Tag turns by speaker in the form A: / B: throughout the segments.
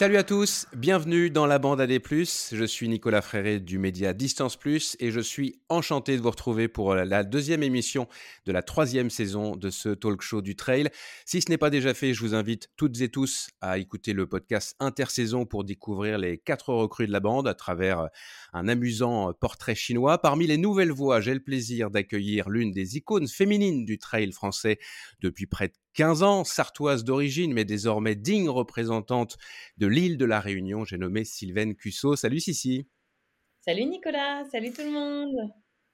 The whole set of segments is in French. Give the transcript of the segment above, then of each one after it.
A: Salut à tous, bienvenue dans la bande AD+. Je suis Nicolas Fréré du média Distance Plus et je suis enchanté de vous retrouver pour la deuxième émission de la troisième saison de ce talk show du trail. Si ce n'est pas déjà fait, je vous invite toutes et tous à écouter le podcast Intersaison pour découvrir les quatre recrues de la bande à travers un amusant portrait chinois. Parmi les nouvelles voix, j'ai le plaisir d'accueillir l'une des icônes féminines du trail français depuis près de 15 ans, sartoise d'origine, mais désormais digne représentante de l'île de la Réunion. J'ai nommé Sylvaine Cusso. Salut Sissi.
B: Salut Nicolas, salut tout le monde.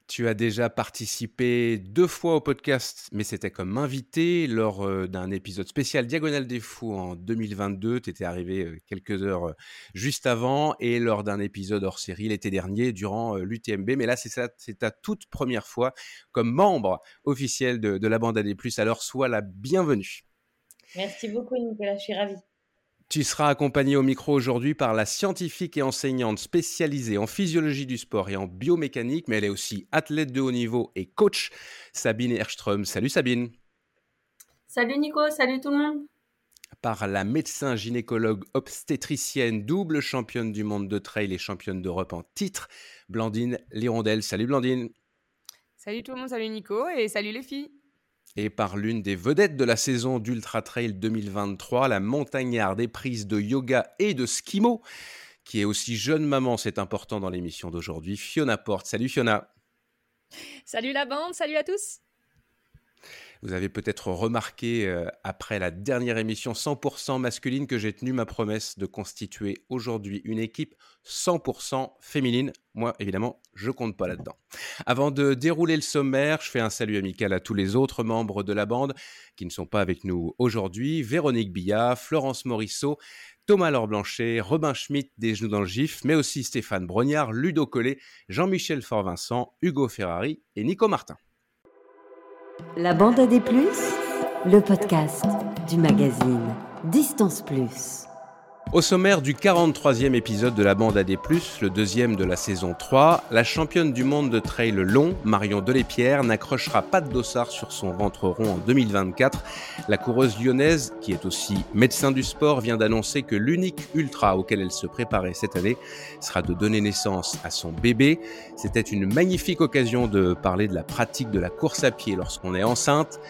A: Tu as déjà participé deux fois au podcast, mais c'était comme invité lors euh, d'un épisode spécial Diagonale des Fous en 2022. Tu étais arrivé euh, quelques heures euh, juste avant et lors d'un épisode hors série l'été dernier durant l'UTMB. Mais là, c'est ta toute première fois comme membre officiel de, la bande AD+. Alors, sois la bienvenue.
B: Merci beaucoup Nicolas, je suis ravie.
A: Tu seras accompagné au micro aujourd'hui par la scientifique et enseignante spécialisée en physiologie du sport et en biomécanique, mais elle est aussi athlète de haut niveau et coach, Sabine Erström. Salut Sabine.
C: Salut Nico, salut tout le monde.
A: Par la médecin gynécologue obstétricienne, double championne du monde de trail et championne d'Europe en titre, Blandine Lirondelle. Salut Blandine.
D: Salut tout le monde, salut Nico et salut les filles
A: et par l'une des vedettes de la saison d'Ultra Trail 2023, la montagnarde éprise de yoga et de skimo, qui est aussi jeune maman, c'est important dans l'émission d'aujourd'hui, Fiona Porte. Salut Fiona.
E: Salut la bande, salut à tous.
A: Vous avez peut-être remarqué euh, après la dernière émission 100% masculine que j'ai tenu ma promesse de constituer aujourd'hui une équipe 100% féminine. Moi, évidemment, je compte pas là-dedans. Avant de dérouler le sommaire, je fais un salut amical à tous les autres membres de la bande qui ne sont pas avec nous aujourd'hui. Véronique Billat, Florence Morisseau, Thomas Laure Robin Schmitt des Genoux dans le Gif, mais aussi Stéphane Brognard, Ludo Collet, Jean-Michel Fort-Vincent, Hugo Ferrari et Nico Martin.
F: La bande à des plus, le podcast du magazine Distance Plus.
A: Au sommaire du 43e épisode de la bande AD+, le deuxième de la saison 3, la championne du monde de trail long, Marion Delépierre, n'accrochera pas de dossard sur son ventre rond en 2024. La coureuse lyonnaise, qui est aussi médecin du sport, vient d'annoncer que l'unique ultra auquel elle se préparait cette année sera de donner naissance à son bébé. C'était une magnifique occasion de parler de la pratique de la course à pied lorsqu'on est enceinte.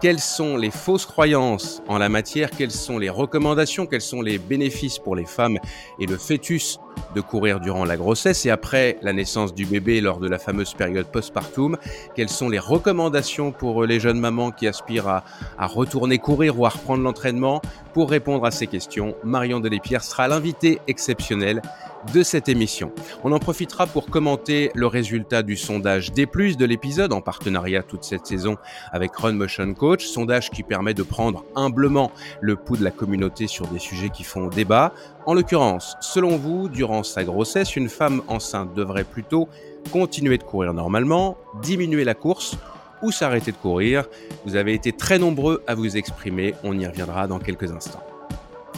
A: Quelles sont les fausses croyances en la matière? Quelles sont les recommandations? Quels sont les bénéfices pour les femmes et le fœtus de courir durant la grossesse et après la naissance du bébé lors de la fameuse période postpartum. Quelles sont les recommandations pour les jeunes mamans qui aspirent à, retourner courir ou à reprendre l'entraînement? Pour répondre à ces questions, Marion Delépierre sera l'invité exceptionnel de cette émission. On en profitera pour commenter le résultat du sondage D+, de l'épisode en partenariat toute cette saison avec Run Motion Coach, sondage qui permet de prendre humblement le pouls de la communauté sur des sujets qui font débat. En l'occurrence, selon vous, durant sa grossesse, une femme enceinte devrait plutôt continuer de courir normalement, diminuer la course ou s'arrêter de courir? Vous avez été très nombreux à vous exprimer, on y reviendra dans quelques instants.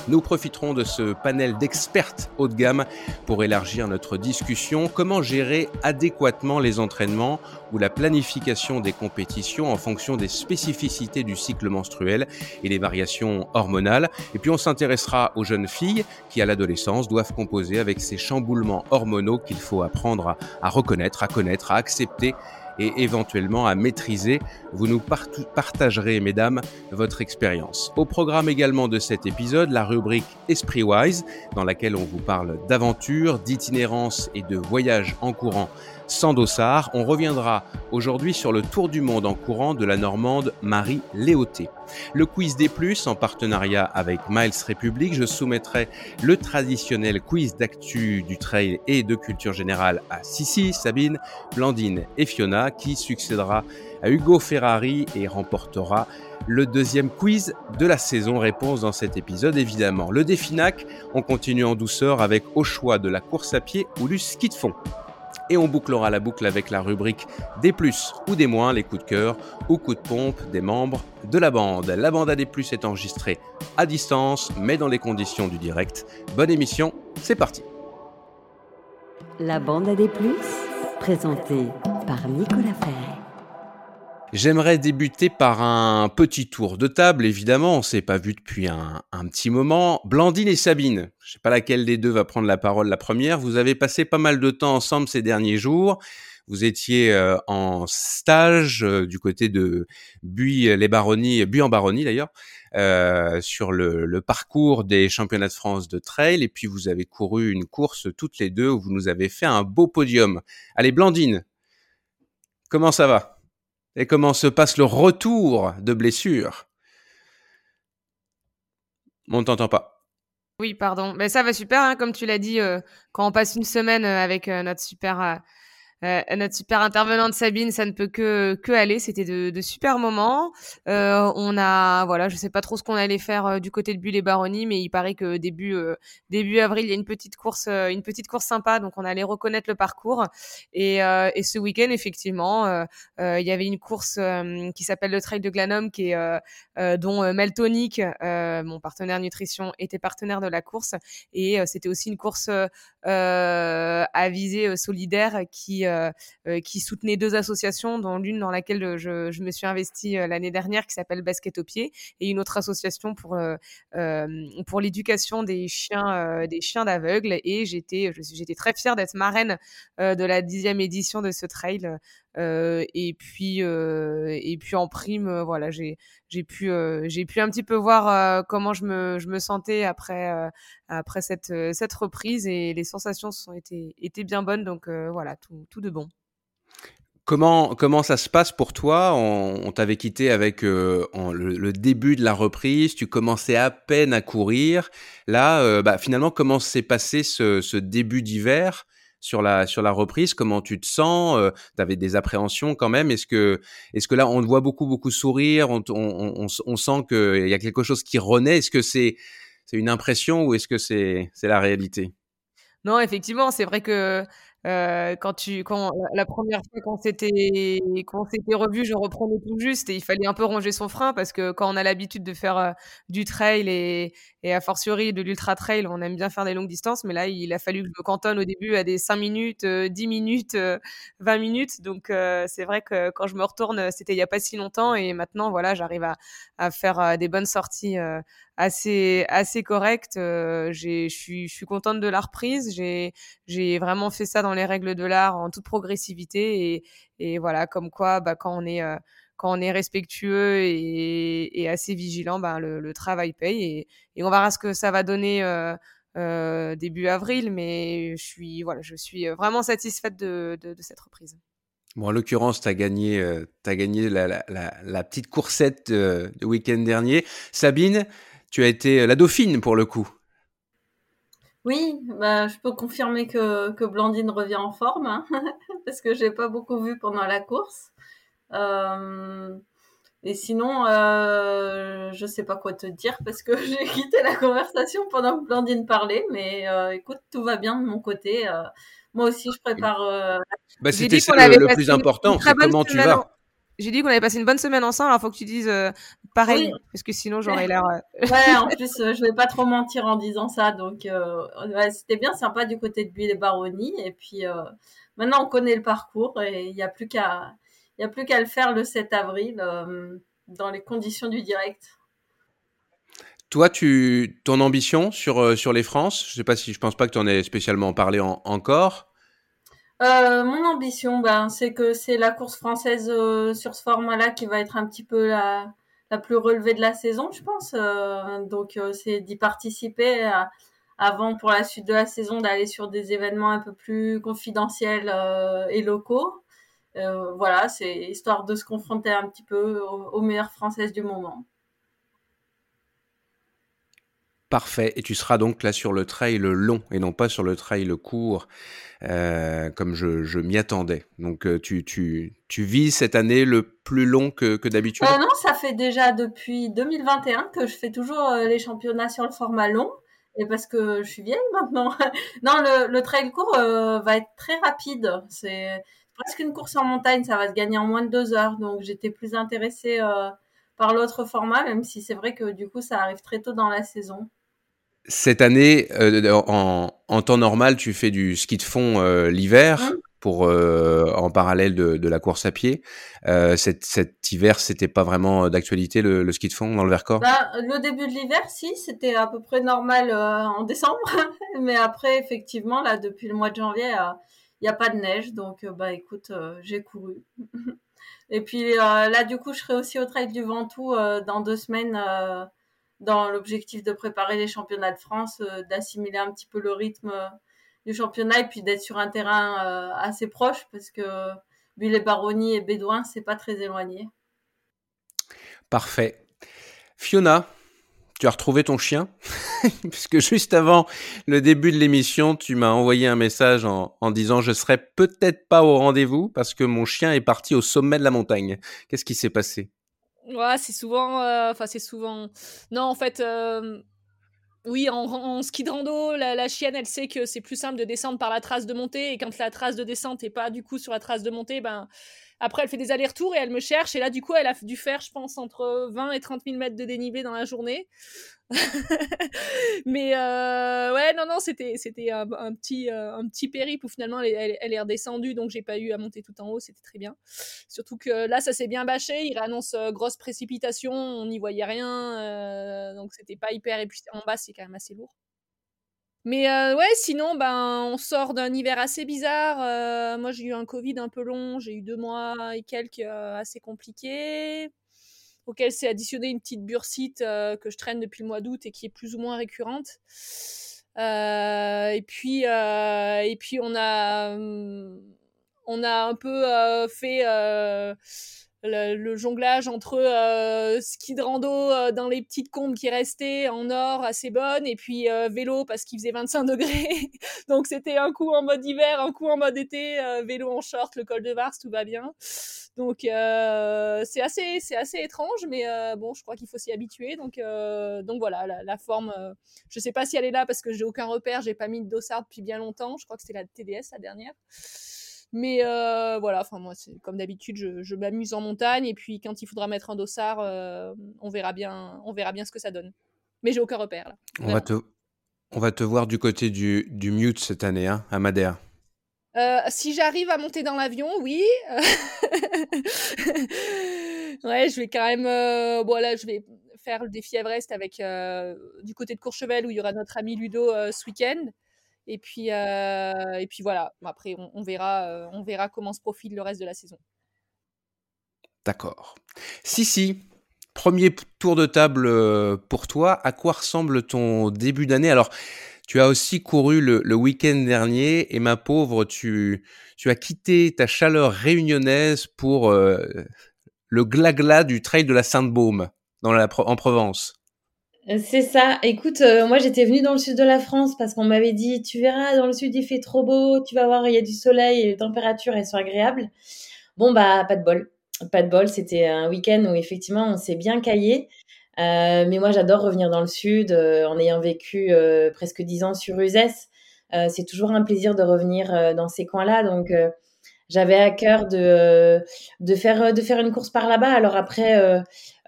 A: Nous profiterons de ce panel d'expertes haut de gamme pour élargir notre discussion. Comment gérer adéquatement les entraînements ou la planification des compétitions en fonction des spécificités du cycle menstruel et les variations hormonales? Et puis on s'intéressera aux jeunes filles qui à l'adolescence doivent composer avec ces chamboulements hormonaux qu'il faut apprendre à, à reconnaître, à connaître, à accepter et éventuellement à maîtriser. Vous nous partagerez, mesdames, votre expérience. Au programme également de cet épisode, la rubrique Esprit Wise, dans laquelle on vous parle d'aventure, d'itinérance et de voyage en courant sans dossard. On reviendra aujourd'hui sur le tour du monde en courant de la Normande Marie Léoté. Le quiz des plus en partenariat avec Miles République, je soumettrai le traditionnel quiz d'actu du trail et de culture générale à Sissi, Sabine, Blandine et Fiona qui succédera à Hugo Ferrari et remportera le deuxième quiz de la saison. Réponse dans cet épisode évidemment. Le définac, on continue en douceur avec au choix de la course à pied ou du ski de fond et on bouclera la boucle avec la rubrique des plus ou des moins, les coups de cœur ou coups de pompe des membres de la bande. La bande à des plus est enregistrée à distance, mais dans les conditions du direct. Bonne émission, c'est parti.
F: La bande présentée par Nicolas Ferret.
A: J'aimerais débuter par un petit tour de table, évidemment, on s'est pas vu depuis un, petit moment. Blandine et Sabine, je sais pas laquelle des deux va prendre la parole la première, vous avez passé pas mal de temps ensemble ces derniers jours. Vous étiez euh, en stage euh, du côté de Buis les Baronnies, Buis en Baronnie d'ailleurs, euh, sur le, le, parcours des championnats de France de trail. Et puis vous avez couru une course toutes les deux où vous nous avez fait un beau podium. Allez, Blandine, comment ça va? Et comment se passe le retour de blessure? On ne t'entend pas.
D: Oui, pardon. Mais ça va super, hein, comme tu l'as dit, euh, quand on passe une semaine avec euh, notre super euh, notre super intervenante Sabine, ça ne peut que que aller. C'était de, de, super moments. Euh, on a, voilà, je sais pas trop ce qu'on allait faire euh, du côté de Bulle et Baronnie, mais il paraît que début euh, début avril, il y a une petite course, euh, une petite course sympa, donc on allait reconnaître le parcours. Et, et ce week-end, effectivement, il y avait une course qui s'appelle le Trail de Glanum, qui est dont Meltonic, mon partenaire nutrition, était partenaire de la course. Et c'était aussi une course à visée solidaire qui euh, euh, qui soutenait deux associations, dont l'une dans laquelle je, je, me suis investie euh, l'année dernière, qui s'appelle Basket au pied, et une autre association pour pour l'éducation des chiens des chiens d'aveugles. Et j'étais j'étais très fière d'être marraine de la dixième édition de ce trail. Euh, et puis euh, et puis en prime, voilà, j'ai pu j'ai pu un petit peu voir comment je me sentais après après cette cette reprise et les sensations sont été étaient bien bonnes. Donc voilà, tout tout de bon.
A: Comment, comment ça se passe pour toi? On, t'avait quitté avec euh, en, le, début de la reprise, tu commençais à peine à courir. Là, euh, bah, finalement, comment s'est passé ce début d'hiver? Sur la sur la reprise? Comment tu te sens? Euh, Tu avais des appréhensions quand même? Est-ce que est-ce que là, on voit beaucoup beaucoup sourire? On, on, on, sent qu'il y a quelque chose qui renaît? Est-ce que c'est une impression ou est-ce que c'est la réalité?
D: Non, effectivement, c'est vrai que euh, quand tu, quand la première fois qu'on s'était, s'était revu, je reprenais tout juste et il fallait un peu ronger son frein parce que quand on a l'habitude de faire euh, du trail et, et a fortiori de l'ultra trail, on aime bien faire des longues distances, mais là il a fallu que je me cantonne au début à des 5 minutes, 10 euh, minutes, 20 minutes. Donc c'est vrai que quand je me retourne, c'était il y a pas si longtemps et maintenant voilà, j'arrive à, à faire des bonnes sorties assez assez correctes. je suis je suis contente de la reprise. J'ai vraiment fait ça dans les règles de l'art en toute progressivité et, et voilà comme quoi bah, quand on est euh, quand on est respectueux et, et assez vigilant bah, le, le, travail paye et, et, on verra ce que ça va donner euh, euh, début avril mais je suis voilà je suis vraiment satisfaite de, de, de cette reprise
A: Bon, en l'occurrence, tu as gagné, euh, as gagné la, la, la, la, petite coursette euh, du week-end dernier. Sabine, tu as été la dauphine pour le coup.
C: Oui, bah, je peux confirmer que, que Blandine revient en forme, hein, parce que j'ai pas beaucoup vu pendant la course. Euh, et sinon, euh, je sais pas quoi te dire parce que j'ai quitté la conversation pendant que Blandine parlait, mais euh, écoute, tout va bien de mon côté. Euh, moi aussi, je prépare. Euh,
A: bah, C'était le, le plus important, c'est comment tu vas.
D: J'ai dit qu'on avait passé une bonne semaine ensemble, alors faut que tu dises euh, pareil, oui. parce que sinon j'aurais l'air.
C: Euh... ouais, en plus euh, je vais pas trop mentir en disant ça, donc euh, ouais, c'était bien sympa du côté de Bulle et Baronnie, et puis euh, maintenant on connaît le parcours et il y a plus qu'à, il y a plus qu'à le faire le 7 avril euh, dans les conditions du direct.
A: Toi, tu, ton ambition sur sur les France, je sais pas si je pense pas que tu en aies spécialement parlé en, encore.
C: Euh, mon ambition, ben, c'est que c'est la course française euh, sur ce format-là qui va être un petit peu la, la plus relevée de la saison, je pense. Euh, donc, euh, c'est d'y participer euh, avant, pour la suite de la saison, d'aller sur des événements un peu plus confidentiels et locaux. Voilà, c'est histoire de se confronter un petit peu aux, aux meilleures françaises du moment.
A: Parfait. Et tu seras donc là sur le trail long et non pas sur le trail court, euh, comme je, je m'y attendais. Donc euh, tu, tu, tu vis cette année le plus long que, que d'habitude?
C: Euh, Non, ça fait déjà depuis 2021 que je fais toujours euh, les championnats sur le format long. Et parce que je suis vieille maintenant. non, le, le trail court euh, va être très rapide. C'est presque une course en montagne. Ça va se gagner en moins de deux heures. Donc j'étais plus intéressée par l'autre format, même si c'est vrai que du coup ça arrive très tôt dans la saison.
A: Cette année, euh, en, en, temps normal, tu fais du ski de fond euh, l'hiver.
C: Mmh.
A: pour en parallèle de, la course à pied. cet, cet hiver, c'était pas vraiment d'actualité le, ski de fond dans le Vercors?
C: Bah, le début de l'hiver, si, c'était à peu près normal en décembre, mais après, effectivement, là, depuis le mois de janvier, il n'y a pas de neige, donc bah écoute, j'ai couru. Et puis là, du coup, je serai aussi au Trail du Ventoux dans deux semaines dans l'objectif de préparer les championnats de France, euh, d'assimiler un petit peu le rythme euh, du championnat et puis d'être sur un terrain euh, assez proche parce que les baronnies et Bédouin, c'est pas très éloigné.
A: Parfait. Fiona, tu as retrouvé ton chien Puisque juste avant le début de l'émission, tu m'as envoyé un message en, disant je serai peut-être pas au rendez-vous parce que mon chien est parti au sommet de la montagne. Qu'est-ce qui s'est passé?
E: Ouais, c'est souvent. Euh, enfin, c'est souvent. Non, en fait. Euh, oui, en, ski de rando, la, chienne, elle sait que c'est plus simple de descendre par la trace de montée. Et quand la trace de descente est pas du coup sur la trace de montée, ben après, elle fait des allers-retours et elle me cherche. Et là, du coup, elle a dû faire, je pense, entre 20 et 30 000 mètres de dénivelé dans la journée. mais euh, ouais, non, non, c'était c'était un, petit euh, un petit périple où finalement elle, elle, est redescendue, donc j'ai pas eu à monter tout en haut, c'était très bien. Surtout que là, ça s'est bien bâché. Il annonce euh, grosse précipitation, on n'y voyait rien, donc c'était pas hyper. Et puis en bas, c'est quand même assez lourd. Mais ouais, sinon, ben, on sort d'un hiver assez bizarre. moi, j'ai eu un Covid un peu long, j'ai eu deux mois et quelques assez compliqués auquel s'est additionné une petite bursite euh, que je traîne depuis le mois d'août et qui est plus ou moins récurrente. Euh, et puis, euh, et puis on a, on a un peu fait le, jonglage entre euh, ski de rando euh, dans les petites combes qui restaient en or assez bonnes et puis euh, vélo parce qu'il faisait 25 degrés. Donc c'était un coup en mode hiver, un coup en mode été, vélo en short, le col de Vars, tout va bien. Donc c'est assez, c'est assez étrange, mais bon, je crois qu'il faut s'y habituer. Donc, donc voilà, la, forme, je sais pas si elle est là parce que j'ai aucun repère, j'ai pas mis de dossard depuis bien longtemps. Je crois que c'était la TDS la dernière. Mais euh, voilà, enfin moi, c'est comme d'habitude, je, m'amuse en montagne et puis quand il faudra mettre un dossard, euh, on verra bien, on verra bien ce que ça donne. Mais j'ai aucun repère là.
A: On va te, on va te voir du côté du, du mute cette année, hein, à Madère.
E: Euh, si j'arrive à monter dans l'avion, oui. ouais, je vais quand même. bon là, je vais faire le défi Everest avec du côté de Courchevel où il y aura notre ami Ludo ce week-end. Et puis, euh, et puis voilà. Après, on, verra, euh, on verra comment se profile le reste de la saison.
A: D'accord. Si, si. Premier tour de table euh, pour toi. À quoi ressemble ton début d'année? Alors, tu as aussi couru le, week-end dernier et ma pauvre, tu, tu as quitté ta chaleur réunionnaise pour le glagla du trail de la Sainte-Baume en Provence.
B: C'est ça. Écoute, euh, moi j'étais venue dans le sud de la France parce qu'on m'avait dit tu verras dans le sud il fait trop beau, tu vas voir il y a du soleil les températures elles sont agréables. Bon bah pas de bol, pas de bol. C'était un week-end où effectivement on s'est bien caillé. Euh, mais moi j'adore revenir dans le sud euh, en ayant vécu presque dix ans sur Uzès. c'est toujours un plaisir de revenir dans ces coins-là. Donc j'avais à cœur de, de, faire, de faire une course par là-bas. Alors après, euh,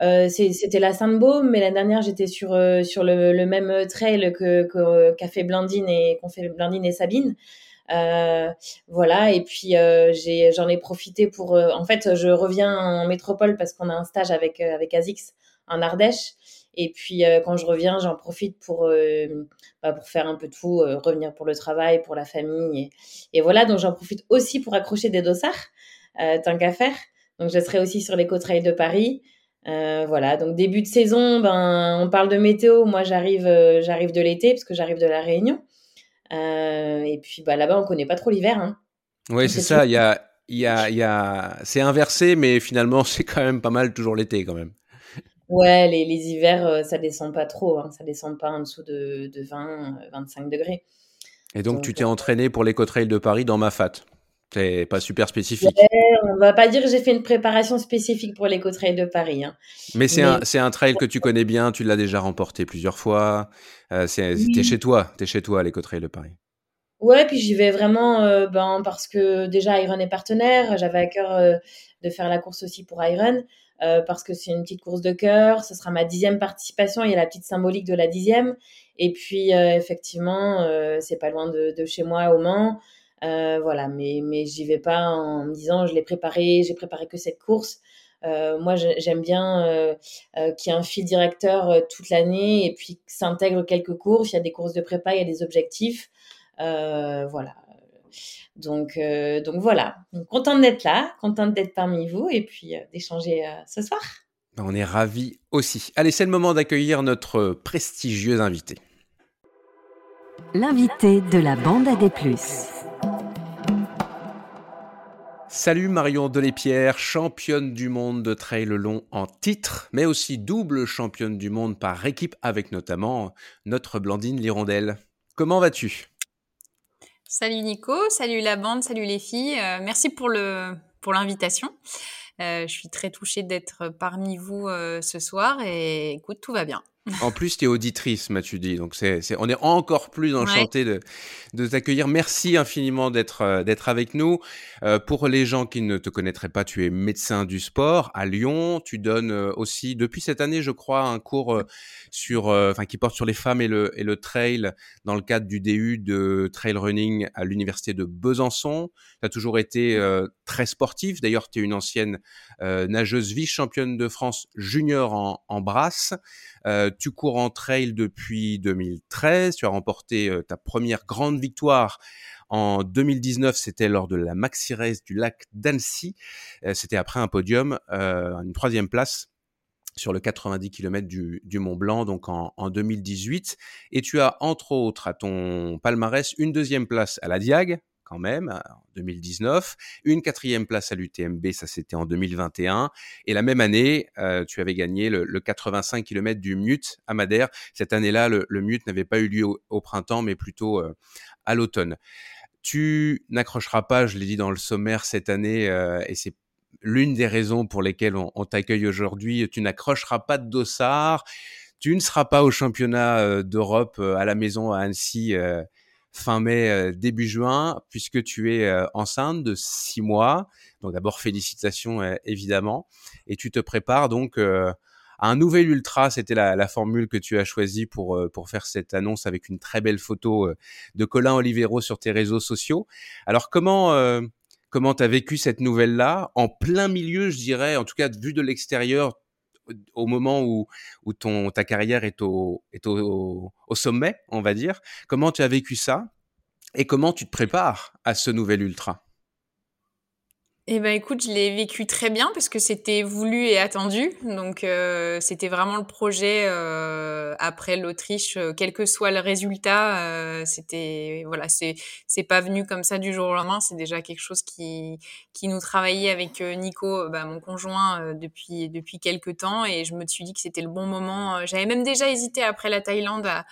B: euh, c'était la Sainte-Baume, mais la dernière, j'étais sur, euh, sur le, même trail que fait Blandine et qu'ont fait et Sabine. voilà, et puis j'ai j'en ai, profité pour. en fait, je reviens en métropole parce qu'on a un stage avec, avec Azix en Ardèche. Et puis euh, quand je reviens, j'en profite pour, euh, bah, pour faire un peu de tout, euh, revenir pour le travail, pour la famille. Et, voilà, donc j'en profite aussi pour accrocher des dossards, tant qu'à faire. Donc je serai aussi sur l'éco-trail de Paris. voilà, donc début de saison, ben, on parle de météo. Moi, j'arrive, j'arrive de l'été parce que j'arrive de la Réunion. et puis bah, là-bas, on connaît pas trop l'hiver. Hein.
A: Oui, c'est ça. Il y a, il y a, y a... c'est inversé, mais finalement, c'est quand même pas mal toujours l'été quand même.
B: Ouais, les, les hivers, euh, ça descend pas trop. Hein. Ça descend pas en dessous de, de 20, 25 euh, degrés.
A: Et donc, tu t'es euh, entraîné pour l'éco-trail de Paris dans ma fat. C'est pas super spécifique.
B: on va pas dire que j'ai fait une préparation spécifique pour l'éco-trail de Paris. Hein.
A: Mais c'est un, un, trail que tu connais bien, tu l'as déjà remporté plusieurs fois. Euh, T'es chez toi, t'es chez toi à l'éco-trail de Paris.
B: Ouais, puis j'y vais vraiment ben, parce que déjà Iron est partenaire. J'avais à cœur de faire la course aussi pour Iron. Euh, parce que c'est une petite course de cœur. Ce sera ma dixième participation. Il y a la petite symbolique de la dixième. Et puis, euh, effectivement, euh, c'est pas loin de, chez moi, au Mans. voilà, mais, j'y vais pas en me disant je l'ai préparé, j'ai préparé que cette course. moi, j'aime bien qu'il y ait un fil directeur toute l'année et puis s'intègre quelques courses. Il y a des courses de prépa, il y a des objectifs. voilà. Donc, donc voilà. contente d'être là, contente d'être parmi vous et puis d'échanger ce soir.
A: Ben, on est ravis aussi. Allez, c'est le moment d'accueillir notre prestigieux invité.
F: L'invité de la bande à des plus.
A: Salut Marion Delépierre, championne du monde de trail long en titre, mais aussi double championne du monde par équipe avec notamment notre Blandine Lirondelle. Comment vas-tu?
G: Salut Nico, salut la bande, salut les filles. Euh, merci pour le pour l'invitation. Euh, je suis très touchée d'être parmi vous euh, ce soir et écoute, tout va bien.
A: En plus, tu es auditrice, m'as-tu dit. Donc, c'est, on est encore plus enchanté de, de t'accueillir. Merci infiniment d'être, euh, d'être avec nous. Euh, pour les gens qui ne te connaîtraient pas, tu es médecin du sport à Lyon. Tu donnes euh, aussi, depuis cette année, je crois, un cours sur, enfin, qui porte sur les femmes et le, et le trail dans le cadre du DU de trail running à l'université de Besançon. Tu as toujours été très sportif. D'ailleurs, tu es une ancienne nageuse vice-championne de France junior en, en brasse. Euh, tu cours en trail depuis 2013. Tu as remporté euh, ta première grande victoire en 2019, c'était lors de la Maxi Race du lac d'Annecy. Euh, c'était après un podium, une troisième place sur le 90 km du, Mont Blanc, donc en, en, 2018. Et tu as, entre autres, à ton palmarès, une deuxième place à la Diag, quand même, en 2019. Une quatrième place à l'UTMB, ça c'était en 2021. Et la même année, euh, tu avais gagné le, 85 km du Mute à Madère. Cette année-là, le, le Mute n'avait pas eu lieu au, printemps, mais plutôt euh, à l'automne. Tu n'accrocheras pas, je l'ai dit dans le sommaire cette année, euh, et c'est l'une des raisons pour lesquelles on t'accueille aujourd'hui. Tu n'accrocheras pas de dossard. Tu ne seras pas au championnat d'Europe à la maison à Annecy fin mai, euh, début juin, puisque tu es euh, enceinte de six mois. Donc d'abord, félicitations euh, évidemment. Et tu te prépares donc à un nouvel ultra. C'était la, formule que tu as choisie pour, pour faire cette annonce avec une très belle photo de Colin Olivero sur tes réseaux sociaux. Alors comment... Comment tu as vécu cette nouvelle-là? En plein milieu, je dirais, en tout cas vu de l'extérieur, au moment où, ton, ta carrière est, au, est au, sommet, on va dire. Comment tu as vécu ça et comment tu te prépares à ce nouvel ultra?
G: Eh ben écoute, je l'ai vécu très bien parce que c'était voulu et attendu. Donc euh, c'était vraiment le projet euh, après l'Autriche, euh, quel que soit le résultat. Euh, c'était voilà, c'est c'est pas venu comme ça du jour au lendemain. C'est déjà quelque chose qui qui nous travaillait avec euh, Nico, bah, mon conjoint, depuis depuis quelques temps. Et je me suis dit que c'était le bon moment. J'avais même déjà hésité après la Thaïlande à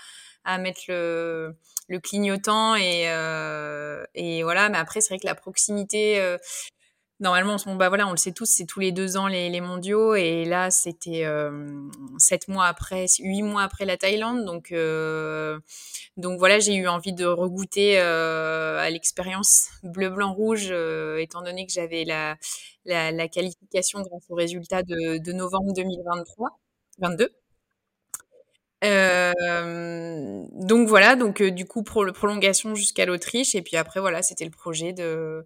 G: à mettre le, le clignotant et, euh, et voilà. Mais après, c'est vrai que la proximité, euh, Normalement, on, bah voilà, on le sait tous, c'est tous les deux ans les, les mondiaux, et là c'était euh, sept mois après, huit mois après la Thaïlande, donc euh, donc voilà, j'ai eu envie de regoûter euh, à l'expérience bleu blanc rouge, étant donné que j'avais la, la, la qualification grâce au résultat de, de novembre 2023, 22. Euh, donc voilà, donc euh, du coup le prolongation jusqu'à l'Autriche et puis après voilà, c'était le projet de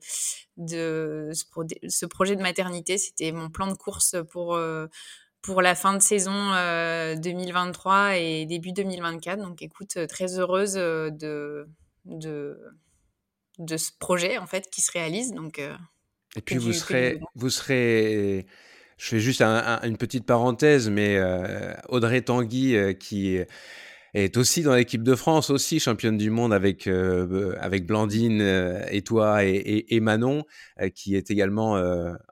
G: de ce, ce, projet de maternité, c'était mon plan de course pour euh, pour la fin de saison 2023 et début 2024. Donc écoute, très heureuse de de de ce projet en fait qui se réalise. Donc
A: et puis vous serez vous serez je fais juste une petite parenthèse, mais euh, Audrey Tanguy, euh, qui est aussi dans l'équipe de France, aussi championne du monde avec euh, Blandine et toi et, Manon, qui est également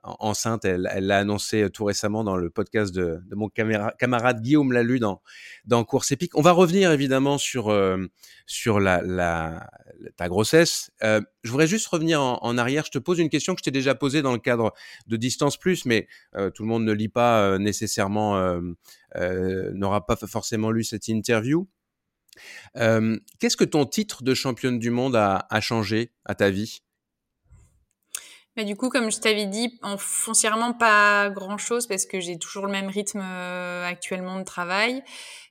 A: enceinte. Elle l'a annoncé tout récemment dans le podcast de, mon camarade Guillaume Lalu dans dans Course épique. On va revenir évidemment sur sur la, ta grossesse. Euh, je voudrais juste revenir en, arrière. Je te pose une question que je t'ai déjà posée dans le cadre de Distance Plus, mais euh, tout le monde ne lit pas euh, nécessairement, euh, n'aura pas forcément lu cette interview. Qu'est-ce que ton titre de championne du monde a changé à ta vie?
G: Mais du coup, comme je t'avais dit, en foncièrement pas grand chose parce que j'ai toujours le même rythme actuellement de travail.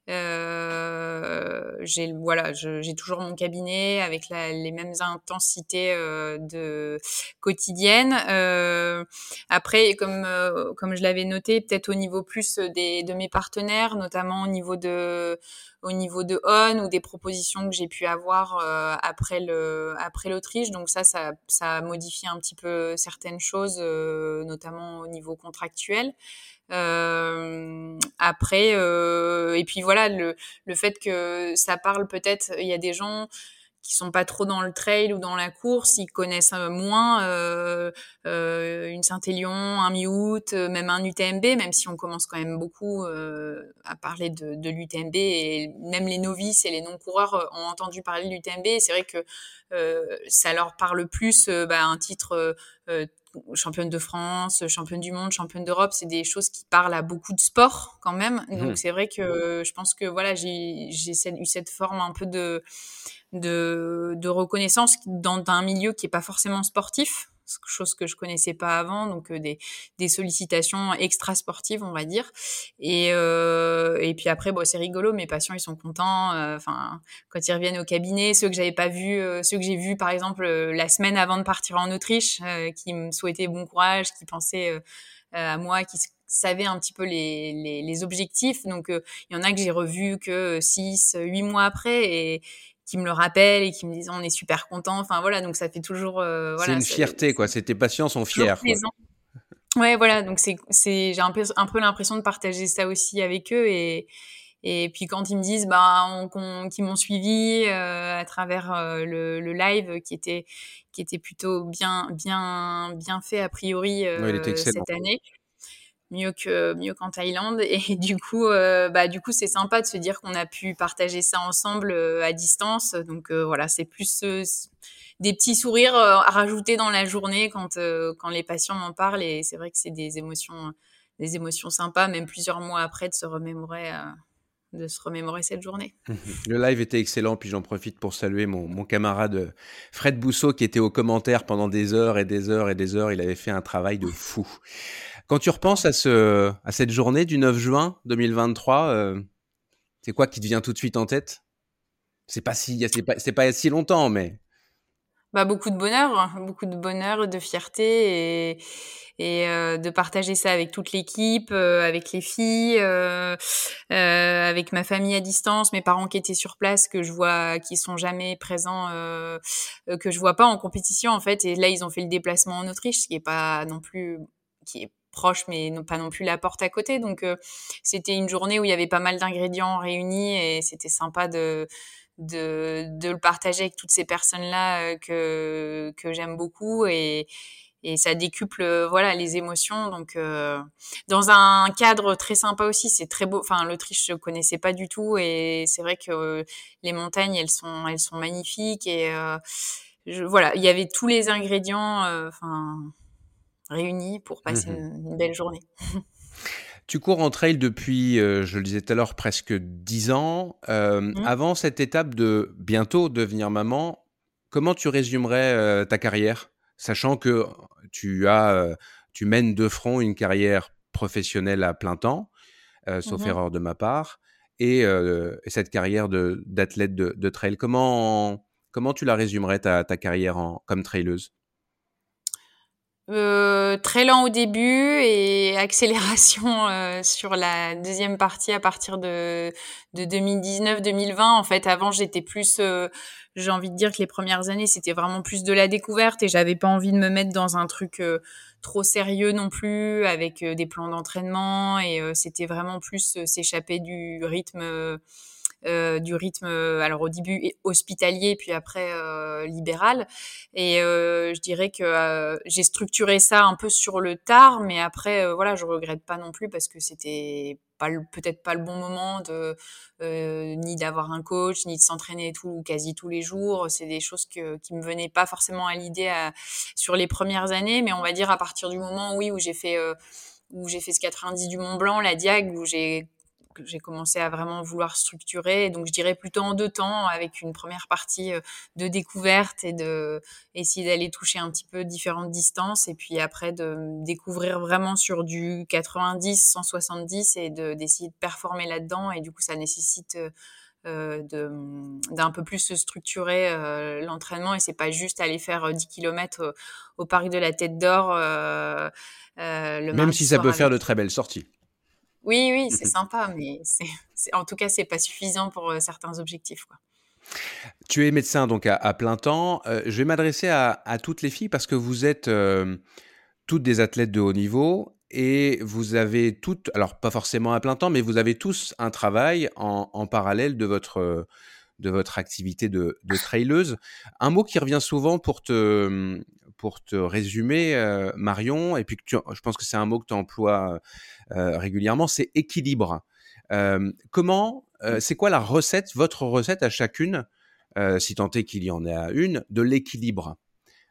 G: Euh, j'ai voilà, j'ai toujours mon cabinet avec la, les mêmes intensités euh, de quotidiennes. Euh, après, comme comme je l'avais noté, peut-être au niveau plus des de mes partenaires, notamment au niveau de au niveau de On ou des propositions que j'ai pu avoir euh, après le après l'Autriche. Donc ça, ça, ça a modifié un petit peu certaines choses, euh, notamment au niveau contractuel. Euh, après, euh, et puis voilà, le, le fait que ça parle peut-être, il y a des gens qui sont pas trop dans le trail ou dans la course, ils connaissent euh, moins euh, euh, une Saint-Élion, un mi-août, euh, même un UTMB, même si on commence quand même beaucoup euh, à parler de, de l'UTMB et même les novices et les non-coureurs ont entendu parler de l'UTMB. C'est vrai que ça leur parle plus bah, un titre championne de France, championne du monde, championne d'Europe, c'est des choses qui parlent à beaucoup de sports quand même. Donc mmh. c'est vrai que je pense que voilà, j'ai eu cette forme un peu de de, de reconnaissance dans un milieu qui est pas forcément sportif, chose que je connaissais pas avant, donc euh, des, des sollicitations extra sportives, on va dire. Et, euh, et puis après, bon, c'est rigolo, mes patients ils sont contents. Euh, enfin, quand ils reviennent au cabinet, ceux que j'avais pas vus, euh, ceux que j'ai vus par exemple la semaine avant de partir en Autriche, qui me souhaitaient bon courage, qui pensaient à moi, qui savaient un petit peu les, les, les objectifs. Donc, il y en a que j'ai revus que six, huit mois après, et qui me le rappellent et qui me disent on est super content. Enfin voilà, donc ça fait toujours. Euh,
A: voilà, c'est une fierté quoi. C'est tes patients sont fiers.
G: Ouais, voilà. Donc c'est c'est j'ai un peu un peu l'impression de partager ça aussi avec eux et et puis quand ils me disent bah qu'ils m'ont suivi euh, à travers euh, le, le, live qui était qui était plutôt bien bien bien fait a priori cette année mieux que mieux qu'en Thaïlande et du coup euh, bah du coup c'est sympa de se dire qu'on a pu partager ça ensemble euh, à distance donc euh, voilà c'est plus des petits sourires à rajouter dans la journée quand quand les patients m'en parlent et c'est vrai que c'est des émotions des émotions sympas même plusieurs mois après de se remémorer de se remémorer cette journée.
A: Le live était excellent, puis j'en profite pour saluer mon, mon, camarade Fred Bousseau qui était aux commentaires pendant des heures et des heures et des heures. Il avait fait un travail de fou. Quand tu repenses à, ce, à cette journée du 9 juin 2023, euh, c'est quoi qui te vient tout de suite en tête? C'est pas si, c'est pas, pas si longtemps, mais.
G: Bah, beaucoup de bonheur, beaucoup de bonheur, de fierté et, et euh, de partager ça avec toute l'équipe, euh, avec les filles, avec ma famille à distance, mes parents qui étaient sur place, que je vois, qui sont jamais présents, que je vois pas en compétition en fait. Et là, ils ont fait le déplacement en Autriche, ce qui est pas non plus, qui est mais pas non plus la porte à côté. Donc, euh, c'était une journée où il y avait pas mal d'ingrédients réunis et c'était sympa de, de, le partager avec toutes ces personnes-là euh, que, que j'aime beaucoup et, et ça décuple euh, voilà les émotions donc dans un cadre très sympa aussi c'est très beau enfin l'Autriche je connaissais pas du tout et c'est vrai que les montagnes elles sont elles sont magnifiques et voilà il y avait tous les ingrédients réunis pour passer mmh une, une, belle journée.
A: Tu cours en trail depuis, euh, je le disais tout à l'heure, presque 10 ans. Euh, mmh. Avant cette étape de bientôt devenir maman, comment tu résumerais euh, ta carrière Sachant que tu, as, tu mènes de front une carrière professionnelle à plein temps, sauf mmh. erreur de ma part, et, et cette carrière d'athlète de, de, de, trail. Comment, comment tu la résumerais, ta, ta carrière en, comme traileuse?
G: Euh, très lent au début et accélération euh, sur la deuxième partie à partir de, de 2019-2020. En fait, avant, j'étais plus, euh, j'ai envie de dire que les premières années, c'était vraiment plus de la découverte et j'avais pas envie de me mettre dans un truc euh, trop sérieux non plus avec des plans d'entraînement et c'était vraiment plus s'échapper du rythme euh, du rythme, euh, alors au début hospitalier, puis après euh, libéral. Et euh, je dirais que j'ai structuré ça un peu sur le tard, mais après, voilà, je regrette pas non plus parce que c'était peut-être pas le bon moment de euh, ni d'avoir un coach ni de s'entraîner tout quasi tous les jours c'est des choses que, qui me venaient pas forcément à l'idée sur les premières années mais on va dire à partir du moment oui où j'ai fait euh, où j'ai fait ce 90 du Mont Blanc la Diag où j'ai que j'ai commencé à vraiment vouloir structurer. donc, je dirais plutôt en deux temps, avec une première partie de découverte et de essayer d'aller toucher un petit peu différentes distances, et puis après de découvrir vraiment sur du 90, 170 et de d'essayer de performer là-dedans. Et du coup, ça nécessite euh, d'un peu plus structurer euh, l'entraînement et c'est pas juste aller faire 10 km au, parc de la Tête d'Or euh, le
A: même si ça peut faire de très belles sorties
G: oui oui c'est sympa mais en tout cas c'est pas suffisant pour certains objectifs quoi.
A: Tu es médecin donc à, plein temps. je vais m'adresser à, à, toutes les filles parce que vous êtes toutes des athlètes de haut niveau et vous avez toutes, alors pas forcément à plein temps, mais vous avez tous un travail en, parallèle de votre, de votre activité de, de traileuse. Un mot qui revient souvent pour te, pour te résumer, euh, Marion, et puis que je pense que c'est un mot que tu emploies euh, régulièrement, c'est équilibre. Euh, comment, c'est quoi la recette, votre recette à chacune, si tant est qu'il y en a une, de l'équilibre?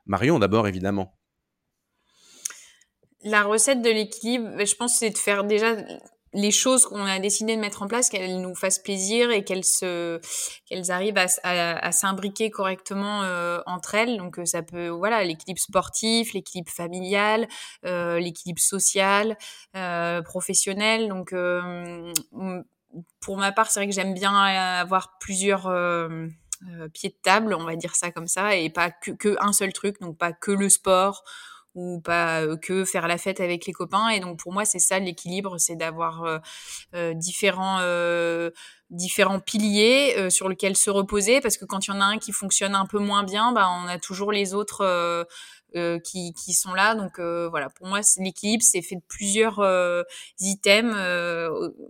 A: Marion d'abord, évidemment.
G: La recette de l'équilibre, je pense, c'est de faire déjà les choses qu'on a décidé de mettre en place, qu'elles nous fassent plaisir et qu'elles se, qu'elles arrivent à, s'imbriquer correctement euh, entre elles. Donc euh, ça peut, voilà, l'équilibre sportif, l'équilibre familial, euh, l'équilibre social, euh, professionnel. Donc pour ma part, c'est vrai que j'aime bien avoir plusieurs pieds de table, on va dire ça comme ça, et pas que, que un seul truc, donc pas que le sport ou pas que faire la fête avec les copains. Et donc pour moi, c'est ça l'équilibre, c'est d'avoir différents différents piliers sur lesquels se reposer parce que quand il y en a un qui fonctionne un peu moins bien, bah, on a toujours les autres euh, qui, sont là. Donc euh, voilà, pour moi, l'équilibre, c'est fait de plusieurs euh, items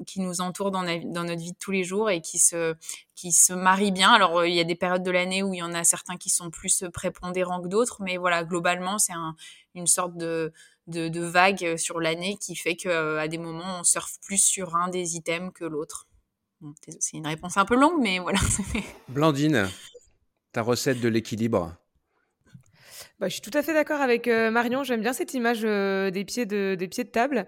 G: qui nous entourent dans, notre vie de tous les jours et qui se, qui se marient bien. Alors il y a des périodes de l'année où il y en a certains qui sont plus prépondérants que d'autres, mais voilà, globalement, c'est un, une sorte de, de vague sur l'année qui fait qu'à des moments, on surfe plus sur un des items que l'autre. c'est une réponse un peu longue, mais voilà.
A: Blandine, ta recette de l'équilibre
D: bah, je suis tout à fait d'accord avec euh, Marion. J'aime bien cette image euh, des pieds de des pieds de table.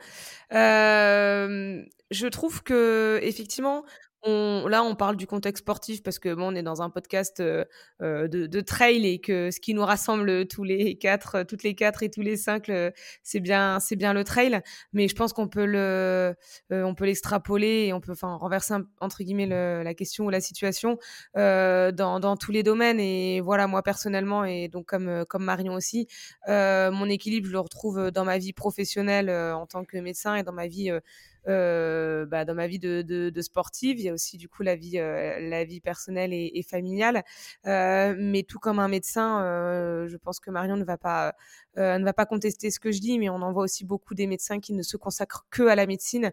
D: Euh, je trouve que effectivement, là, on parle du contexte sportif parce que bon, on est dans un podcast euh, euh, de, trail et que ce qui nous rassemble tous les quatre, toutes les quatre et tous les cinq, c'est bien, c'est bien le trail. Mais je pense qu'on peut le, euh, on peut l'extrapoler et on peut, enfin, renverser entre guillemets la question ou la situation dans, dans, tous les domaines. Et voilà, moi personnellement et donc comme comme Marion aussi, mon équilibre, je le retrouve dans ma vie professionnelle en tant que médecin et dans ma vie euh, bah, dans ma vie de, de, de, sportive. Il y a aussi du coup la vie, euh, la vie personnelle et, et familiale. Euh, mais tout comme un médecin, euh, je pense que Marion ne va pas euh, ne va pas contester ce que je dis, mais on en voit aussi beaucoup des médecins qui ne se consacrent que à la médecine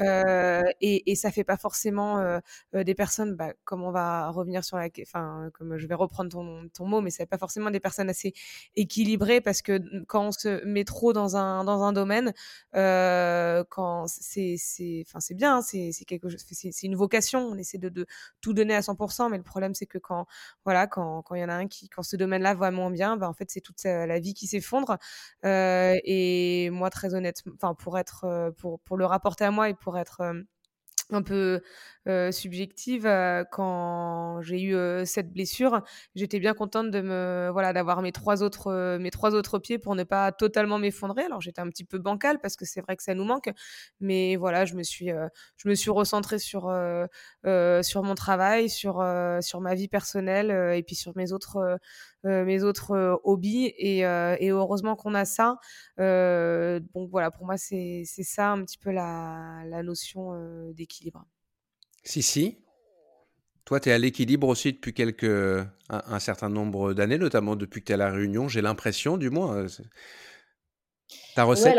D: euh, et, et ça fait pas forcément des personnes, bah, comme on va revenir sur la, enfin, comme je vais reprendre ton, ton mot, mais ça fait pas forcément des personnes assez équilibrées parce que quand on se met trop dans un dans un domaine, quand c'est c'est, enfin c'est bien, hein, c'est quelque chose, c'est une vocation, on essaie de, de tout donner à 100%, mais le problème c'est que quand voilà, quand quand il y en a un qui, quand ce domaine-là va moins bien, bah en fait c'est toute la vie qui s'effondre. Euh, et moi, très honnêtement, enfin, pour être, euh, pour, pour le rapporter à moi et pour être euh, un peu euh, subjective euh, quand j'ai eu euh, cette blessure. J'étais bien contente de me voilà d'avoir mes trois autres mes trois autres pieds pour ne pas totalement m'effondrer. Alors j'étais un petit peu bancale parce que c'est vrai que ça nous manque mais voilà je me suis je me suis recentrée sur sur mon travail sur sur ma vie personnelle et puis sur mes autres mes autres hobbies. Et, heureusement qu'on a ça. Donc voilà pour moi c'est ça un petit peu la notion d'équilibre
A: si, si. Toi, tu es à l'équilibre aussi depuis quelques, un, certain nombre d'années, notamment depuis que tu es à La Réunion, j'ai l'impression, du moins. Euh, ta recette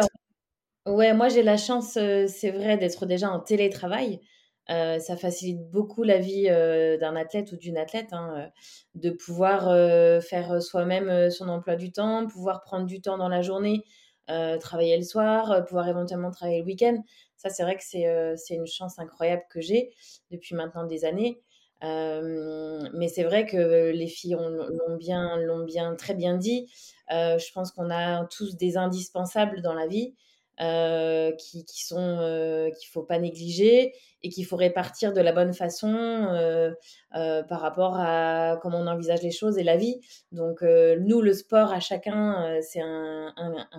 B: ouais, moi j'ai la chance, euh, c'est vrai, d'être déjà en télétravail. Euh, ça facilite beaucoup la vie d'un athlète ou d'une athlète, hein, de pouvoir faire soi-même son emploi du temps, pouvoir prendre du temps dans la journée, travailler le soir, pouvoir éventuellement travailler le week-end. Ça, c'est vrai que euh, c'est une chance incroyable que j'ai depuis maintenant des années. Euh, mais c'est vrai que les filles l'ont bien, l'ont bien, très bien dit. Euh, je pense qu'on a tous des indispensables dans la vie. Euh, qui, qui, sont euh, qu'il faut pas négliger et qu'il faut répartir de la bonne façon euh, par rapport à comment on envisage les choses et la vie. Donc nous, le sport à chacun, c'est un,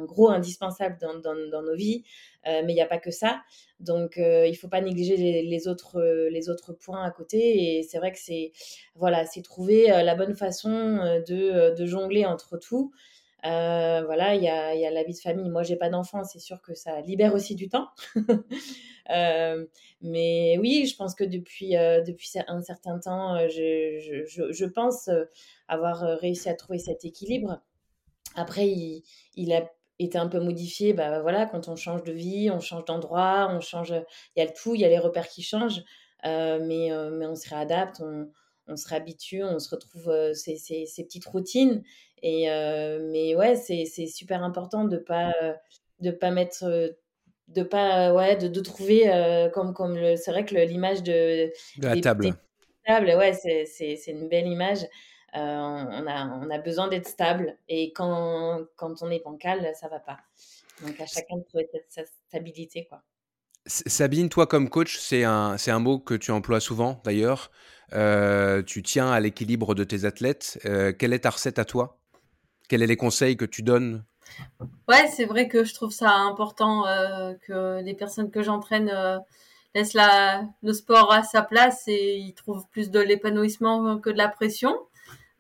B: gros indispensable dans, nos vies, mais il n'y a pas que ça. Donc il faut pas négliger les, autres les autres points à côté. Et c'est vrai que c'est voilà, c'est trouver la bonne façon de jongler entre tout. Euh, voilà, il y a, y a, la vie de famille. Moi, j'ai pas d'enfant, c'est sûr que ça libère aussi du temps. euh, mais oui, je pense que depuis, euh, depuis un certain temps, je, je, je, pense avoir réussi à trouver cet équilibre. Après, il, il a été un peu modifié. Bah, voilà, quand on change de vie, on change d'endroit, on change. Il y a le tout, il y a les repères qui changent. mais, mais on se réadapte, on, on se réhabitue, on se retrouve ces, ces, ces petites routines. Et, euh, mais ouais, c'est super important de pas, de pas mettre de pas ouais de, de trouver euh, comme comme c'est vrai que l'image de,
A: de la table.
B: table ouais c'est une belle image. Euh, on a on a besoin d'être stable. Et quand quand on est bancal ça va pas. Donc à chacun de trouver sa stabilité quoi.
A: Sabine toi comme coach c'est un c'est un mot que tu emploies souvent d'ailleurs euh, tu tiens à l'équilibre de tes athlètes quelle est ta recette à toi? Quels sont les conseils que tu donnes?
C: Ouais, c'est vrai que je trouve ça important euh, que les personnes que j'entraîne euh, laissent la, le sport à sa place et ils trouvent plus de l'épanouissement que de la pression.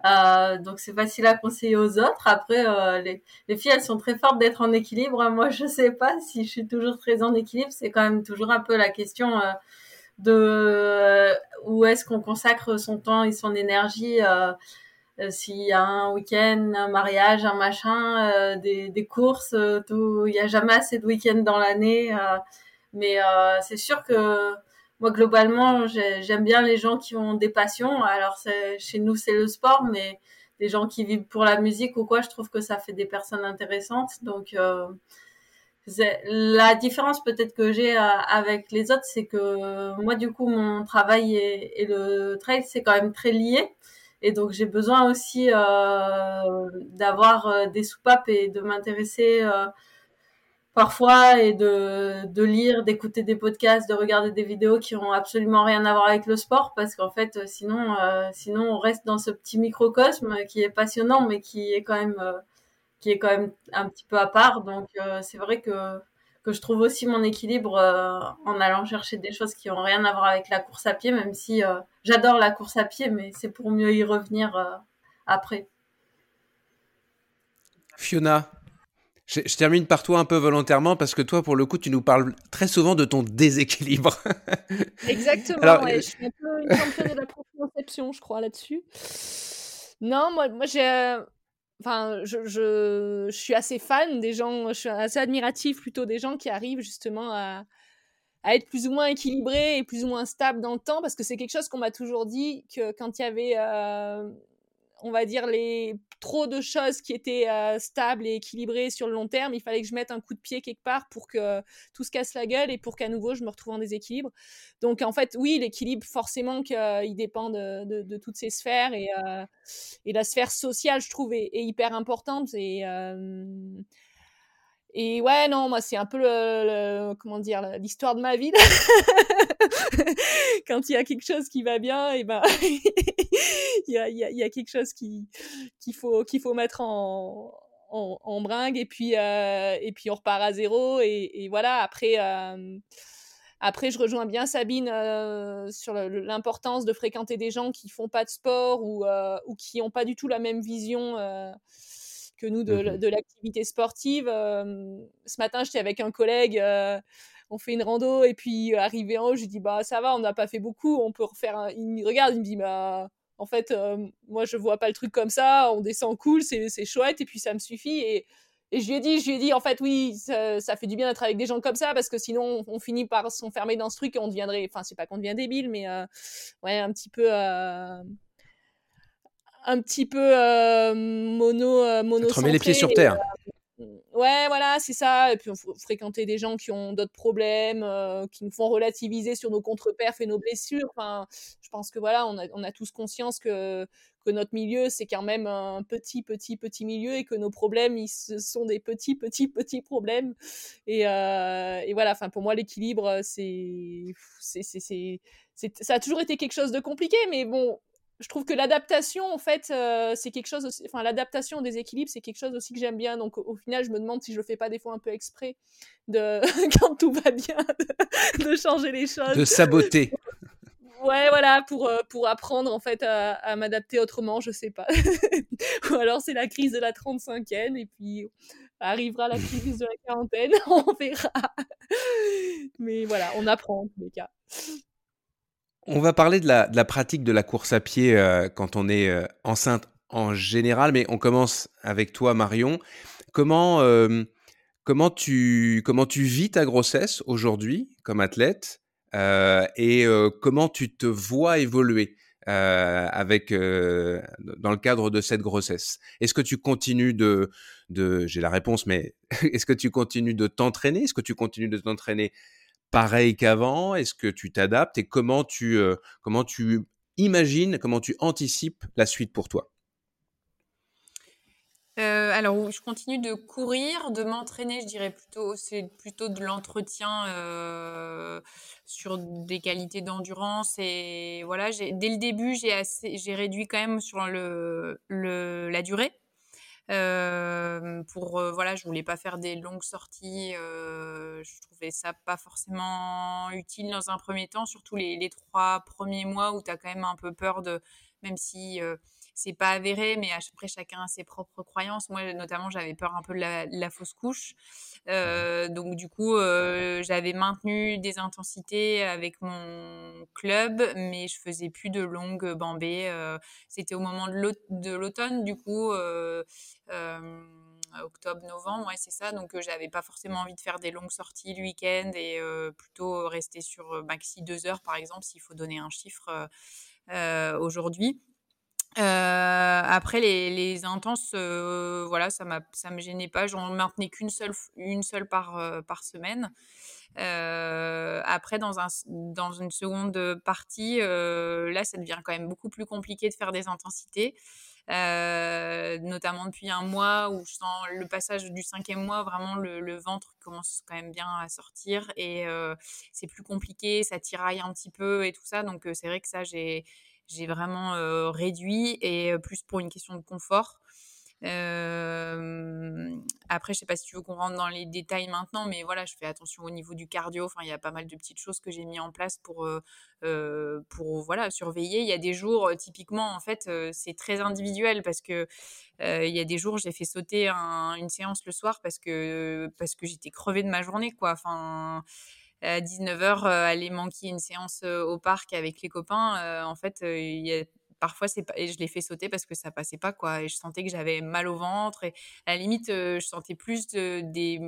C: Euh, donc c'est facile à conseiller aux autres. Après, euh, les, les, filles, elles sont très fortes d'être en équilibre. Moi, je sais pas si je suis toujours très en équilibre. C'est quand même toujours un peu la question euh, de où est-ce qu'on consacre son temps et son énergie. Euh, s'il y a un week-end, un mariage, un machin, euh, des, courses, euh, il n'y a jamais assez de week-ends dans l'année. mais c'est sûr que moi globalement, j'aime bien les gens qui ont des passions. Alors chez nous c'est le sport, mais des gens qui vivent pour la musique ou quoi, je trouve que ça fait des personnes intéressantes. Donc la différence peut-être que j'ai avec les autres, c'est que moi du coup mon travail et, le trail c'est quand même très lié. Et donc j'ai besoin aussi euh, d'avoir euh, des soupapes et de m'intéresser euh, parfois et de, de lire, d'écouter des podcasts, de regarder des vidéos qui ont absolument rien à voir avec le sport parce qu'en fait euh, sinon euh, sinon on reste dans ce petit microcosme qui est passionnant mais qui est quand même euh, qui est quand même un petit peu à part. Donc c'est vrai que que je trouve aussi mon équilibre euh, en allant chercher des choses qui ont rien à voir avec la course à pied, même si euh, j'adore la course à pied, mais c'est pour mieux y revenir euh, après.
A: Fiona, je, je, termine par toi un peu volontairement parce que toi, pour le coup, tu nous parles très souvent de ton déséquilibre.
E: Exactement, Alors, ouais, je suis un peu une championne de la conception, je crois, là-dessus. Non, moi, moi j'ai enfin, je, je, suis assez fan des gens, je suis assez admiratif plutôt des gens qui arrivent justement à, à être plus ou moins équilibrés et plus ou moins stables dans le temps, parce que c'est quelque chose qu'on m'a toujours dit que quand il y avait euh, on va dire, les trop de choses qui étaient euh, stables et équilibrées sur le long terme. Il fallait que je mette un coup de pied quelque part pour que tout se casse la gueule et pour qu'à nouveau je me retrouve en déséquilibre. Donc en fait, oui, l'équilibre, forcément qu'il euh, dépend de, toutes ces sphères et, euh, et, la sphère sociale, je trouve, est, hyper importante. Et ouais, non, moi, c'est un peu le, le comment dire, l'histoire de ma vie. Quand il y a quelque chose qui va bien, et ben, il y a, y, a, y a, quelque chose qui qu'il faut qu'il faut mettre en, en, en, bringue et puis euh, et puis on repart à zéro et, et voilà. Après. Euh, après, je rejoins bien Sabine euh, sur l'importance de fréquenter des gens qui font pas de sport ou, euh, ou qui n'ont pas du tout la même vision euh, que nous de, mmh de l'activité sportive. Ce matin, j'étais avec un collègue, on fait une rando et puis arrivé en haut, je lui dis bah ça va, on n'a pas fait beaucoup, on peut refaire. Un... Il me regarde, il me dit bah en fait, euh, moi je vois pas le truc comme ça, on descend cool, c'est chouette et puis ça me suffit et et je lui ai dit, je lui ai dit, en fait, oui, ça, ça fait du bien d'être avec des gens comme ça parce que sinon, on, on finit par s'enfermer dans ce truc et on deviendrait, enfin, c'est pas qu'on devient débile, mais euh, ouais, un petit peu, euh, un petit peu euh, mono, euh, mono.
A: Te remets les pieds sur terre.
E: Euh, Ouais, voilà, c'est ça. Et puis, on fréquenter des gens qui ont d'autres problèmes, euh, qui nous font relativiser sur nos contre-perfs et nos blessures. Enfin, je pense que voilà, on a, on a tous conscience que, que notre milieu, c'est quand même un petit, petit, petit milieu et que nos problèmes, ils ce sont des petits, petits, petits problèmes. Et, euh, et voilà, enfin, pour moi, l'équilibre, c'est, c'est, c'est, c'est, ça a toujours été quelque chose de compliqué, mais bon, je trouve que l'adaptation, en fait, euh, c'est quelque chose aussi, enfin, l'adaptation des équilibres, c'est quelque chose aussi que j'aime bien. Donc, au, final, je me demande si je le fais pas des fois un peu exprès de, quand tout va bien, de, changer les choses.
A: De saboter.
E: Ouais, voilà, pour, euh, pour apprendre, en fait, à, m'adapter autrement, je sais pas. Ou alors, c'est la crise de la 35e, et puis arrivera la crise de la quarantaine, on verra. Mais voilà, on apprend, en tous les cas.
A: On va parler de la, pratique de la course à pied euh, quand on est euh, enceinte en général, mais on commence avec toi, Marion. Comment, euh, comment, tu, comment tu vis ta grossesse aujourd'hui comme athlète et comment tu te vois évoluer avec, dans le cadre de cette grossesse? Est-ce que tu continues de, de j'ai la réponse, mais est-ce que tu continues de t'entraîner? Est-ce que tu continues de t'entraîner pareil qu'avant? Est-ce que tu t'adaptes et comment tu, euh, comment tu imagines, comment tu anticipes la suite pour toi?
G: Euh, alors, je continue de courir, de m'entraîner, je dirais plutôt, c'est plutôt de l'entretien euh, sur des qualités d'endurance. Et voilà, dès le début, j'ai réduit quand même sur le, la durée. Pour voilà, je voulais pas faire des longues sorties. Je trouvais ça pas forcément utile dans un premier temps, surtout les, les trois premiers mois où tu as quand même un peu peur de, même si c'est pas avéré, mais après chacun a ses propres croyances. Moi, notamment, j'avais peur un peu de la, fausse couche. Euh, donc du coup, euh, j'avais maintenu des intensités avec mon club, mais je faisais plus de longues bambées. Euh, c'était au moment de l'automne, du coup. octobre, novembre, ouais, c'est ça. Donc, j'avais pas forcément envie de faire des longues sorties le week-end et plutôt rester sur maxi deux heures, par exemple, s'il faut donner un chiffre aujourd'hui. Euh, après les, les intenses, euh, voilà, ça m'a, ça me gênait pas. J'en maintenais qu'une seule, une seule par euh, par semaine. après, dans un, dans une seconde partie, là, ça devient quand même beaucoup plus compliqué de faire des intensités. notamment depuis un mois où je sens le passage du cinquième mois, vraiment le, le ventre commence quand même bien à sortir et c'est plus compliqué, ça tiraille un petit peu et tout ça. Donc c'est vrai que ça, j'ai j'ai vraiment réduit et plus pour une question de confort. après, je sais pas si tu veux qu'on rentre dans les détails maintenant, mais voilà, je fais attention au niveau du cardio. Enfin, il y a pas mal de petites choses que j'ai mis en place pour pour voilà surveiller. Il y a des jours, typiquement, en fait, c'est très individuel parce que il y a des jours, j'ai fait sauter une séance le soir parce que parce que j'étais crevée de ma journée, quoi. Enfin à 19h euh, aller manquer une séance euh, au parc avec les copains, euh, en fait, parfois c'est pas je l'ai fait sauter parce que ça passait pas quoi je sentais que j'avais mal au ventre et à la limite je sentais plus de, des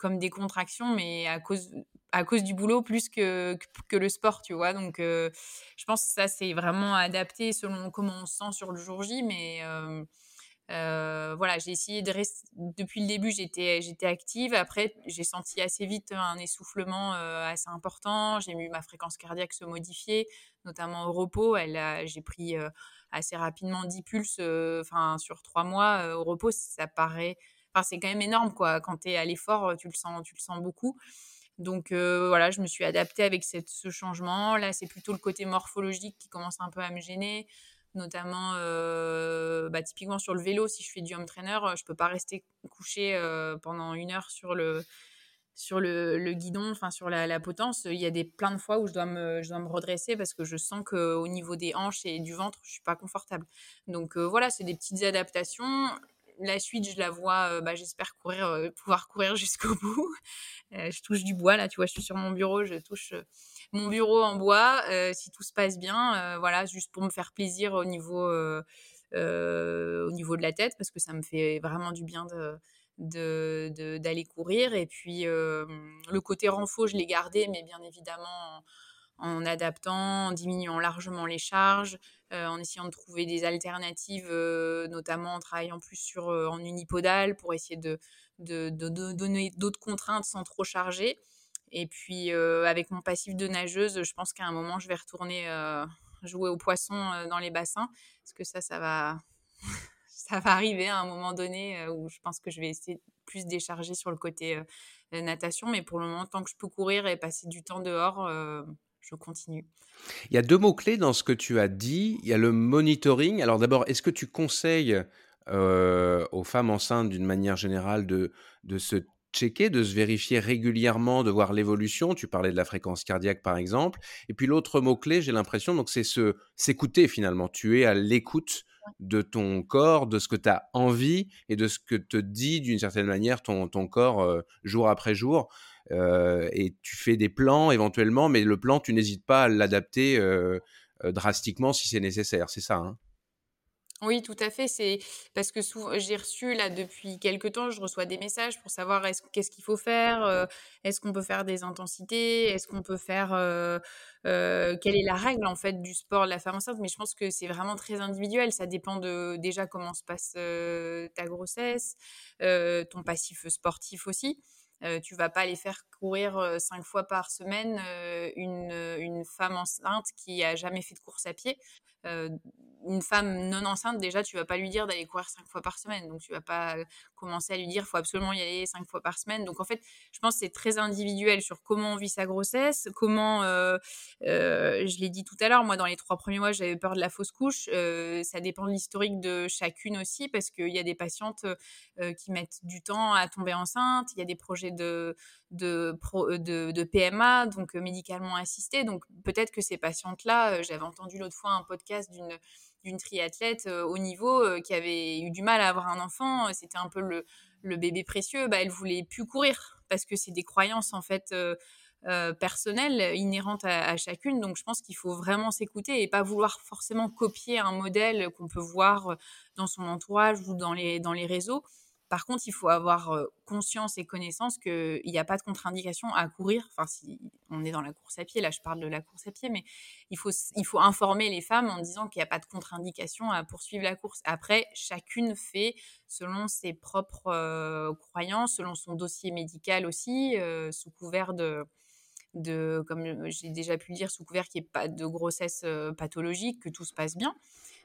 G: comme des contractions mais à cause à cause du boulot plus que que, le sport tu vois donc je pense que ça c'est vraiment adapté selon comment on se sent sur le jour J mais voilà, j'ai essayé de rester. Depuis le début, j'étais j'étais active. Après, j'ai senti assez vite un essoufflement euh, assez important. J'ai eu ma fréquence cardiaque se modifier, notamment au repos. Elle j'ai pris euh, assez rapidement 10 pulses, enfin sur trois mois au repos. Ça paraît, c'est quand même énorme quoi. Quand es à l'effort, tu le sens, tu le sens beaucoup. Donc voilà, je me suis adaptée avec cette, ce changement. Là, c'est plutôt le côté morphologique qui commence un peu à me gêner notamment euh, bah, typiquement sur le vélo si je fais du home trainer je peux pas rester couché euh, pendant une heure sur le sur le, guidon enfin sur la, potence. Il y a des plein de fois où je dois me je dois me redresser parce que je sens que au niveau des hanches et du ventre je suis pas confortable. Donc euh, voilà c'est des petites adaptations. La suite, je la vois, bah, j'espère courir, pouvoir courir jusqu'au bout. je touche du bois, là, tu vois, je suis sur mon bureau, je touche mon bureau en bois, euh, si tout se passe bien, euh, voilà, juste pour me faire plaisir au niveau, euh, au niveau de la tête, parce que ça me fait vraiment du bien de, d'aller courir. Et puis, le côté renfort, je l'ai gardé, mais bien évidemment en adaptant, en diminuant largement les charges, en essayant de trouver des alternatives, notamment en travaillant plus sur en unipodal pour essayer de, de, de donner d'autres contraintes sans trop charger. Et puis avec mon passif de nageuse, je pense qu'à un moment je vais retourner jouer aux poissons dans les bassins parce que ça, ça va ça va arriver à un moment donné où je pense que je vais essayer plus décharger sur le côté natation. Mais pour le moment, tant que je peux courir et passer du temps dehors, je continue.
A: Il y a deux mots-clés dans ce que tu as dit. Il y a le monitoring. Alors d'abord, est-ce que tu conseilles aux femmes enceintes d'une manière générale de, de se checker, de se vérifier régulièrement, de voir l'évolution. Tu parlais de la fréquence cardiaque par exemple. Et puis l'autre mot-clé, j'ai l'impression, donc c'est se, s'écouter finalement. Tu es à l'écoute de ton corps, de ce que tu as envie et de ce que te dit d'une certaine manière ton, ton corps euh, jour après jour. Euh, et tu fais des plans éventuellement, mais le plan, tu n'hésites pas à l'adapter euh, drastiquement si c'est nécessaire. C'est ça. Hein?
G: Oui, tout à fait. C'est parce que j'ai reçu là depuis quelques temps, je reçois des messages pour savoir est-ce qu'est-ce qu'il faut faire, est-ce qu'on peut faire des intensités, est-ce qu'on peut faire quelle est la règle en fait du sport de la femme enceinte. Mais je pense que c'est vraiment très individuel. Ça dépend de déjà comment se passe ta grossesse, ton passif sportif aussi. Euh, tu vas pas aller faire courir cinq fois par semaine une, une, femme enceinte qui a jamais fait de course à pied une femme non enceinte, déjà, tu vas pas lui dire d'aller courir cinq fois par semaine. Donc, tu vas pas commencer à lui dire, faut absolument y aller cinq fois par semaine. Donc, en fait, je pense que c'est très individuel sur comment on vit sa grossesse, comment, euh, euh, je l'ai dit tout à l'heure, moi, dans les trois premiers mois, j'avais peur de la fausse couche. Euh, ça dépend de l'historique de chacune aussi, parce qu'il y a des patientes qui mettent du temps à tomber enceinte. Il y a des projets de, de, PMA, donc médicalement assisté. Donc, peut-être que ces patientes-là, j'avais entendu l'autre fois un podcast d'une triathlète au niveau qui avait eu du mal à avoir un enfant, c'était un peu le, bébé précieux, bah, elle voulait plus courir parce que c'est des croyances en fait personnelles inhérentes à, chacune. Donc je pense qu'il faut vraiment s'écouter et pas vouloir forcément copier un modèle qu'on peut voir dans son entourage ou dans les, dans les réseaux. Par contre, il faut avoir conscience et connaissance qu'il n'y a pas de contre-indication à courir. Enfin, si on est dans la course à pied, là je parle de la course à pied, mais il faut, informer les femmes en disant qu'il n'y a pas de contre-indication à poursuivre la course. Après, chacune fait selon ses propres croyances, selon son dossier médical aussi, sous couvert de, de, comme j'ai déjà pu le dire, sous couvert qu'il n'y ait pas de grossesse pathologique, que tout se passe bien.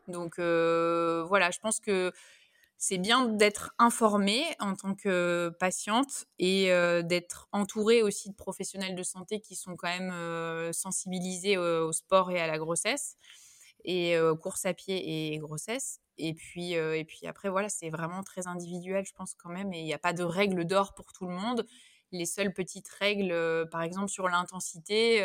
G: Donc voilà, je pense que c'est bien d'être informée en tant que patiente et d'être entourée aussi de professionnels de santé qui sont quand même sensibilisés au, sport et à la grossesse et course à pied et grossesse. Et puis, et puis après, voilà, c'est vraiment très individuel, je pense quand même, et il n'y a pas de règle d'or pour tout le monde les seules petites règles, par exemple sur l'intensité.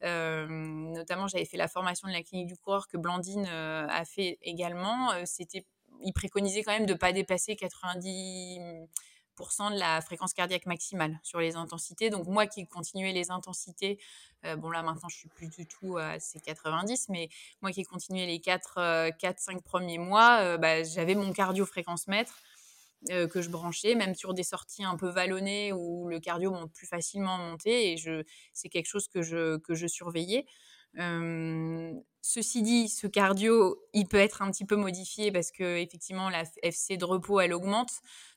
G: notamment, j'avais fait la formation de la clinique du coureur que Blandine a fait également. C'était il préconisait quand même de ne pas dépasser 90% de la fréquence cardiaque maximale sur les intensités. Donc moi qui continuais les intensités, euh, bon là maintenant je suis plus du tout à ces 90, mais moi qui continuais les 4, 4 5 premiers mois, euh, bah, j'avais mon cardio fréquence mètre euh, que je branchais, même sur des sorties un peu vallonnées où le cardio monte plus facilement monter et je, c'est quelque chose que je, que je surveillais ceci dit, ce cardio, il peut être un petit peu modifié parce que effectivement la FC de repos elle augmente.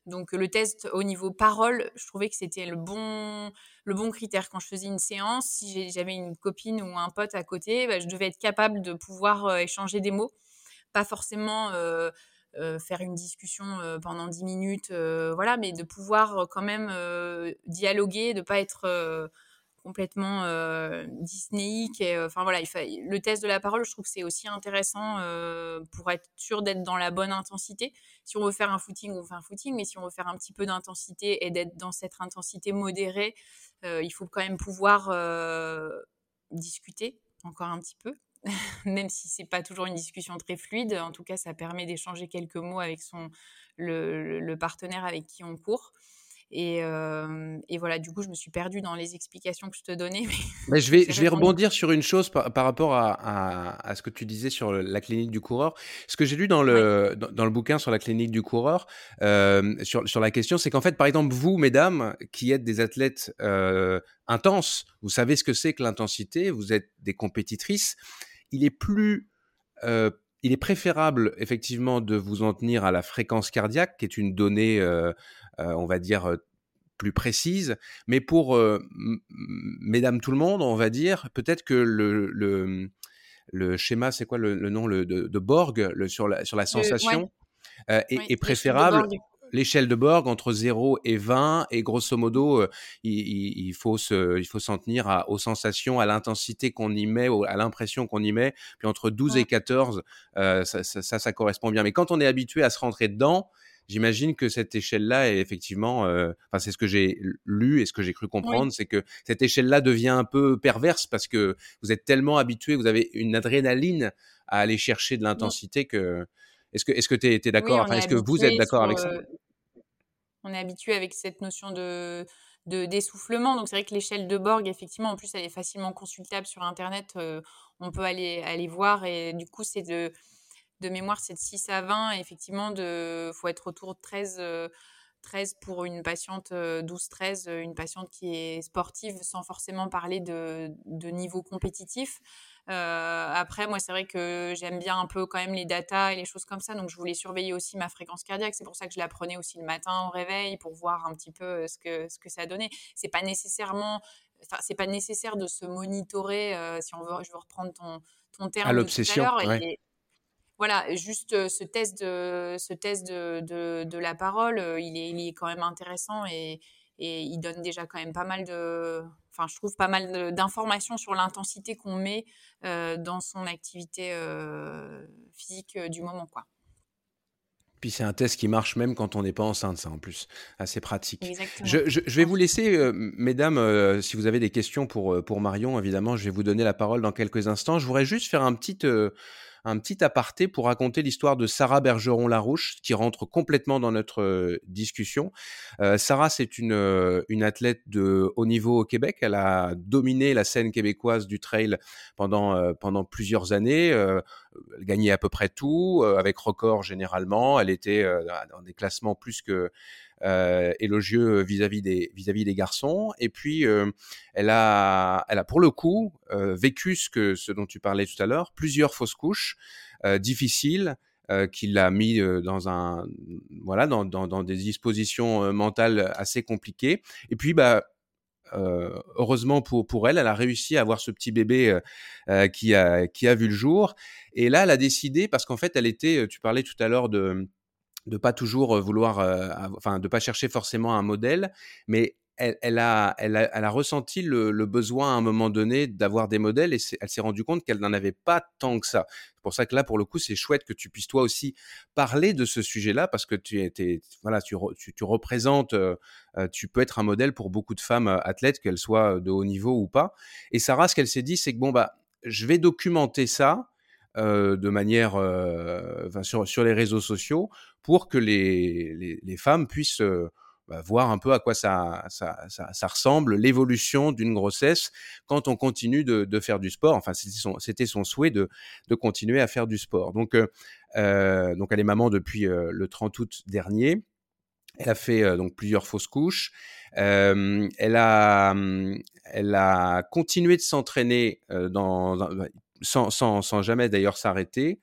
G: Donc le test au niveau parole, je trouvais que c'était le bon le bon critère quand je faisais une séance. Si j'avais une copine ou un pote à côté, bah, je devais être capable de pouvoir échanger des mots, pas forcément faire une discussion pendant 10 minutes, voilà, mais de pouvoir quand même dialoguer, de pas être complètement euh, disnéique. Et, euh, enfin voilà, il le test de la parole, je trouve que c'est aussi intéressant euh, pour être sûr d'être dans la bonne intensité. Si on veut faire un footing, on fait un footing, mais si on veut faire un petit peu d'intensité et d'être dans cette intensité modérée, il faut quand même pouvoir discuter encore un petit peu. même si c'est pas toujours une discussion très fluide, en tout cas, ça permet d'échanger quelques mots avec son le partenaire avec qui on court. Et, euh, et, voilà, du coup, je me suis perdue dans les explications que je te donnais.
A: Mais je vais, je vais rebondir sur une chose par, par rapport à, à, à, ce que tu disais sur la clinique du coureur. Ce que j'ai lu dans le, dans, dans, le bouquin sur la clinique du coureur, euh, sur, sur la question, c'est qu'en fait, par exemple, vous, mesdames, qui êtes des athlètes euh, intenses, vous savez ce que c'est que l'intensité, vous êtes des compétitrices, il est plus... Il est préférable effectivement de vous en tenir à la fréquence cardiaque, qui est une donnée euh, on va dire, euh, plus précise. Mais pour euh, mesdames tout le monde, on va dire, peut-être que le, le, schéma, c'est quoi le, nom le, de, Borg le, sur, la, sur la sensation est, préférable l'échelle de Borg entre 0 et 20 et grosso modo il, faut se, il faut s'en tenir aux sensations à l'intensité qu'on y met à l'impression qu'on y met. Puis entre 12 et 14 ça, ça, ça, correspond bien. Mais quand on est habitué à se rentrer dedans J'imagine que cette échelle-là est effectivement, euh, enfin c'est ce que j'ai lu et ce que j'ai cru comprendre, c'est que cette échelle-là devient un peu perverse parce que vous êtes tellement habitué, vous avez une adrénaline à aller chercher de l'intensité que. Est-ce que est-ce que tu es, d'accord? enfin, Est-ce que vous êtes d'accord avec ça?
G: On est habitué avec cette notion de d'essoufflement. Donc c'est vrai que l'échelle de Borg, effectivement, en plus, elle est facilement consultable sur Internet. Euh, on peut aller aller voir et du coup, c'est de de mémoire, c'est de 6 à 20. Et effectivement, il faut être autour de 13, 13 euh, pour une patiente, 12-13, euh, une patiente qui est sportive, sans forcément parler de, niveau compétitif. Euh, après, moi, c'est vrai que j'aime bien un peu quand même les datas et les choses comme ça. Donc, je voulais surveiller aussi ma fréquence cardiaque. C'est pour ça que je la prenais aussi le matin au réveil pour voir un petit peu ce que, ce que ça donnait. C'est pas nécessairement, enfin, c'est pas nécessaire de se monitorer, si on veut, je veux reprendre ton, ton terme.
A: À l'obsession. Ouais
G: voilà, juste ce test de, ce test de, de, la parole, il est, il est quand même intéressant et, et il donne déjà quand même pas mal de, enfin, je trouve pas mal d'informations sur l'intensité qu'on met dans son activité physique du moment, quoi.
A: Puis c'est un test qui marche même quand on n'est pas enceinte, ça en plus. Assez pratique. Je, je, je, vais vous laisser, mesdames, si vous avez des questions pour, pour Marion, évidemment, je vais vous donner la parole dans quelques instants. Je voudrais juste faire un petit, un petit aparté pour raconter l'histoire de Sarah Bergeron-Larouche, qui rentre complètement dans notre discussion. Euh, Sarah, c'est une, une athlète de haut niveau au Québec. Elle a dominé la scène québécoise du trail pendant, plusieurs années. elle gagnait à peu près tout, avec record généralement. Elle était dans des classements plus que euh, élogieux vis-à-vis des vis-à-vis des garçons. Et puis euh, elle a elle a pour le coup euh, vécu ce que ce dont tu parlais tout à l'heure, plusieurs fausses couches difficiles. Euh, qui l'a mis dans un voilà dans, dans, dans des dispositions mentales assez compliquées et puis bah euh, heureusement pour, pour elle, elle a réussi à avoir ce petit bébé euh, qui, a, qui a vu le jour. Et là, elle a décidé, parce qu'en fait, elle était, tu parlais tout à l'heure de, de pas toujours vouloir, enfin, de pas chercher forcément un modèle, mais elle, elle, a, elle, a, ressenti le, besoin à un moment donné d'avoir des modèles et elle s'est rendue compte qu'elle n'en avait pas tant que ça. C'est pour ça que là, pour le coup, c'est chouette que tu puisses toi aussi parler de ce sujet-là parce que tu, es, voilà, tu, tu, représentes, tu peux être un modèle pour beaucoup de femmes athlètes, qu'elles soient de haut niveau ou pas. Et Sarah, ce qu'elle s'est dit, c'est que bon, bah, je vais documenter ça de manière sur, sur, les réseaux sociaux pour que les, les, femmes puissent euh, bah, voir un peu à quoi ça, ça, ça, ressemble, l'évolution d'une grossesse quand on continue de, de faire du sport. Enfin, c'était son, souhait de, de continuer à faire du sport. Donc, euh, donc elle est maman depuis le 30 août dernier. Elle a fait donc plusieurs fausses couches. Euh, elle a, elle a continué de s'entraîner sans, sans, sans jamais d'ailleurs s'arrêter.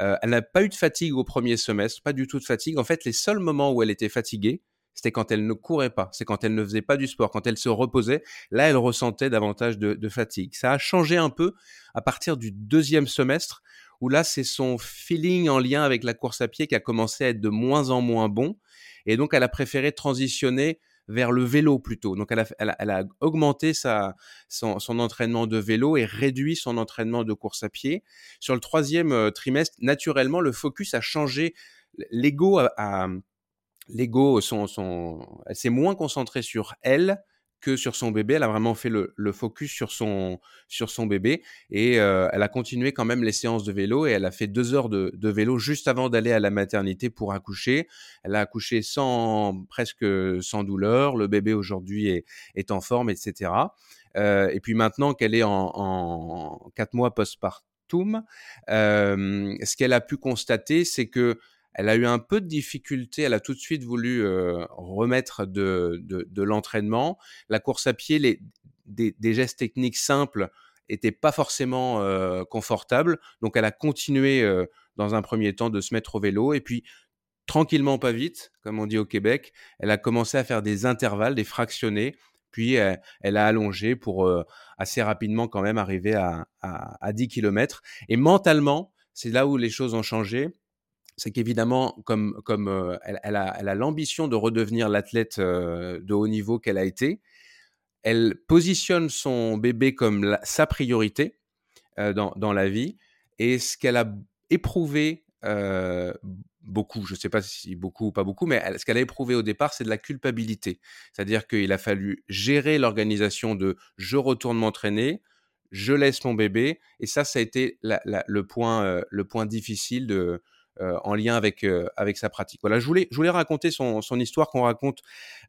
A: Euh, elle n'a pas eu de fatigue au premier semestre, pas du tout de fatigue. En fait, les seuls moments où elle était fatiguée, c'était quand elle ne courait pas, c'est quand elle ne faisait pas du sport, quand elle se reposait. Là, elle ressentait davantage de, de fatigue. Ça a changé un peu à partir du deuxième semestre, où là, c'est son feeling en lien avec la course à pied qui a commencé à être de moins en moins bon. Et donc, elle a préféré transitionner vers le vélo plutôt. Donc elle a, augmenté sa, son, entraînement de vélo et réduit son entraînement de course à pied. Sur le troisième euh, trimestre, naturellement, le focus a changé. L'ego a, son, son, elle s'est moins concentrée sur elle que sur son bébé. Elle a vraiment fait le, focus sur son, sur son bébé et euh, elle a continué quand même les séances de vélo et elle a fait deux heures de, vélo juste avant d'aller à la maternité pour accoucher. Elle a accouché sans presque sans douleur. Le bébé aujourd'hui est, en forme, etc. Euh, et puis maintenant qu'elle est en, en quatre mois postpartum, euh, ce qu'elle a pu constater, c'est que elle a eu un peu de difficulté. Elle a tout de suite voulu euh, remettre de, de, de l'entraînement. La course à pied, les, des, des gestes techniques simples étaient pas forcément euh, confortables. Donc, elle a continué euh, dans un premier temps de se mettre au vélo. Et puis, tranquillement, pas vite, comme on dit au Québec, elle a commencé à faire des intervalles, des fractionnés. Puis, elle, elle a allongé pour assez rapidement quand même arriver à, à, à 10 km. Et mentalement, c'est là où les choses ont changé c'est qu'évidemment, comme, comme elle, a, elle a l'ambition de redevenir l'athlète de haut niveau qu'elle a été, elle positionne son bébé comme sa priorité dans, dans, la vie. Et ce qu'elle a éprouvé beaucoup, je ne sais pas si beaucoup ou pas beaucoup, mais ce qu'elle a éprouvé au départ, c'est de la culpabilité. C'est-à-dire qu'il a fallu gérer l'organisation de je retourne m'entraîner, je laisse mon bébé. Et ça, ça a été le, point, le point difficile de, en lien avec euh, avec sa pratique. Voilà, je voulais je voulais raconter son, son histoire qu'on raconte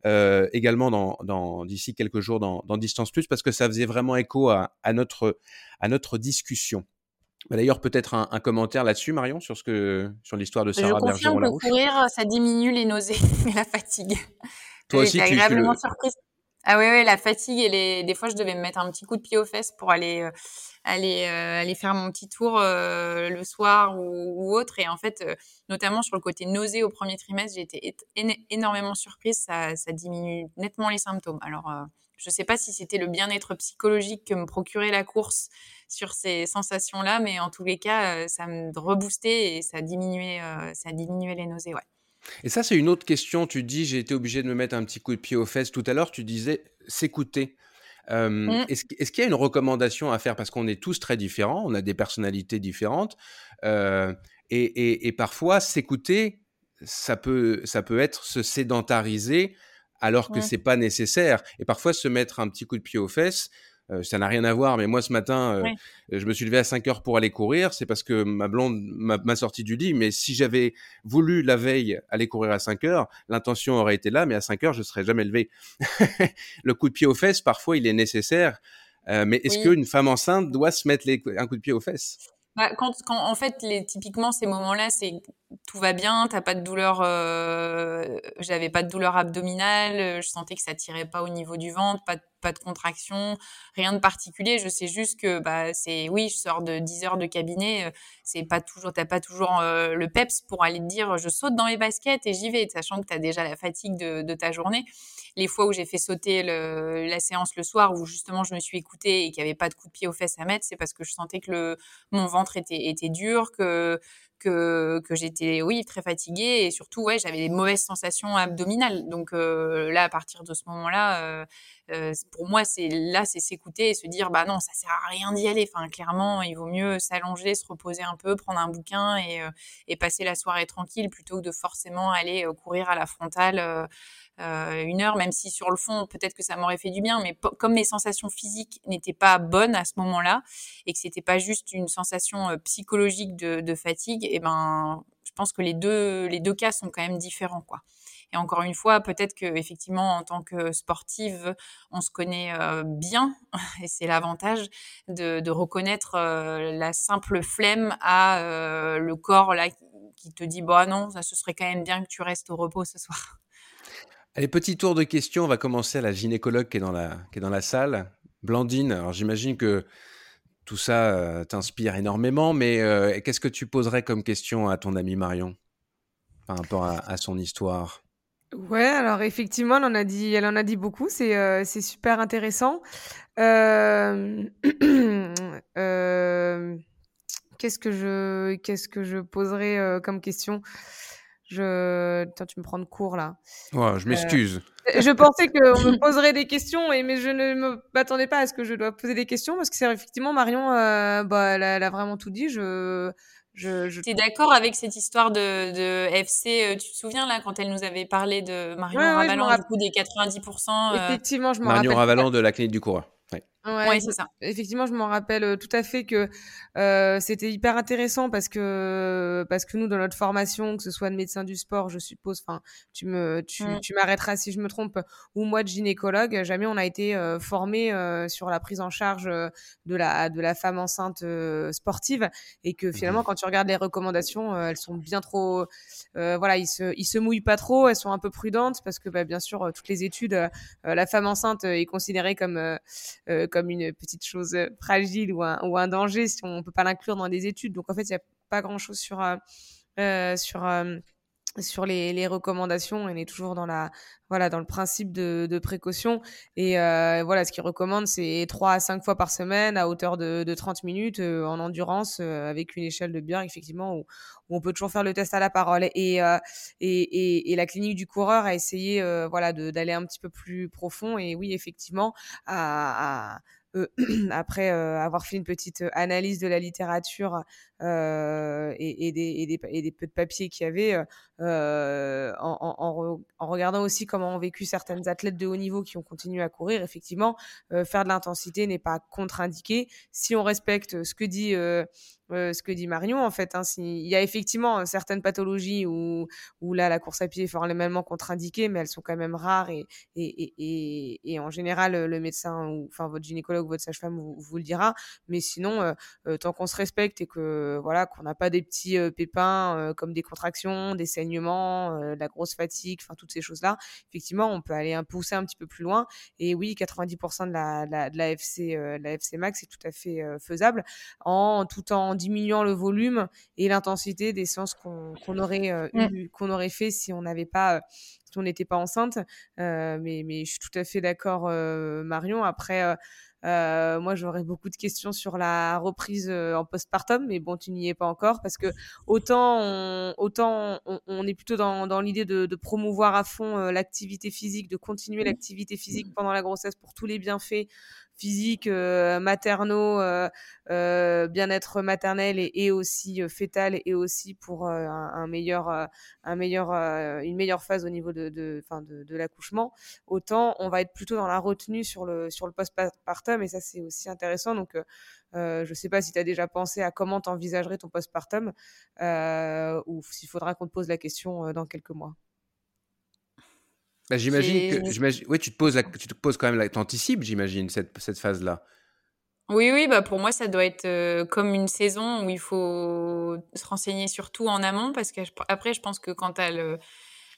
A: euh, également dans, dans d'ici quelques jours dans, dans Distance Plus parce que ça faisait vraiment écho à, à notre à notre discussion. D'ailleurs, peut-être un, un commentaire là-dessus, Marion, sur ce que sur l'histoire de Sarah
G: Je confirme que courir, ça diminue les nausées et la fatigue.
A: Toi aussi, tu,
G: agréablement
A: tu
G: le... surprise. Ah oui, la fatigue et les... des fois, je devais me mettre un petit coup de pied aux fesses pour aller euh, aller euh, aller faire mon petit tour euh, le soir ou, ou, autre. Et en fait, euh, notamment sur le côté nausée au premier trimestre, j'ai été énormément surprise. Ça, ça diminue nettement les symptômes. Alors, euh, je ne sais pas si c'était le bien-être psychologique que me procurait la course sur ces sensations-là, mais en tous les cas, euh, ça me reboostait et ça diminuait, ça diminuait les nausées. Ouais.
A: Et ça, c'est une autre question. Tu dis, j'ai été obligé de me mettre un petit coup de pied aux fesses. Tout à l'heure, tu disais s'écouter. Euh, mmh. Est-ce est qu'il y a une recommandation à faire? Parce qu'on est tous très différents, on a des personnalités différentes. Euh, et, et, et, parfois, s'écouter, ça peut, ça peut être se sédentariser alors que ouais. c'est pas nécessaire. Et parfois, se mettre un petit coup de pied aux fesses, euh, ça n'a rien à voir, mais moi ce matin, euh, ouais. je me suis levé à 5 heures pour aller courir. C'est parce que ma blonde m'a sorti du lit. Mais si j'avais voulu la veille aller courir à 5 heures, l'intention aurait été là, mais à 5 heures, je serais jamais levé. le coup de pied aux fesses, parfois, il est nécessaire. Euh, mais est-ce oui. qu'une femme enceinte doit se mettre les, un coup de pied aux fesses?
G: Bah, quand, quand, en fait, les, typiquement, ces moments-là, c'est tout va bien, t'as pas de douleur, euh, j'avais pas de douleur abdominale, je sentais que ça tirait pas au niveau du ventre, pas de, pas de contraction, rien de particulier. Je sais juste que, bah, c'est, oui, je sors de 10 heures de cabinet, c'est pas toujours, t'as pas toujours euh, le peps pour aller te dire, je saute dans mes baskets et j'y vais, sachant que t'as déjà la fatigue de, ta journée les fois où j'ai fait sauter la séance le soir, où justement je me suis écoutée et qu'il n'y avait pas de coup de pied aux fesses à mettre, c'est parce que je sentais que le, mon ventre était, était dur, que que, que j'étais oui très fatiguée et surtout ouais j'avais des mauvaises sensations abdominales donc euh, là à partir de ce moment là euh, euh, pour moi c'est là c'est s'écouter et se dire bah non ça sert à rien d'y aller enfin clairement il vaut mieux s'allonger se reposer un peu prendre un bouquin et, euh, et passer la soirée tranquille plutôt que de forcément aller euh, courir à la frontale euh, une heure, même si sur le fond, peut-être que ça m'aurait fait du bien, mais comme mes sensations physiques n'étaient pas bonnes à ce moment-là et que c'était pas juste une sensation euh, psychologique de, de fatigue, et eh ben, je pense que les deux, les deux cas sont quand même différents, quoi. Et encore une fois, peut-être que effectivement, en tant que sportive, on se connaît euh, bien, et c'est l'avantage de, reconnaître euh, la simple flemme à euh, le corps là qui te dit bah non, ça ce serait quand même bien que tu restes au repos ce soir.
A: Allez, petit tour de questions. On va commencer à la gynécologue qui est dans la, qui est dans la salle. Blandine, alors j'imagine que tout ça t'inspire énormément, mais qu'est-ce que tu poserais comme question à ton amie Marion par rapport à, son histoire?
D: Ouais, alors effectivement, elle en a dit, elle en a dit beaucoup. C'est euh, c'est super intéressant. Euh, qu'est-ce que je qu'est-ce que je poserais comme question? Je... Tu me prends de court là.
A: Ouais, je m'excuse.
D: Euh, je pensais qu'on me poserait des questions, et, mais je ne m'attendais pas à ce que je dois poser des questions parce que c'est effectivement Marion, euh, bah, elle a, elle, a, vraiment tout dit. Je, Je, je...
G: T'es d'accord avec cette histoire de, de FC Tu te souviens là quand elle nous avait parlé de Marion
D: Ouais, ouais,
G: Ravalan,
D: rapp-
G: du coup des 90% euh,
D: Effectivement, je m'en
A: Marion
D: rappelle.
A: Ravalan de la clinique du coureur. Ouais.
D: Ouais,
G: Ouais, c'est ça.
D: Effectivement, je m'en rappelle euh, tout à fait que euh, c'était hyper intéressant parce que parce que nous dans notre formation, que ce soit de médecin du sport, je suppose, enfin, tu me tu,
G: Mm.
D: tu m'arrêteras si je me trompe, ou moi de gynécologue, jamais on a été euh, formé euh, sur la prise en charge de la de la femme enceinte sportive et que finalement quand tu regardes les recommandations, elles sont bien trop voilà, ils se ils se mouillent pas trop, elles sont un peu prudentes parce que bah, bien sûr toutes les études la femme enceinte est considérée comme comme une petite chose euh, fragile ou un, ou un danger si on peut pas l'inclure dans des études. Donc en fait, il y a pas grand chose sur euh, euh, sur sur les, les recommandations. On est toujours dans la voilà dans le principe de, de précaution et euh, voilà ce qu'ils recommandent c'est 3 à 5 fois par semaine à hauteur de, de 30 minutes euh, en endurance euh, avec une échelle de Björk effectivement où, où on peut toujours faire le test à la parole et euh, et, et, et la clinique du coureur a essayé euh, voilà d'aller un petit peu plus profond et oui effectivement à, à- après euh, avoir fait une petite analyse de la littérature euh, et, et, des, et, des, et des peu de papiers qu'il y avait, euh, en, en, en, en regardant aussi comment ont vécu certaines athlètes de haut niveau qui ont continué à courir, effectivement, euh, faire de l'intensité n'est pas contre-indiqué. Si on respecte ce que dit euh, euh, ce que dit Marion en fait. Hein, il y a effectivement euh, certaines pathologies où, où là la course à pied est formellement contre-indiquée, mais elles sont quand même rares et, et, et, et, en général le médecin ou enfin votre gynécologue, votre sage-femme vous, le dira. Mais sinon, euh, euh, tant qu'on se respecte et que voilà qu'on n'a pas des petits euh, pépins euh, comme des contractions, des saignements, euh, de la grosse fatigue, enfin toutes ces choses-là, effectivement on peut aller un pousser un petit peu plus loin. Et oui, 90% de la, la, FC, euh, la FC max c'est tout à fait euh, faisable en tout en diminuant le volume et l'intensité des séances qu'on aurait euh, eu, qu'on aurait fait si on n'avait pas euh, si on n'était pas enceinte. Euh, mais, mais je suis tout à fait d'accord, Marion. Après, euh, moi, j'aurais beaucoup de questions sur la reprise euh, en postpartum, mais bon, tu n'y es pas encore parce que autant on, autant on, on est plutôt dans, dans l'idée de, de promouvoir à fond euh, l'activité physique, de continuer l'activité physique pendant la grossesse pour tous les bienfaits physiques, euh, maternaux, euh, euh, bien-être maternel et, aussi fœtal et aussi pour un, meilleur, un meilleur, une meilleure phase au niveau de, de, de, l'accouchement. Autant on va être plutôt dans la retenue sur le, sur le postpartum et ça c'est aussi intéressant. Donc je sais pas si tu as déjà pensé à comment t'envisagerais ton postpartum euh, ou s'il faudra qu'on te pose la question dans quelques mois.
A: Bah, j'imagine que, j'imagine, oui, tu te poses, la, tu te poses quand même, la, t'anticipes, j'imagine cette, cette phase-là.
G: Oui, oui, bah pour moi, ça doit être euh, comme une saison où il faut se renseigner surtout en amont parce que je- après, je pense que quand tu as le,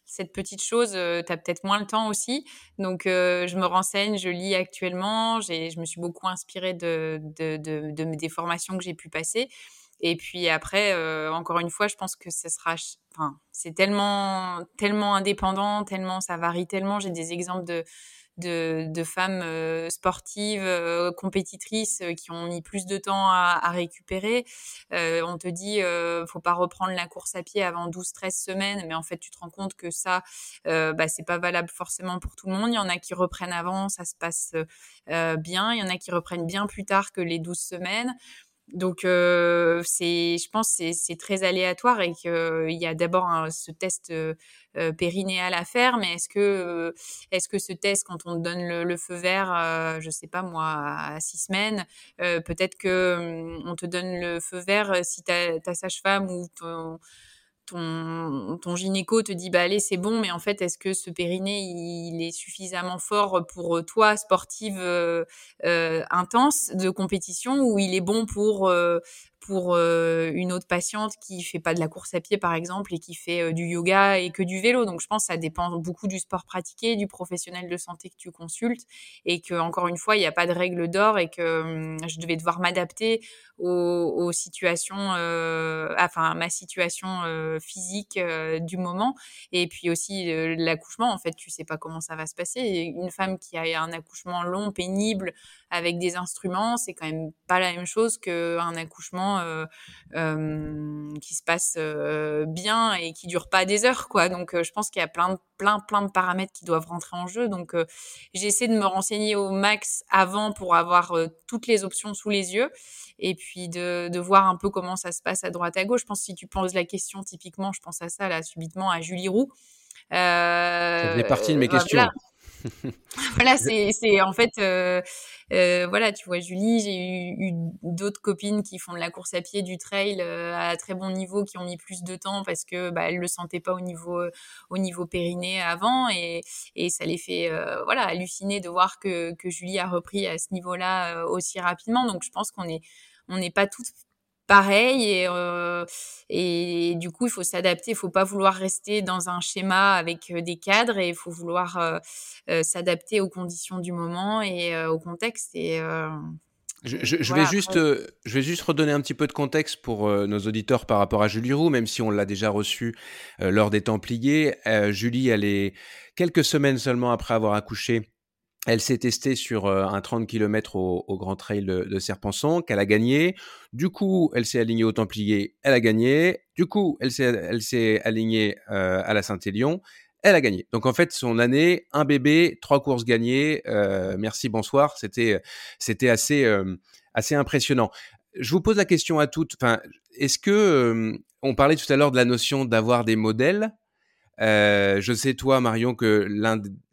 G: cette petite chose, euh, tu as peut-être moins le temps aussi. Donc, euh, je me renseigne, je lis actuellement. J'ai, je me suis beaucoup inspirée de, de, de, de- des formations que j'ai pu passer. Et puis après, euh, encore une fois, je pense que ce sera, enfin, c'est tellement, tellement indépendant, tellement, ça varie tellement. J'ai des exemples de, de, de femmes euh, sportives, euh, compétitrices euh, qui ont mis plus de temps à, à récupérer. On te dit, faut pas reprendre la course à pied avant 12-13 semaines, mais en fait, tu te rends compte que ça, bah, c'est pas valable forcément pour tout le monde. Il y en a qui reprennent avant, ça se passe bien. Il y en a qui reprennent bien plus tard que les 12 semaines. Donc, euh, c'est, je pense, que c'est, très aléatoire et qu'il y a d'abord ce test euh, périnéal à faire. Mais est-ce que, est-ce que ce test, quand on te donne le, le feu vert, je sais pas moi, à six semaines, peut-être que hum, on te donne le feu vert si ta, ta sage-femme ou ton ton, ton gynéco te dit bah allez c'est bon mais en fait est-ce que ce périnée il est suffisamment fort pour toi sportive euh, euh, intense de compétition ou il est bon pour euh, pour une autre patiente qui fait pas de la course à pied par exemple et qui fait du yoga et que du vélo. Donc je pense que ça dépend beaucoup du sport pratiqué du professionnel de santé que tu consultes et que encore une fois il n'y a pas de règle d'or et que je devais devoir m'adapter aux, situations enfin à ma situation physique du moment. Et puis aussi l'accouchement en fait tu sais pas comment ça va se passer une femme qui a un accouchement long pénible avec des instruments c'est quand même pas la même chose qu'un accouchement entraînement qui se passe bien et qui dure pas des heures, quoi. Donc, je pense qu'il y a plein de, plein, plein de paramètres qui doivent rentrer en jeu. Donc, j'essaie de me renseigner au max avant pour avoir toutes les options sous les yeux et puis de, de, voir un peu comment ça se passe à droite à gauche. Je pense que si tu poses la question typiquement, je pense à ça là subitement à Julie Roux.
A: Euh, ça faisait partie de mes questions.
G: Voilà, c'est en fait, euh, euh, voilà, tu vois, Julie, j'ai eu, eu d'autres copines qui font de la course à pied, du trail euh, à très bon niveau, qui ont mis plus de temps parce que bah, elles le sentaient pas au niveau au niveau périnée avant, et, et ça les fait euh, voilà halluciner de voir que, que Julie a repris à ce niveau-là euh, aussi rapidement. Donc je pense qu'on est on n'est pas toutes pareil et, euh, et du coup il faut s'adapter il faut pas vouloir rester dans un schéma avec euh, des cadres et il faut vouloir euh, euh, s'adapter aux conditions du moment et au contexte et
A: je, je, je, vais juste, je vais juste redonner un petit peu de contexte pour nos auditeurs par rapport à Julie Roux, même si on l'a déjà reçu lors des Templiers. Julie, elle est quelques semaines seulement après avoir accouché elle s'est testée sur euh, un 30 km au, Grand Trail de, Serpenson, qu'elle a gagné. Du coup, elle s'est alignée au Templier, elle a gagné. Du coup, elle s'est, alignée euh, à la Saint-Élion, elle a gagné. Donc en fait, son année, un bébé, trois courses gagnées. Euh, merci, bonsoir. C'était, assez, impressionnant. Je vous pose la question à toutes. Est-ce que on parlait tout à l'heure de la notion d'avoir des modèles euh, je sais, toi, Marion, que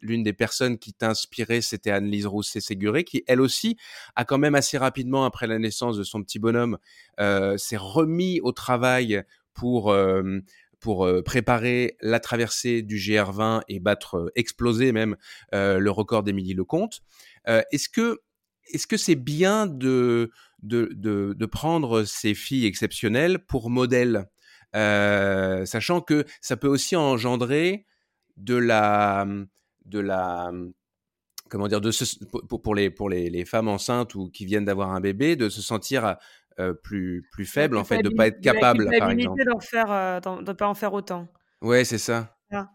A: l'une des personnes qui t'a inspiré, c'était Anne-Lise Rousset-Séguré, qui, elle aussi, a quand même assez rapidement, après la naissance de son petit bonhomme, euh, s'est remis au travail pour, euh, pour euh, préparer la traversée du GR20 et battre, euh, exploser même le record d'Émilie Lecomte. Est-ce que est-ce que c'est bien de, de, de, de prendre ces filles exceptionnelles pour modèle? Sachant que ça peut aussi engendrer de la, de la, comment dire, de pour, pour, les, pour les, les, femmes enceintes ou qui viennent d'avoir un bébé, de se sentir euh, plus, plus faible, en fait, de pas être capable, par exemple.
D: faire, euh, de pas en faire autant.
A: Ouais, c'est ça. Ah.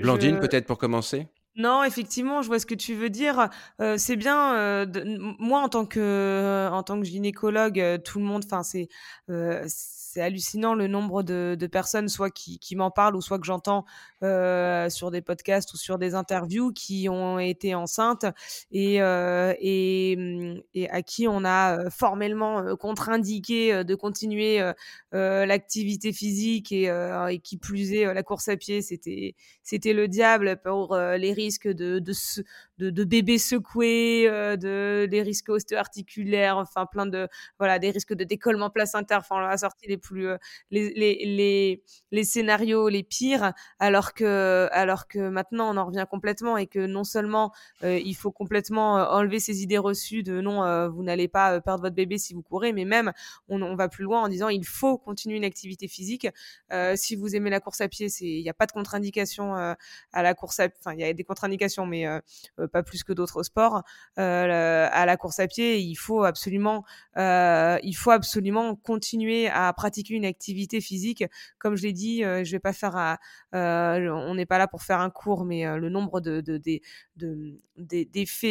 A: Blandine, je... peut-être pour commencer?
D: Non, effectivement, je vois ce que tu veux dire. Euh, c'est bien. Euh, de, moi, en tant que, en tant que gynécologue, tout le monde, enfin, c'est, c'est hallucinant le nombre de, personnes, soit qui, m'en parlent, ou soit que j'entends euh, sur des podcasts ou sur des interviews, qui ont été enceintes et, euh, mm, et, à qui on a euh, formellement contre-indiqué de continuer l'activité physique et, qui plus est la course à pied, c'était c'était le diable pour les risques de, de, de, de bébés secoués, de les risques ostéo-articulaires, enfin plein de voilà des risques de décollement placentaire. Enfin, on a sorti plus euh, les, les, les, les, scénarios les pires, alors que, alors que maintenant on en revient complètement et que non seulement euh, il faut complètement euh, enlever ces idées reçues de non, vous n'allez pas perdre votre bébé si vous courez, mais même on, on, va plus loin en disant il faut continuer une activité physique. si vous aimez la course à pied, c'est il n'y a pas de contre-indication à la course à, enfin il y a des contre-indications, mais pas plus que d'autres sports. à la course à pied, il faut absolument, il faut absolument continuer à pratiquer pratiquer une activité physique. Comme je l'ai dit, euh, je vais pas faire à, euh, on n'est pas là pour faire un cours, mais euh, le nombre de, de, de, de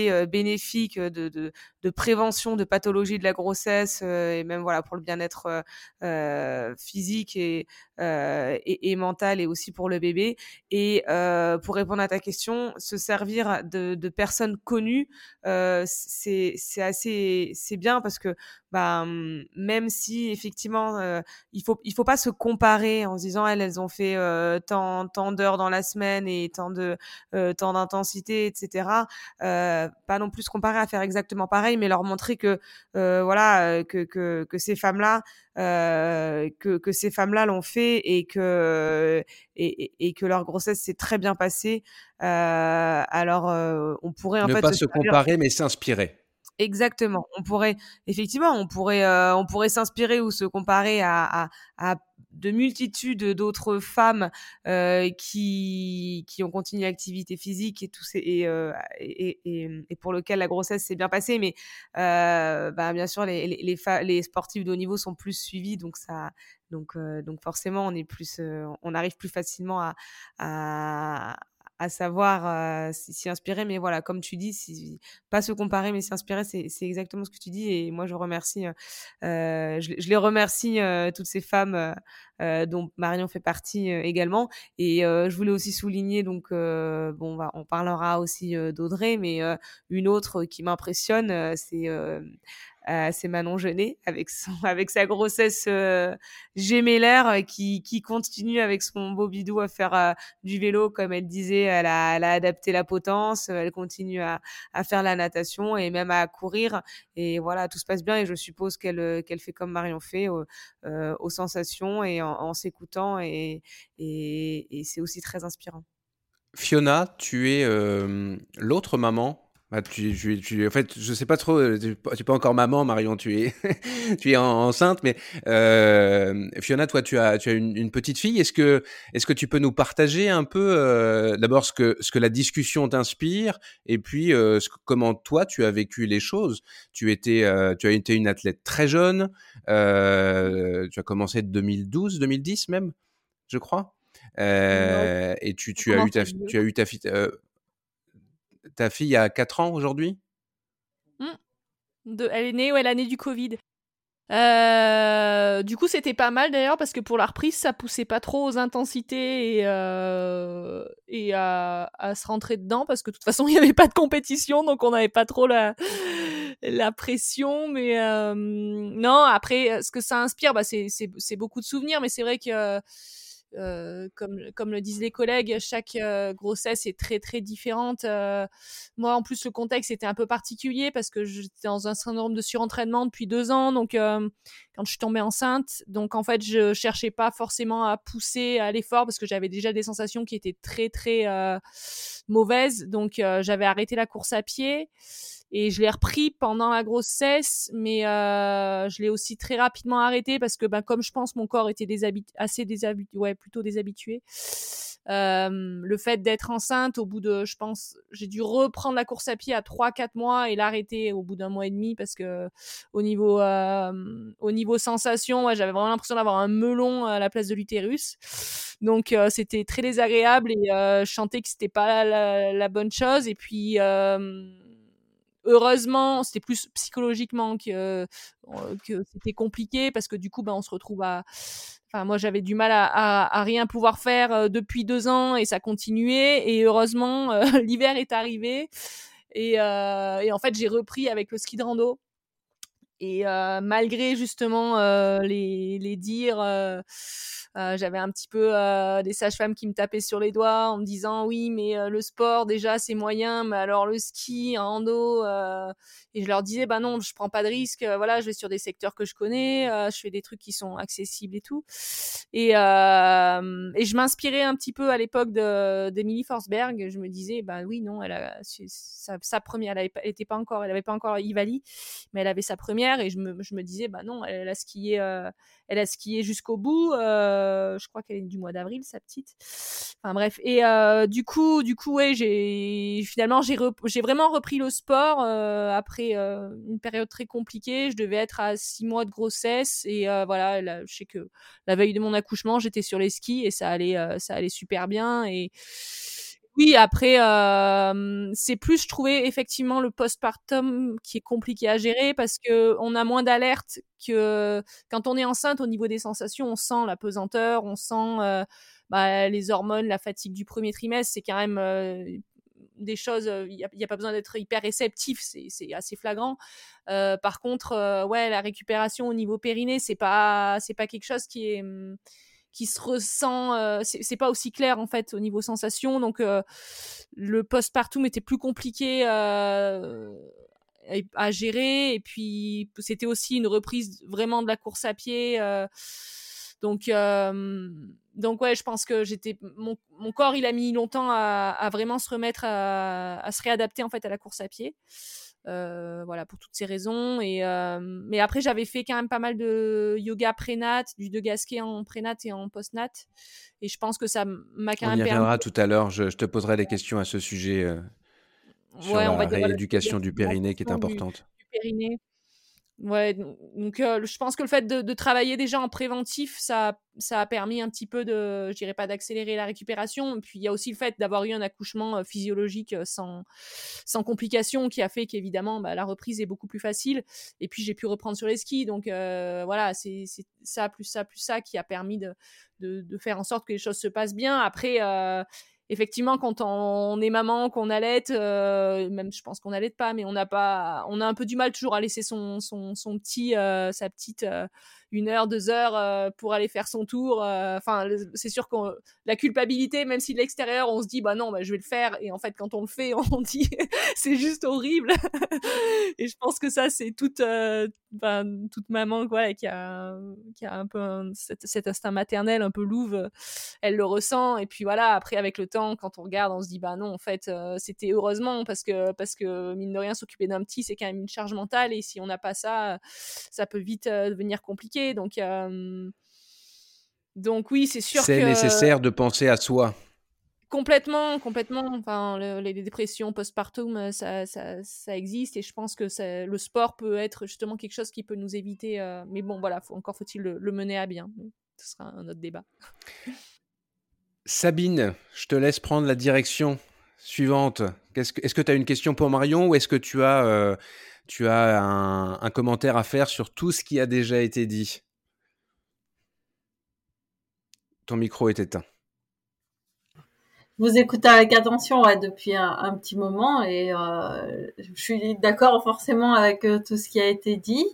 D: euh, bénéfiques de, de, de, prévention de pathologies de la grossesse et même voilà pour le bien-être euh, physique et, euh, et, mental et aussi pour le bébé. Et pour répondre à ta question, se servir de, de personnes connues, c'est c'est assez c'est bien parce que bah, même si effectivement euh, il faut il faut pas se comparer en se disant elles elles ont fait euh, tant tant d'heures dans la semaine et tant de euh, tant d'intensité etc pas non plus se comparer à faire exactement pareil mais leur montrer que voilà que, que que ces femmes là que que ces femmes là l'ont fait et que et, et, que leur grossesse s'est très bien passée. Alors on pourrait en
A: ne
D: fait
A: pas se, se comparer mais s'inspirer
D: Exactement. On pourrait, effectivement, on pourrait, euh, on pourrait s'inspirer ou se comparer à, à, à de multitudes d'autres femmes euh, qui, qui ont continué l'activité physique et tout ces, et, euh, et, et, pour lequel la grossesse s'est bien passée. Mais euh, bah, bien sûr, les, les, les, les, sportifs de haut niveau sont plus suivis, donc ça, donc, euh, donc forcément, on est plus, euh, on arrive plus facilement à, à à savoir s'y inspirer. Mais voilà, comme tu dis, si, pas se comparer, mais s'y inspirer, c'est exactement ce que tu dis. Et moi, je remercie, je, je, les remercie toutes ces femmes dont Marion fait partie également. Et je voulais aussi souligner, donc, bon, on, on parlera aussi d'Audrey, mais une autre qui m'impressionne, c'est euh, c'est Manon Genet avec son, avec sa grossesse euh, euh, qui, qui continue avec son beau bidou à faire euh, du vélo comme elle disait elle a, elle a adapté la potence elle continue à, à, faire la natation et même à courir et voilà tout se passe bien et je suppose qu'elle qu'elle fait comme Marion fait aux sensations et en, s'écoutant et, et c'est aussi très inspirant.
A: Fiona, tu es l'autre maman bah, tu, tu, tu, en fait, je sais pas trop, euh, tu n'es pas encore maman, Marion, tu es, tu es enceinte, mais euh, Fiona, toi, tu as, tu as une, une petite fille. Est-ce que, est-ce que tu peux nous partager un peu, euh, d'abord, ce que, ce que la discussion t'inspire, et puis euh, ce, comment toi, tu as vécu les choses? Tu étais, euh, tu as été une athlète très jeune. Euh, tu as commencé de 2012, 2010 même, je crois. et tu, tu as eu ta, tu as eu ta fille ta fille a 4 ans aujourd'hui?
E: Mmh. Elle est née, ouais, l'année du Covid. Euh, du coup, c'était pas mal d'ailleurs parce que pour la reprise, ça poussait pas trop aux intensités et, euh, à, se rentrer dedans parce que de toute façon, il n'y avait pas de compétition, donc on n'avait pas trop la, la pression. Mais euh, non, après, ce que ça inspire, bah, c'est beaucoup de souvenirs, mais c'est vrai que euh, comme, comme le disent les collègues, chaque euh, grossesse est très très différente. Euh, moi, en plus, le contexte était un peu particulier parce que j'étais dans un syndrome de surentraînement depuis deux ans. Donc, quand je suis tombée enceinte, donc en fait, je cherchais pas forcément à pousser à l'effort parce que j'avais déjà des sensations qui étaient très très mauvaises. Donc, j'avais arrêté la course à pied. Et je l'ai repris pendant la grossesse, mais euh, je l'ai aussi très rapidement arrêté parce que, ben, comme je pense, mon corps était assez déshabitué, ouais, plutôt déshabitué. Euh, le fait d'être enceinte, au bout de, je pense, j'ai dû reprendre la course à pied à 3-4 mois et l'arrêter au bout d'un mois et demi parce que au niveau, euh, au niveau sensation, ouais, j'avais vraiment l'impression d'avoir un melon à la place de l'utérus. Donc euh, c'était très désagréable et euh, je sentais que c'était pas la, la, bonne chose. Et puis euh, heureusement, c'était plus psychologiquement que, euh, que c'était compliqué parce que du coup, ben, on se retrouve à. Enfin, moi, j'avais du mal à, rien pouvoir faire euh, depuis deux ans et ça continuait. Et heureusement, euh, l'hiver est arrivé. Et, euh, et, en fait, j'ai repris avec le ski de rando. Et euh, malgré justement les, les dires euh, j'avais un petit peu euh, des sages-femmes qui me tapaient sur les doigts en me disant oui, mais euh, le sport déjà c'est moyen, mais alors le ski, un rando, et je leur disais bah non, je prends pas de risque, voilà, je vais sur des secteurs que je connais, je fais des trucs qui sont accessibles et tout. Et, et je m'inspirais un petit peu à l'époque d'Emily Forsberg. Je me disais bah oui, non, elle a sa, sa première, elle, avait, était pas encore, elle avait pas encore Ivali, mais elle avait sa première et je me, je me disais bah non, elle, a skié, elle a skié jusqu'au bout. Euh, je crois qu'elle est du mois d'avril, sa petite. Enfin bref. Et euh, du coup, du coup, ouais, j'ai finalement j'ai j'ai vraiment repris le sport euh, après euh, une période très compliquée. Je devais être à six mois de grossesse et euh, voilà, là, je sais que la veille de mon accouchement, j'étais sur les skis et ça allait, euh, ça allait super bien oui, après, euh, c'est plus, je trouvais effectivement le postpartum qui est compliqué à gérer parce que on a moins d'alerte que quand on est enceinte au niveau des sensations, on sent la pesanteur, on sent bah, les hormones, la fatigue du premier trimestre, c'est quand même des choses, il n'y a, pas besoin d'être hyper réceptif, c'est assez flagrant. Euh, par contre, ouais, la récupération au niveau périnée, c'est pas, c'est pas quelque chose qui est qui se ressent euh, c'est pas aussi clair en fait au niveau sensation. Donc euh, le postpartum était plus compliqué euh, à gérer. Et puis c'était aussi une reprise vraiment de la course à pied euh, donc euh, donc ouais je pense que j'étais mon, mon, corps il a mis longtemps à, à vraiment se remettre à, à, se réadapter en fait à la course à pied euh, voilà, pour toutes ces raisons. Et, euh, mais après, j'avais fait quand même pas mal de yoga prénat, du de gasquet en prénat et en postnat. Et je pense que ça m'a quand
A: on
E: même
A: y reviendra tout à l'heure. Je, je, te poserai des questions à ce sujet euh, sur ouais, la rééducation du périnée qui est importante.
E: Du, du périnée. Ouais, donc euh, je pense que le fait de, travailler déjà en préventif, ça, ça a permis un petit peu de, je dirais pas d'accélérer la récupération. Puis il y a aussi le fait d'avoir eu un accouchement euh, physiologique euh, sans, sans complications qui a fait qu'évidemment bah, la reprise est beaucoup plus facile. Et puis j'ai pu reprendre sur les skis, donc voilà, c'est ça plus ça plus ça qui a permis de, de, faire en sorte que les choses se passent bien. Après. Effectivement, quand on est maman, qu'on allait, euh, même je pense qu'on allait pas, mais on n'a pas, on a un peu du mal toujours à laisser son, son, son petit, euh, sa petite euh, une heure, deux heures euh, pour aller faire son tour. Euh, enfin, c'est sûr que la culpabilité, même si de l'extérieur on se dit bah non, bah, je vais le faire, et en fait quand on le fait, on dit c'est juste horrible. et je pense que ça c'est toute, ben, toute maman quoi, qui a, qui a un peu cet, instinct maternel un peu louve, elle le ressent. Et puis voilà, après avec le temps, quand on regarde, on se dit bah non, en fait c'était heureusement parce que parce que mine de rien s'occuper d'un petit c'est quand même une charge mentale et si on n'a pas ça, ça peut vite devenir compliqué. Donc, euh, donc oui, c'est sûr
A: C'est nécessaire de penser à soi.
E: Complètement, complètement. Enfin, les dépressions postpartum, euh, ça, ça, ça, existe et je pense que le sport peut être justement quelque chose qui peut nous éviter. Euh, mais bon, voilà, faut, encore faut-il le, mener à bien. Ce sera un autre débat.
A: Sabine, je te laisse prendre la direction suivante. Est-ce que tu as une question pour Marion ou est-ce que tu as as un, commentaire à faire sur tout ce qui a déjà été dit? Ton micro est éteint.
C: Vous écoutez avec attention depuis un, petit moment et euh, je suis d'accord forcément avec euh, tout ce qui a été dit.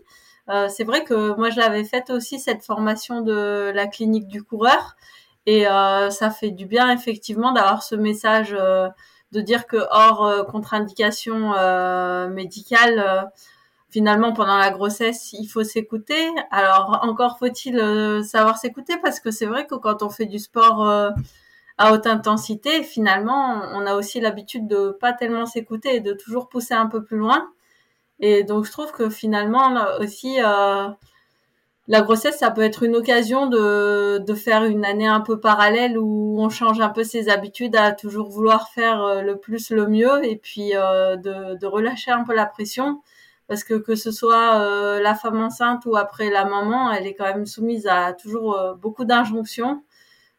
C: Euh, c'est vrai que moi je l'avais faite aussi cette formation de la clinique du coureur et ça fait du bien effectivement d'avoir ce message de dire que hors euh, contre-indication euh, médicale, euh, finalement pendant la grossesse, il faut s'écouter. Alors encore faut-il savoir s'écouter parce que c'est vrai que quand on fait du sport à haute intensité, finalement, on a aussi l'habitude de pas tellement s'écouter et de toujours pousser un peu plus loin. Et donc je trouve que finalement aussi la grossesse, ça peut être une occasion de, de faire une année un peu parallèle où on change un peu ses habitudes à toujours vouloir faire euh, le plus, le mieux, et puis euh, de, de, relâcher un peu la pression. Parce que que ce soit euh, la femme enceinte ou après la maman, elle est quand même soumise à toujours beaucoup d'injonctions.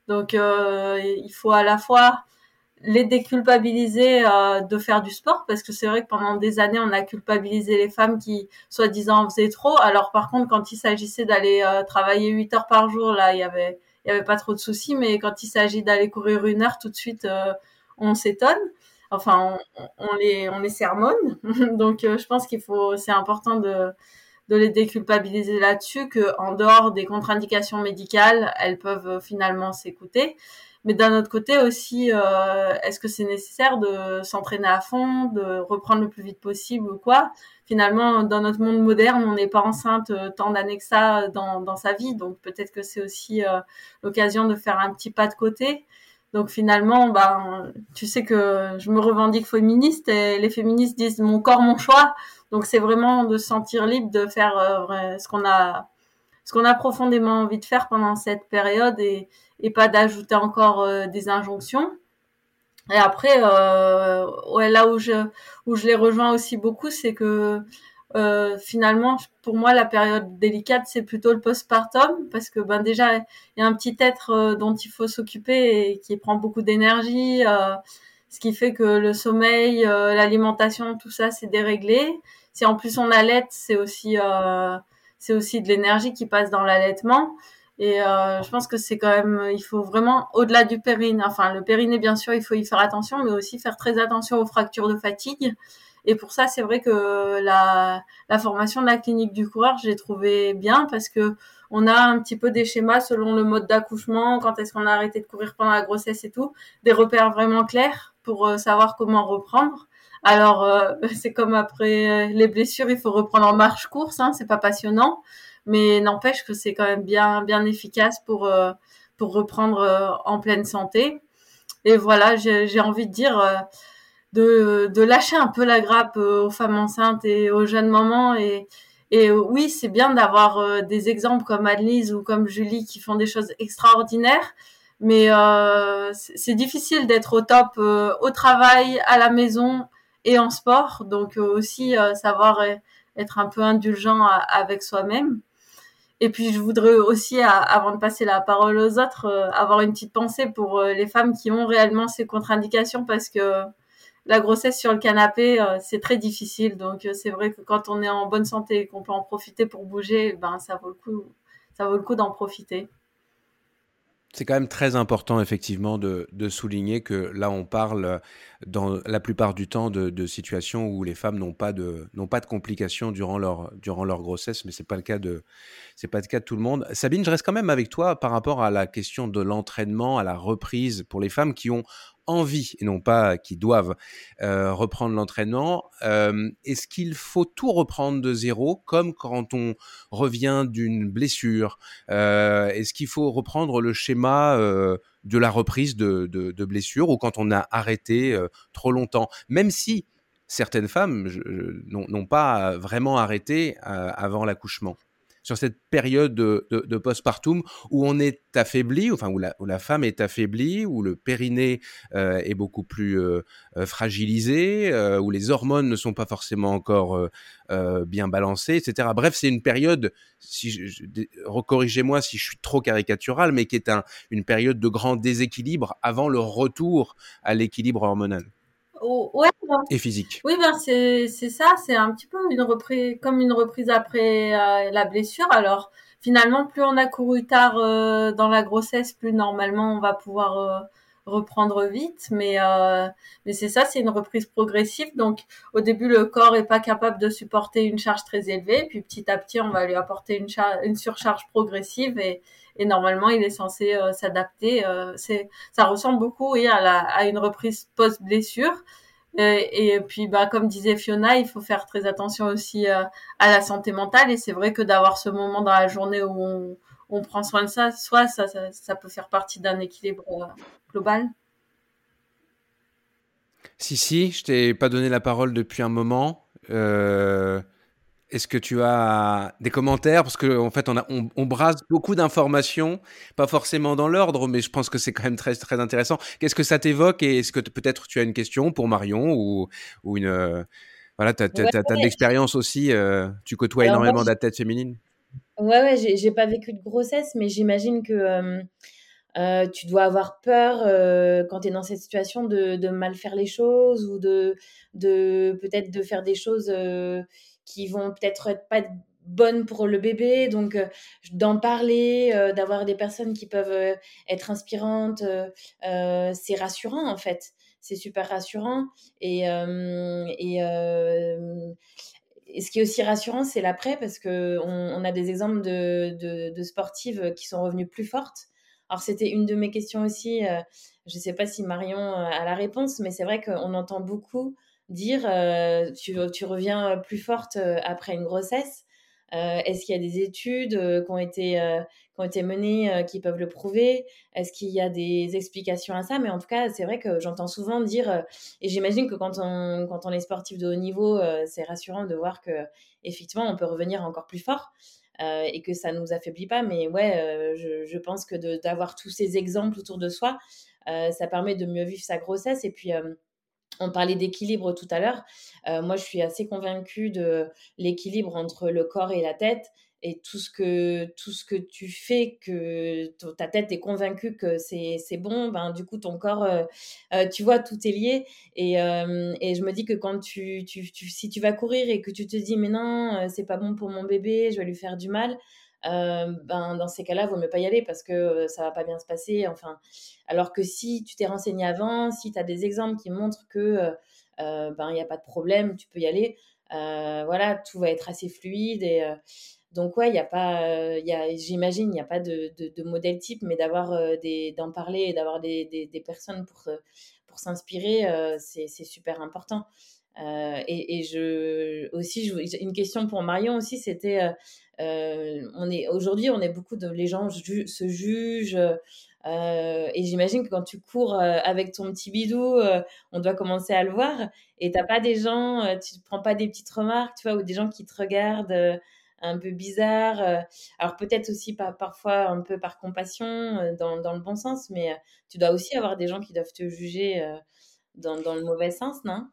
C: Donc il faut à la fois les déculpabiliser euh, de faire du sport parce que c'est vrai que pendant des années on a culpabilisé les femmes qui soi-disant faisaient trop. Alors par contre quand il s'agissait d'aller euh, travailler 8 heures par jour là il y avait il y avait pas trop de soucis. Mais quand il s'agit d'aller courir une heure tout de suite euh, on s'étonne. Enfin on, on, les on les sermonne. Donc je pense qu'il faut c'est important de de les déculpabiliser là-dessus que en dehors des contre-indications médicales elles peuvent finalement s'écouter mais d'un autre côté aussi, euh, est-ce que c'est nécessaire de s'entraîner à fond, de reprendre le plus vite possible ou quoi? Finalement, dans notre monde moderne, on n'est pas enceinte euh, tant d'années que ça dans, dans sa vie, donc peut-être que c'est aussi euh, l'occasion de faire un petit pas de côté. Donc finalement, ben, tu sais que je me revendique féministe et les féministes disent mon corps, mon choix. Donc c'est vraiment de se sentir libre de faire euh, ce qu'on a, ce qu'on a profondément envie de faire pendant cette période et, et pas d'ajouter encore euh, des injonctions. Et après, euh, ouais, là où je où je les rejoins aussi beaucoup, c'est que euh, finalement, pour moi, la période délicate, c'est plutôt le postpartum parce que ben déjà, il y a un petit être euh, dont il faut s'occuper et qui prend beaucoup d'énergie, euh, ce qui fait que le sommeil, l'alimentation, tout ça, c'est déréglé. Si en plus on allait, c'est aussi c'est aussi de l'énergie qui passe dans l'allaitement. Et euh, je pense que c'est quand même, il faut vraiment, au-delà du périnée, enfin le périnée bien sûr, il faut y faire attention, mais aussi faire très attention aux fractures de fatigue. Et pour ça, c'est vrai que la, la formation de la clinique du coureur, j'ai trouvé bien parce que on a un petit peu des schémas selon le mode d'accouchement, quand est-ce qu'on a arrêté de courir pendant la grossesse et tout, des repères vraiment clairs pour euh, savoir comment reprendre. Alors euh, c'est comme après les blessures, il faut reprendre en marche course, hein, c'est pas passionnant mais n'empêche que c'est quand même bien bien efficace pour euh, pour reprendre euh, en pleine santé. Et voilà, j'ai envie de dire euh, de, de lâcher un peu la grappe aux femmes enceintes et aux jeunes mamans et et oui, c'est bien d'avoir des exemples comme Annelise ou comme Julie qui font des choses extraordinaires, mais euh, c'est difficile d'être au top au travail, à la maison et en sport. Donc aussi savoir être un peu indulgent avec soi-même. Et puis je voudrais aussi, avant de passer la parole aux autres, avoir une petite pensée pour les femmes qui ont réellement ces contre-indications parce que la grossesse sur le canapé, c'est très difficile. Donc c'est vrai que quand on est en bonne santé et qu'on peut en profiter pour bouger, ben ça vaut le coup, ça vaut le coup d'en profiter.
A: C'est quand même très important, effectivement, de, souligner que là, on parle dans la plupart du temps de, situations où les femmes n'ont pas de, n'ont pas de complications durant leur, durant leur grossesse, mais c'est pas le cas de, pas le cas de tout le monde. Sabine, je reste quand même avec toi par rapport à la question de l'entraînement, à la reprise pour les femmes qui ont envie et non pas qui doivent euh, reprendre l'entraînement. Euh, est-ce qu'il faut tout reprendre de zéro, comme quand on revient d'une blessure? Euh, Est-ce qu'il faut reprendre le schéma de la reprise de, de, blessure ou quand on a arrêté trop longtemps? Même si certaines femmes n'ont pas vraiment arrêté avant l'accouchement sur cette période de, de, postpartum où on est affaibli, enfin où la, femme est affaiblie, où le périnée euh, est beaucoup plus euh, euh, fragilisé, où les hormones ne sont pas forcément encore bien balancées, etc. Bref, c'est une période, si recorrigez-moi si je suis trop caricatural, mais qui est un, une période de grand déséquilibre avant le retour à l'équilibre hormonal.
C: Ouais,
A: et physique.
C: Oui, ben c'est ça, c'est un petit peu une reprise, comme une reprise après euh, la blessure. Alors finalement, plus on a couru tard euh, dans la grossesse, plus normalement on va pouvoir euh, reprendre vite. Mais mais c'est ça, c'est une reprise progressive. Donc au début, le corps est pas capable de supporter une charge très élevée, puis petit à petit, on va lui apporter une, surcharge progressive et et normalement il est censé euh, s'adapter. Euh, c'est, ça ressemble beaucoup oui, à, la, à une reprise post blessure. Euh, et, puis, bah, comme disait Fiona, il faut faire très attention aussi à la santé mentale. Et c'est vrai que d'avoir ce moment dans la journée où on, on prend soin de ça, soit ça, ça, ça peut faire partie d'un équilibre global.
A: Si, si, je t'ai pas donné la parole depuis un moment. Euh, est-ce que tu as des commentaires? Parce qu'en en fait, on, a, on, brasse beaucoup d'informations, pas forcément dans l'ordre, mais je pense que c'est quand même très, très intéressant. Qu'est-ce que ça t'évoque Et est-ce que peut-être tu as une question pour Marion ou, ou une. Euh, voilà, tu as, de l'expérience aussi, euh, tu côtoies énormément d'athlètes féminines?
B: Ouais, ouais, j'ai pas vécu de grossesse, mais j'imagine que euh, tu dois avoir peur quand tu es dans cette situation de, mal faire les choses ou de, de peut-être de faire des choses qui vont peut-être être pas bonnes pour le bébé. Donc, euh, d'en parler, euh, d'avoir des personnes qui peuvent euh, être inspirantes, c'est rassurant en fait. C'est super rassurant. Et, ce qui est aussi rassurant, c'est l'après parce qu'on on a des exemples de, sportives qui sont revenues plus fortes. Alors, c'était une de mes questions aussi. je ne sais pas si Marion a la réponse, mais c'est vrai qu'on entend beaucoup dire euh, tu, reviens plus forte euh, après une grossesse. Euh, est-ce qu'il y a des études qui, ont été, qui ont été menées qui peuvent le prouver? Est-ce qu'il y a des explications à ça? Mais en tout cas, c'est vrai que j'entends souvent dire, et j'imagine que quand on, quand on est sportif de haut niveau, c'est rassurant de voir que effectivement on peut revenir encore plus fort. et que ça ne nous affaiblit pas. Mais ouais, je, je, pense que d'avoir tous ces exemples autour de soi, ça permet de mieux vivre sa grossesse. Et puis, on parlait d'équilibre tout à l'heure. Euh, moi, je suis assez convaincue de l'équilibre entre le corps et la tête. Et tout ce que, tout ce que tu fais, que ta tête est convaincue que c'est bon, ben, du coup, ton corps, euh, euh, tu vois, tout est lié. Et, et, je me dis que quand tu, tu, tu, si tu vas courir et que tu te dis, mais non, c'est pas bon pour mon bébé, je vais lui faire du mal, euh, ben, dans ces cas-là, il vaut mieux pas y aller parce que euh, ça va pas bien se passer. Enfin, alors que si tu t'es renseigné avant, si tu as des exemples qui montrent que euh, ben il n'y a pas de problème, tu peux y aller. voilà, tout va être assez fluide et donc ouais, il y a pas, a, j'imagine, il n'y a pas de, de, modèle type, mais d'avoir des, d'en parler et d'avoir des, des, personnes pour pour s'inspirer, c'est super important. Et, et, je aussi, une question pour Marion aussi, c'était euh, on est aujourd'hui, on est beaucoup de les gens se jugent. Euh, et j'imagine que quand tu cours euh, avec ton petit bidou, on doit commencer à le voir. Et t'as pas des gens, tu prends pas des petites remarques, tu vois, ou des gens qui te regardent un peu bizarre. alors peut-être aussi pas, parfois un peu par compassion, dans, dans, le bon sens, mais tu dois aussi avoir des gens qui doivent te juger dans, dans le mauvais sens, non?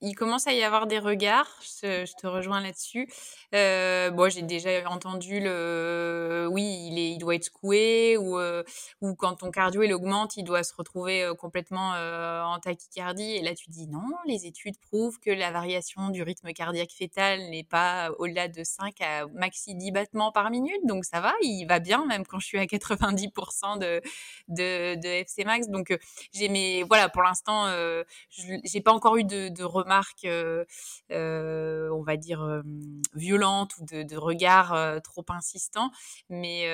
G: Il commence à y avoir des regards, je, te rejoins là-dessus. Euh, bon, j'ai déjà entendu le oui, il, est, il doit être secoué ou, euh, ou quand ton cardio il augmente, il doit se retrouver euh, complètement euh, en tachycardie. Et là, tu dis non, les études prouvent que la variation du rythme cardiaque fœtal n'est pas au-delà de 5 à maxi 10 battements par minute. Donc ça va, il va bien, même quand je suis à 90% de, de, de FC max. Donc j'ai mes voilà, pour l'instant, j'ai pas encore eu de, de remarques euh, euh, on va dire, euh, violente ou de, de regard trop insistant. Mais,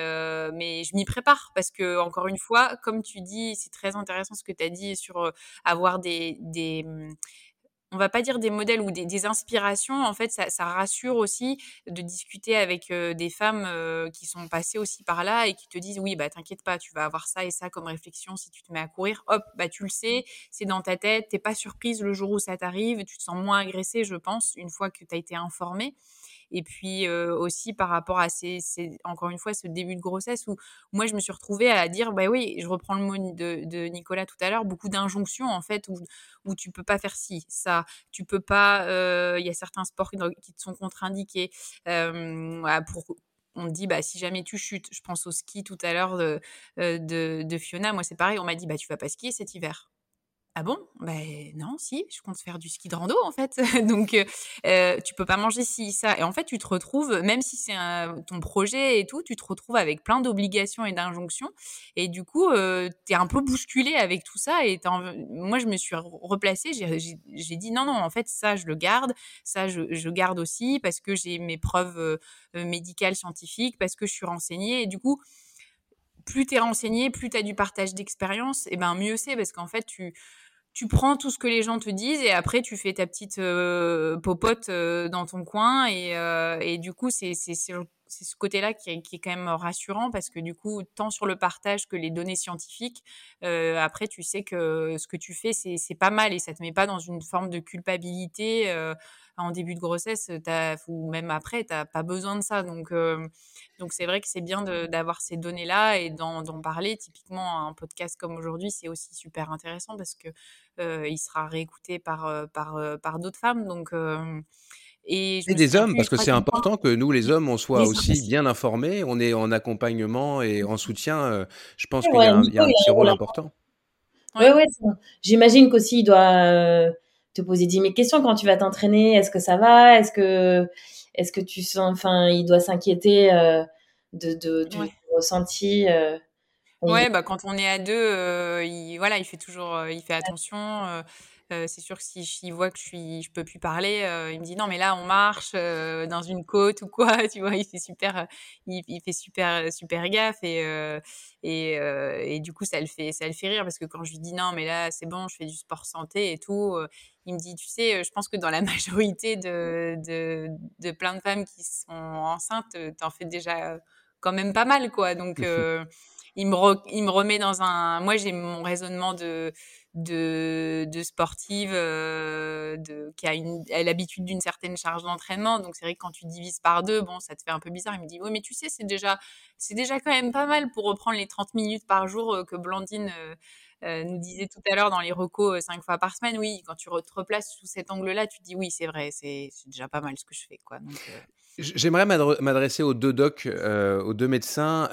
G: mais je m'y prépare parce que, encore une fois, comme tu dis, c'est très intéressant ce que tu as dit sur avoir des, des on va pas dire des modèles ou des, inspirations. En fait, ça, rassure aussi de discuter avec des femmes qui sont passées aussi par là et qui te disent oui, bah t'inquiète pas, tu vas avoir ça et ça comme réflexion si tu te mets à courir. Hop, bah tu le sais, c'est dans ta tête, t'es pas surprise le jour où ça t'arrive, tu te sens moins agressée, je pense, une fois que tu as été informée et puis aussi par rapport à ces, encore une fois ce début de grossesse où moi je me suis retrouvée à dire bah oui je reprends le mot de, Nicolas tout à l'heure beaucoup d'injonctions en fait où, où tu peux pas faire ci ça. Tu peux pas il y a certains sports qui te sont contre-indiqués on me dit bah si jamais tu chutes je pense au ski tout à l'heure de, de, de, Fiona moi c'est pareil on m'a dit bah tu vas pas skier cet hiver ah bon? Ben non, si, je compte faire du ski de rando en fait. Donc euh, tu peux pas manger si ça. Et en fait, tu te retrouves, même si c'est ton projet et tout, tu te retrouves avec plein d'obligations et d'injonctions. Et du coup, euh, tu es un peu bousculé avec tout ça. Et moi, je me suis replacée. J'ai dit non, non, en fait, ça, je le garde. Ça, je, je garde aussi parce que j'ai mes preuves médicales, scientifiques, parce que je suis renseignée. Et du coup, plus tu es renseigné, plus tu as du partage d'expérience, et ben mieux c'est parce qu'en fait, tu tu prends tout ce que les gens te disent et après tu fais ta petite euh, popote euh, dans ton coin et, euh, et du coup c'est ce côté-là qui est, qui est, quand même rassurant parce que du coup tant sur le partage que les données scientifiques après tu sais que ce que tu fais c'est pas mal et ça te met pas dans une forme de culpabilité en début de grossesse as, ou même après t'as pas besoin de ça donc donc c'est vrai que c'est bien d'avoir ces données-là et d'en parler. Typiquement, un podcast comme aujourd'hui, c'est aussi super intéressant parce que euh, il sera réécouté par, euh, par, euh, par d'autres femmes. Donc,
A: et, des hommes, parce que c'est important que nous, les hommes, on soit aussi bien informés, on est en accompagnement et en soutien. je pense qu'il y, a un, petit rôle important.
B: Oui, ouais, j'imagine qu'aussi il doit te poser 10 000 questions quand tu vas t'entraîner. Est-ce que ça va? Est-ce que est-ce que tu sens, enfin, il doit s'inquiéter euh, de, de, du ressenti euh,
G: Ouais, bah quand on est à deux, euh, il, voilà, il fait toujours, il fait attention. C'est sûr que si je voit que je suis, je peux plus parler, il me dit non mais là on marche dans une côte ou quoi, tu vois, il fait super, il, il fait super super gaffe et et, et du coup ça le fait ça le fait rire parce que quand je lui dis non mais là c'est bon, je fais du sport santé et tout, il me dit, tu sais, je pense que dans la majorité de, de, de plein de femmes qui sont enceintes, t'en fais déjà quand même pas mal, quoi. Donc, euh, il, me il me remet dans un... Moi, j'ai mon raisonnement de, de, sportive euh, de, qui a, a l'habitude d'une certaine charge d'entraînement. Donc, c'est vrai que quand tu divises par deux, bon, ça te fait un peu bizarre. Il me dit, oui, mais tu sais, c'est déjà, c'est déjà quand même pas mal pour reprendre les 30 minutes par jour euh, que Blandine... Euh, nous disait tout à l'heure dans les recos cinq fois par semaine, oui, quand tu te replaces sous cet angle-là, tu te dis oui, c'est vrai, c'est déjà pas mal ce que je fais. quoi.
A: J'aimerais m'adresser aux deux docs, aux deux médecins.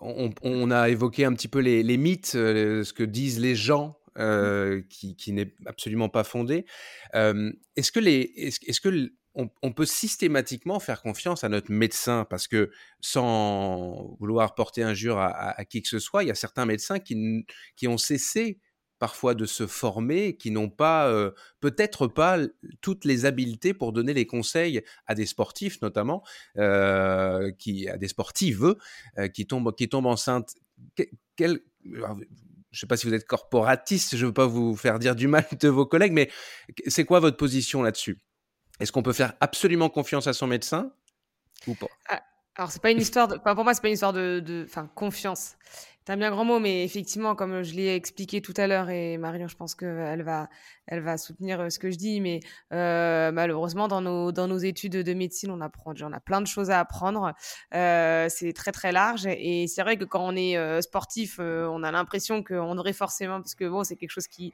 A: On, a évoqué un petit peu les, mythes, ce que disent les gens mmh. qui, n'est absolument pas fondé. est-ce que les, est-ce, que on, peut systématiquement faire confiance à notre médecin? Parce que sans vouloir porter injure à, qui que ce soit, il y a certains médecins qui, qui ont cessé parfois de se former, qui n'ont pas, peut-être pas toutes les habiletés pour donner les conseils à des sportifs notamment, qui, à des sportives qui, tombent, qui tombent enceintes. Quel, je ne sais pas si vous êtes corporatiste, je ne veux pas vous faire dire du mal de vos collègues, mais c'est quoi votre position là-dessus? Est-ce qu'on peut faire absolument confiance à son médecin ou pas?
D: Ah, Alors, c'est pas une histoire de. pour moi, c'est pas une histoire de. Enfin, confiance. Un bien grand mot, mais effectivement, comme je l'ai expliqué tout à l'heure, et Marion, je pense qu'elle va, elle va soutenir ce que je dis, mais malheureusement, dans nos, dans nos études de médecine, on apprend, on a plein de choses à apprendre. c'est très très large et c'est vrai que quand on est sportif, on a l'impression qu'on devrait forcément, parce que bon, c'est quelque chose qui,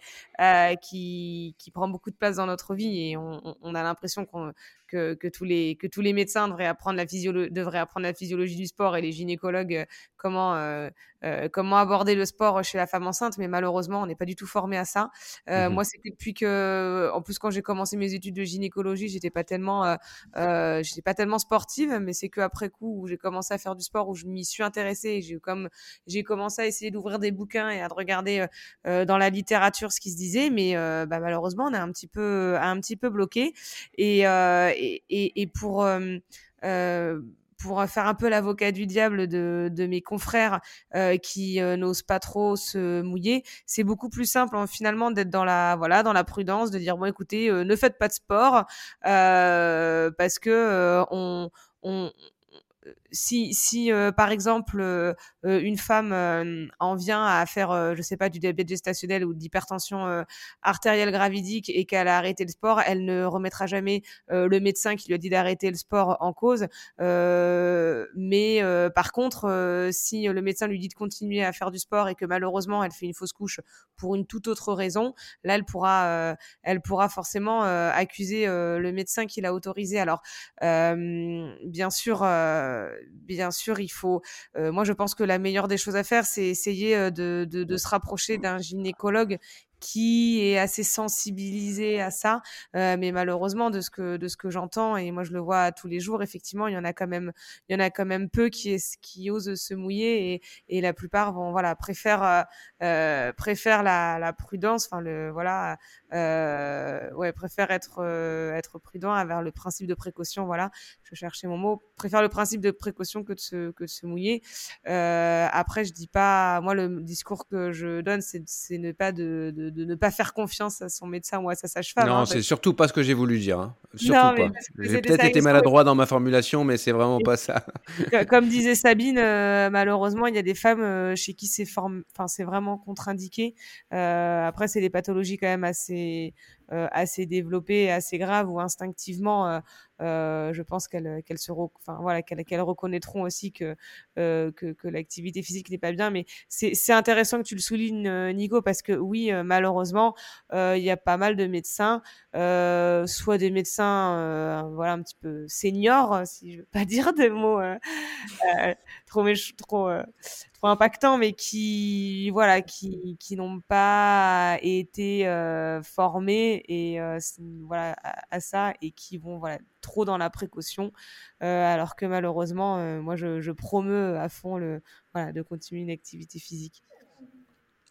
D: qui, qui prend beaucoup de place dans notre vie et on, on a l'impression qu'on que, que, tous les, que tous les médecins devraient apprendre, la devraient apprendre la physiologie du sport et les gynécologues euh, comment, euh, euh, comment aborder le sport chez la femme enceinte, mais malheureusement, on n'est pas du tout formé à ça. Euh, mmh Moi, c'est depuis que, en plus, quand j'ai commencé mes études de gynécologie, j'étais pas tellement, euh, euh j'étais pas tellement sportive, mais c'est que après coup où j'ai commencé à faire du sport, où je m'y suis intéressée, j'ai comme j'ai commencé à essayer d'ouvrir des bouquins et à regarder dans la littérature ce qui se disait, mais bah, malheureusement, on est un petit peu, un petit peu bloqué. Et, et, et, et, pour pour faire un peu l'avocat du diable de, mes confrères euh, qui euh, n'osent pas trop se mouiller, c'est beaucoup plus simple hein, finalement d'être dans la voilà dans la prudence, de dire bon écoutez euh, ne faites pas de sport parce que on, on si, si euh, par exemple euh, euh, une femme en vient à faire, je sais pas, du diabète gestationnel ou d'hypertension artérielle gravidique et qu'elle a arrêté le sport, elle ne remettra jamais le médecin qui lui a dit d'arrêter le sport en cause. mais par contre, si le médecin lui dit de continuer à faire du sport et que malheureusement elle fait une fausse couche pour une toute autre raison, là elle pourra, elle pourra forcément accuser le médecin qui l'a autorisé. Alors bien sûr bien sûr, il faut. Euh, moi, je pense que la meilleure des choses à faire, c'est essayer euh, de, de, de se rapprocher d'un gynécologue qui est assez sensibilisé à ça, euh, mais malheureusement de ce que de ce que j'entends et moi je le vois tous les jours, effectivement, il y en a quand même il y en a quand même peu qui qui osent se mouiller et, et la plupart vont voilà préfèrent euh, euh préfèrent la, la prudence, enfin le voilà euh, ouais préfèrent être euh, être prudent avec le principe de précaution, voilà, je cherchais mon mot, préfère le principe de précaution que de se que de se mouiller. Euh, après je dis pas moi le discours que je donne c'est ne pas de, de de, ne pas faire confiance à son médecin ou à sa sage-femme.
A: Non,
D: hein,
A: c'est surtout pas ce que j'ai voulu dire. Hein. Surtout pas. J'ai peut-être été maladroit dans ma formulation, mais c'est vraiment pas ça.
D: Comme disait Sabine, malheureusement, il y a des femmes chez qui c'est form... enfin, vraiment contre-indiqué. Après, c'est des pathologies quand même assez euh, assez développées, assez graves où instinctivement, euh, euh, je pense qu'elles qu'elles se, reconnaîtront aussi que que, que l'activité physique n'est pas bien. Mais c'est intéressant que tu le soulignes, Nico, parce que oui, malheureusement, il y a pas mal de médecins, soit des médecins, voilà, un petit peu seniors, si je veux pas dire des mots trop trop trop impactants, mais qui voilà, qui qui n'ont pas été formés et euh, voilà à, ça et qui vont voilà trop dans la précaution. Euh, alors que malheureusement euh, moi je, je promeux à fond le voilà de continuer une activité physique.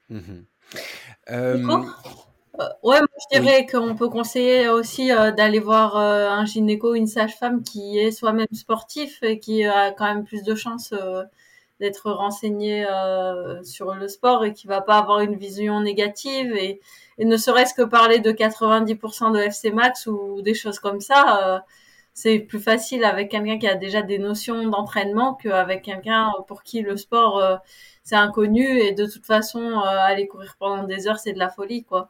C: Mmh ouais, moi, je dirais qu'on peut conseiller aussi d'aller voir un gynéco, une sage-femme qui est soi-même sportif et qui a quand même plus de chances d'être renseigné sur le sport et qui va pas avoir une vision négative et et ne serait-ce que parler de 90% de FC Max ou des choses comme ça, euh, c'est plus facile avec quelqu'un qui a déjà des notions d'entraînement qu'avec quelqu'un pour qui le sport euh, c'est inconnu et de toute façon euh, aller courir pendant des heures c'est de la folie quoi.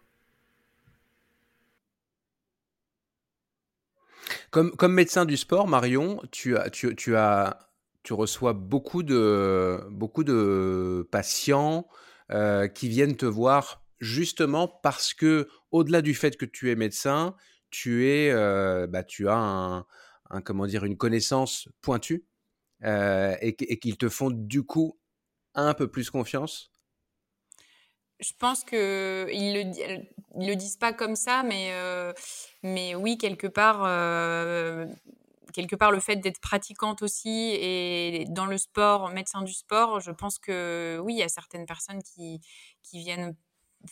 A: Comme, comme médecin du sport, Marion, tu as, tu, tu as, tu reçois beaucoup de, beaucoup de patients qui viennent te voir justement parce que, au-delà du fait que tu es médecin, tu es, euh, bah, tu as un, comment dire, une connaissance pointue euh, et, qu'ils te font du coup un peu plus confiance?
G: Je pense que ils le, le disent pas comme ça, mais euh, mais oui quelque part quelque part le fait d'être pratiquante aussi et dans le sport, médecin du sport, je pense que oui, il y a certaines personnes qui, qui viennent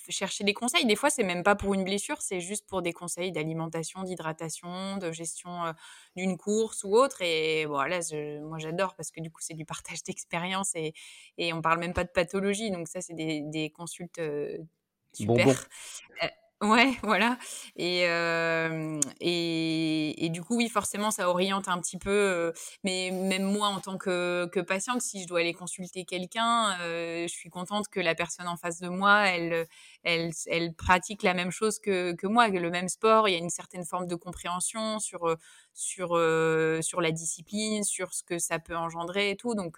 G: chercher des conseils. Des fois, c'est même pas pour une blessure, c'est juste pour des conseils d'alimentation, d'hydratation, de gestion euh, d'une course ou autre. Et voilà, moi j'adore parce que du coup, c'est du partage d'expérience et, et on parle même pas de pathologie. Donc ça, c'est des, des consultes euh, super. Euh, Ouais, voilà. Et, et, et, du coup, oui, forcément, ça oriente un petit peu. mais même moi, en tant que, que patiente, si je dois aller consulter quelqu'un, je suis contente que la personne en face de moi, elle, elle, elle pratique la même chose que, moi, le même sport. Il y a une certaine forme de compréhension sur sur sur la discipline, sur ce que ça peut engendrer et tout. Donc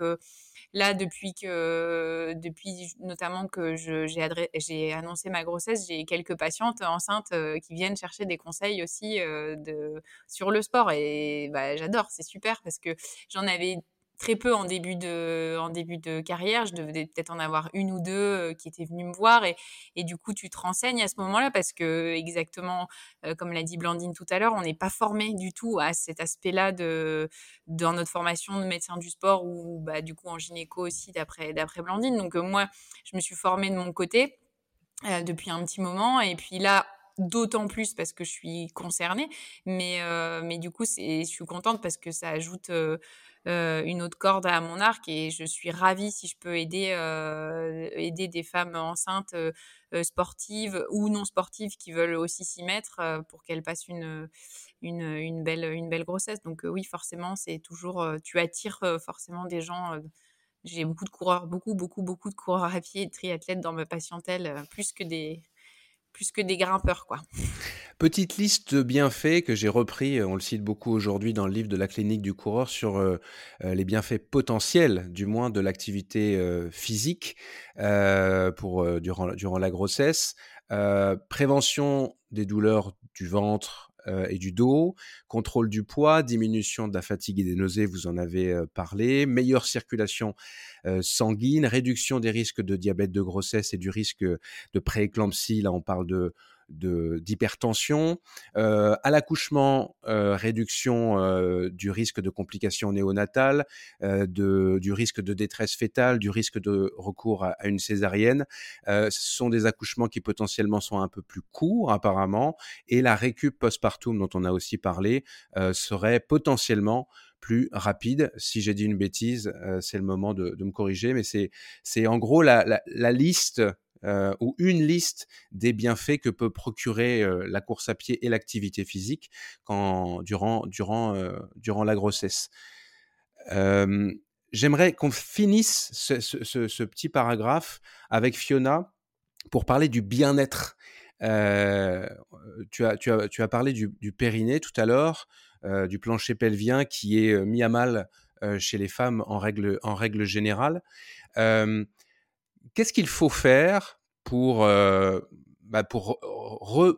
G: là, depuis que depuis notamment que j'ai j'ai annoncé ma grossesse, j'ai quelques patientes enceintes qui viennent chercher des conseils aussi de sur le sport et bah, j'adore, c'est super parce que j'en avais très peu en début de, en début de carrière. Je devais peut-être en avoir une ou deux euh, qui étaient venues me voir et, et du coup, tu te renseignes à ce moment-là parce que exactement, euh, comme l'a dit Blandine tout à l'heure, on n'est pas formé du tout à cet aspect-là dans notre formation de médecin du sport ou bah, du coup en gynéco aussi d'après, Blandine. Donc euh, moi, je me suis formée de mon côté. depuis un petit moment et puis là d'autant plus parce que je suis concernée mais mais du coup je suis contente parce que ça ajoute une autre corde à mon arc et je suis ravie si je peux aider euh, aider des femmes enceintes euh, sportives ou non sportives qui veulent aussi s'y mettre pour qu'elles passent une, une, une belle une belle grossesse. Donc oui forcément c'est toujours tu attires forcément des gens j'ai beaucoup de coureurs beaucoup beaucoup beaucoup de coureurs à pied et de triathlètes dans ma patientèle plus que des plus que des grimpeurs, quoi.
A: Petite liste de bienfaits que j'ai repris, euh, on le cite beaucoup aujourd'hui dans le livre de la clinique du coureur sur euh, euh, les bienfaits potentiels, du moins de l'activité physique pour durant, durant la grossesse, prévention des douleurs du ventre, et du dos, contrôle du poids, diminution de la fatigue et des nausées, vous en avez parlé, meilleure circulation sanguine, réduction des risques de diabète de grossesse et du risque de prééclampsie, là on parle de d'hypertension, euh, à l'accouchement, euh, réduction euh, du risque de complications néonatales, de, du risque de détresse fétale, du risque de recours à, une césarienne. ce sont des accouchements qui potentiellement sont un peu plus courts apparemment, et la récup postpartum dont on a aussi parlé serait potentiellement plus rapide. Si j'ai dit une bêtise, c'est le moment de, me corriger, mais c'est en gros la, la, liste euh, ou une liste des bienfaits que peut procurer euh, la course à pied et l'activité physique quand, durant, durant, euh, durant la grossesse. J'aimerais qu'on finisse ce, ce, ce, petit paragraphe avec Fiona pour parler du bien-être. tu, as, tu, as, tu as parlé du, du périnée tout à l'heure, du plancher pelvien qui est mis à mal chez les femmes en règle, générale qu'est-ce qu'il faut faire pour, euh, bah pour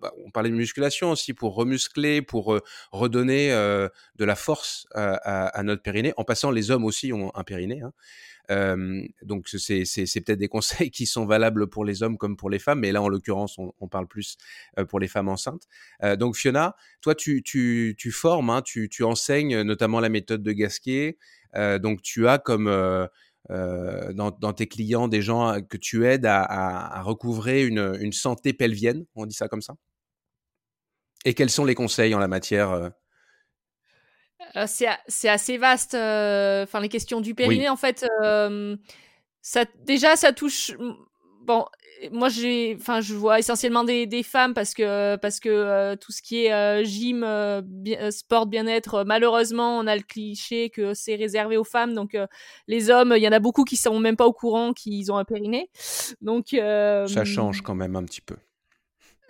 A: bah, on parlait de musculation aussi, pour remuscler, pour euh, redonner euh, de la force à, à, notre périnée, en passant les hommes aussi ont un périnée. Hein. Donc c'est peut-être des conseils qui sont valables pour les hommes comme pour les femmes, mais là en l'occurrence on, parle plus pour les femmes enceintes. donc Fiona, toi tu, tu, tu formes, hein, tu, tu enseignes notamment la méthode de Gasquet, donc tu as comme dans, tes clients des gens que tu aides à, recouvrer une, santé pelvienne, on dit ça comme ça? Et quels sont les conseils en la matière euh?
E: Euh, c'est assez vaste. Enfin, les questions du périnée, en fait, ça, déjà, ça touche. Bon, moi j'ai enfin je vois essentiellement des, des femmes parce que parce que euh, tout ce qui est euh, gym euh, sport bien-être malheureusement on a le cliché que c'est réservé aux femmes donc les hommes il y en a beaucoup qui sont même pas au courant qu'ils ont un périnée donc
A: ça change quand même un petit peu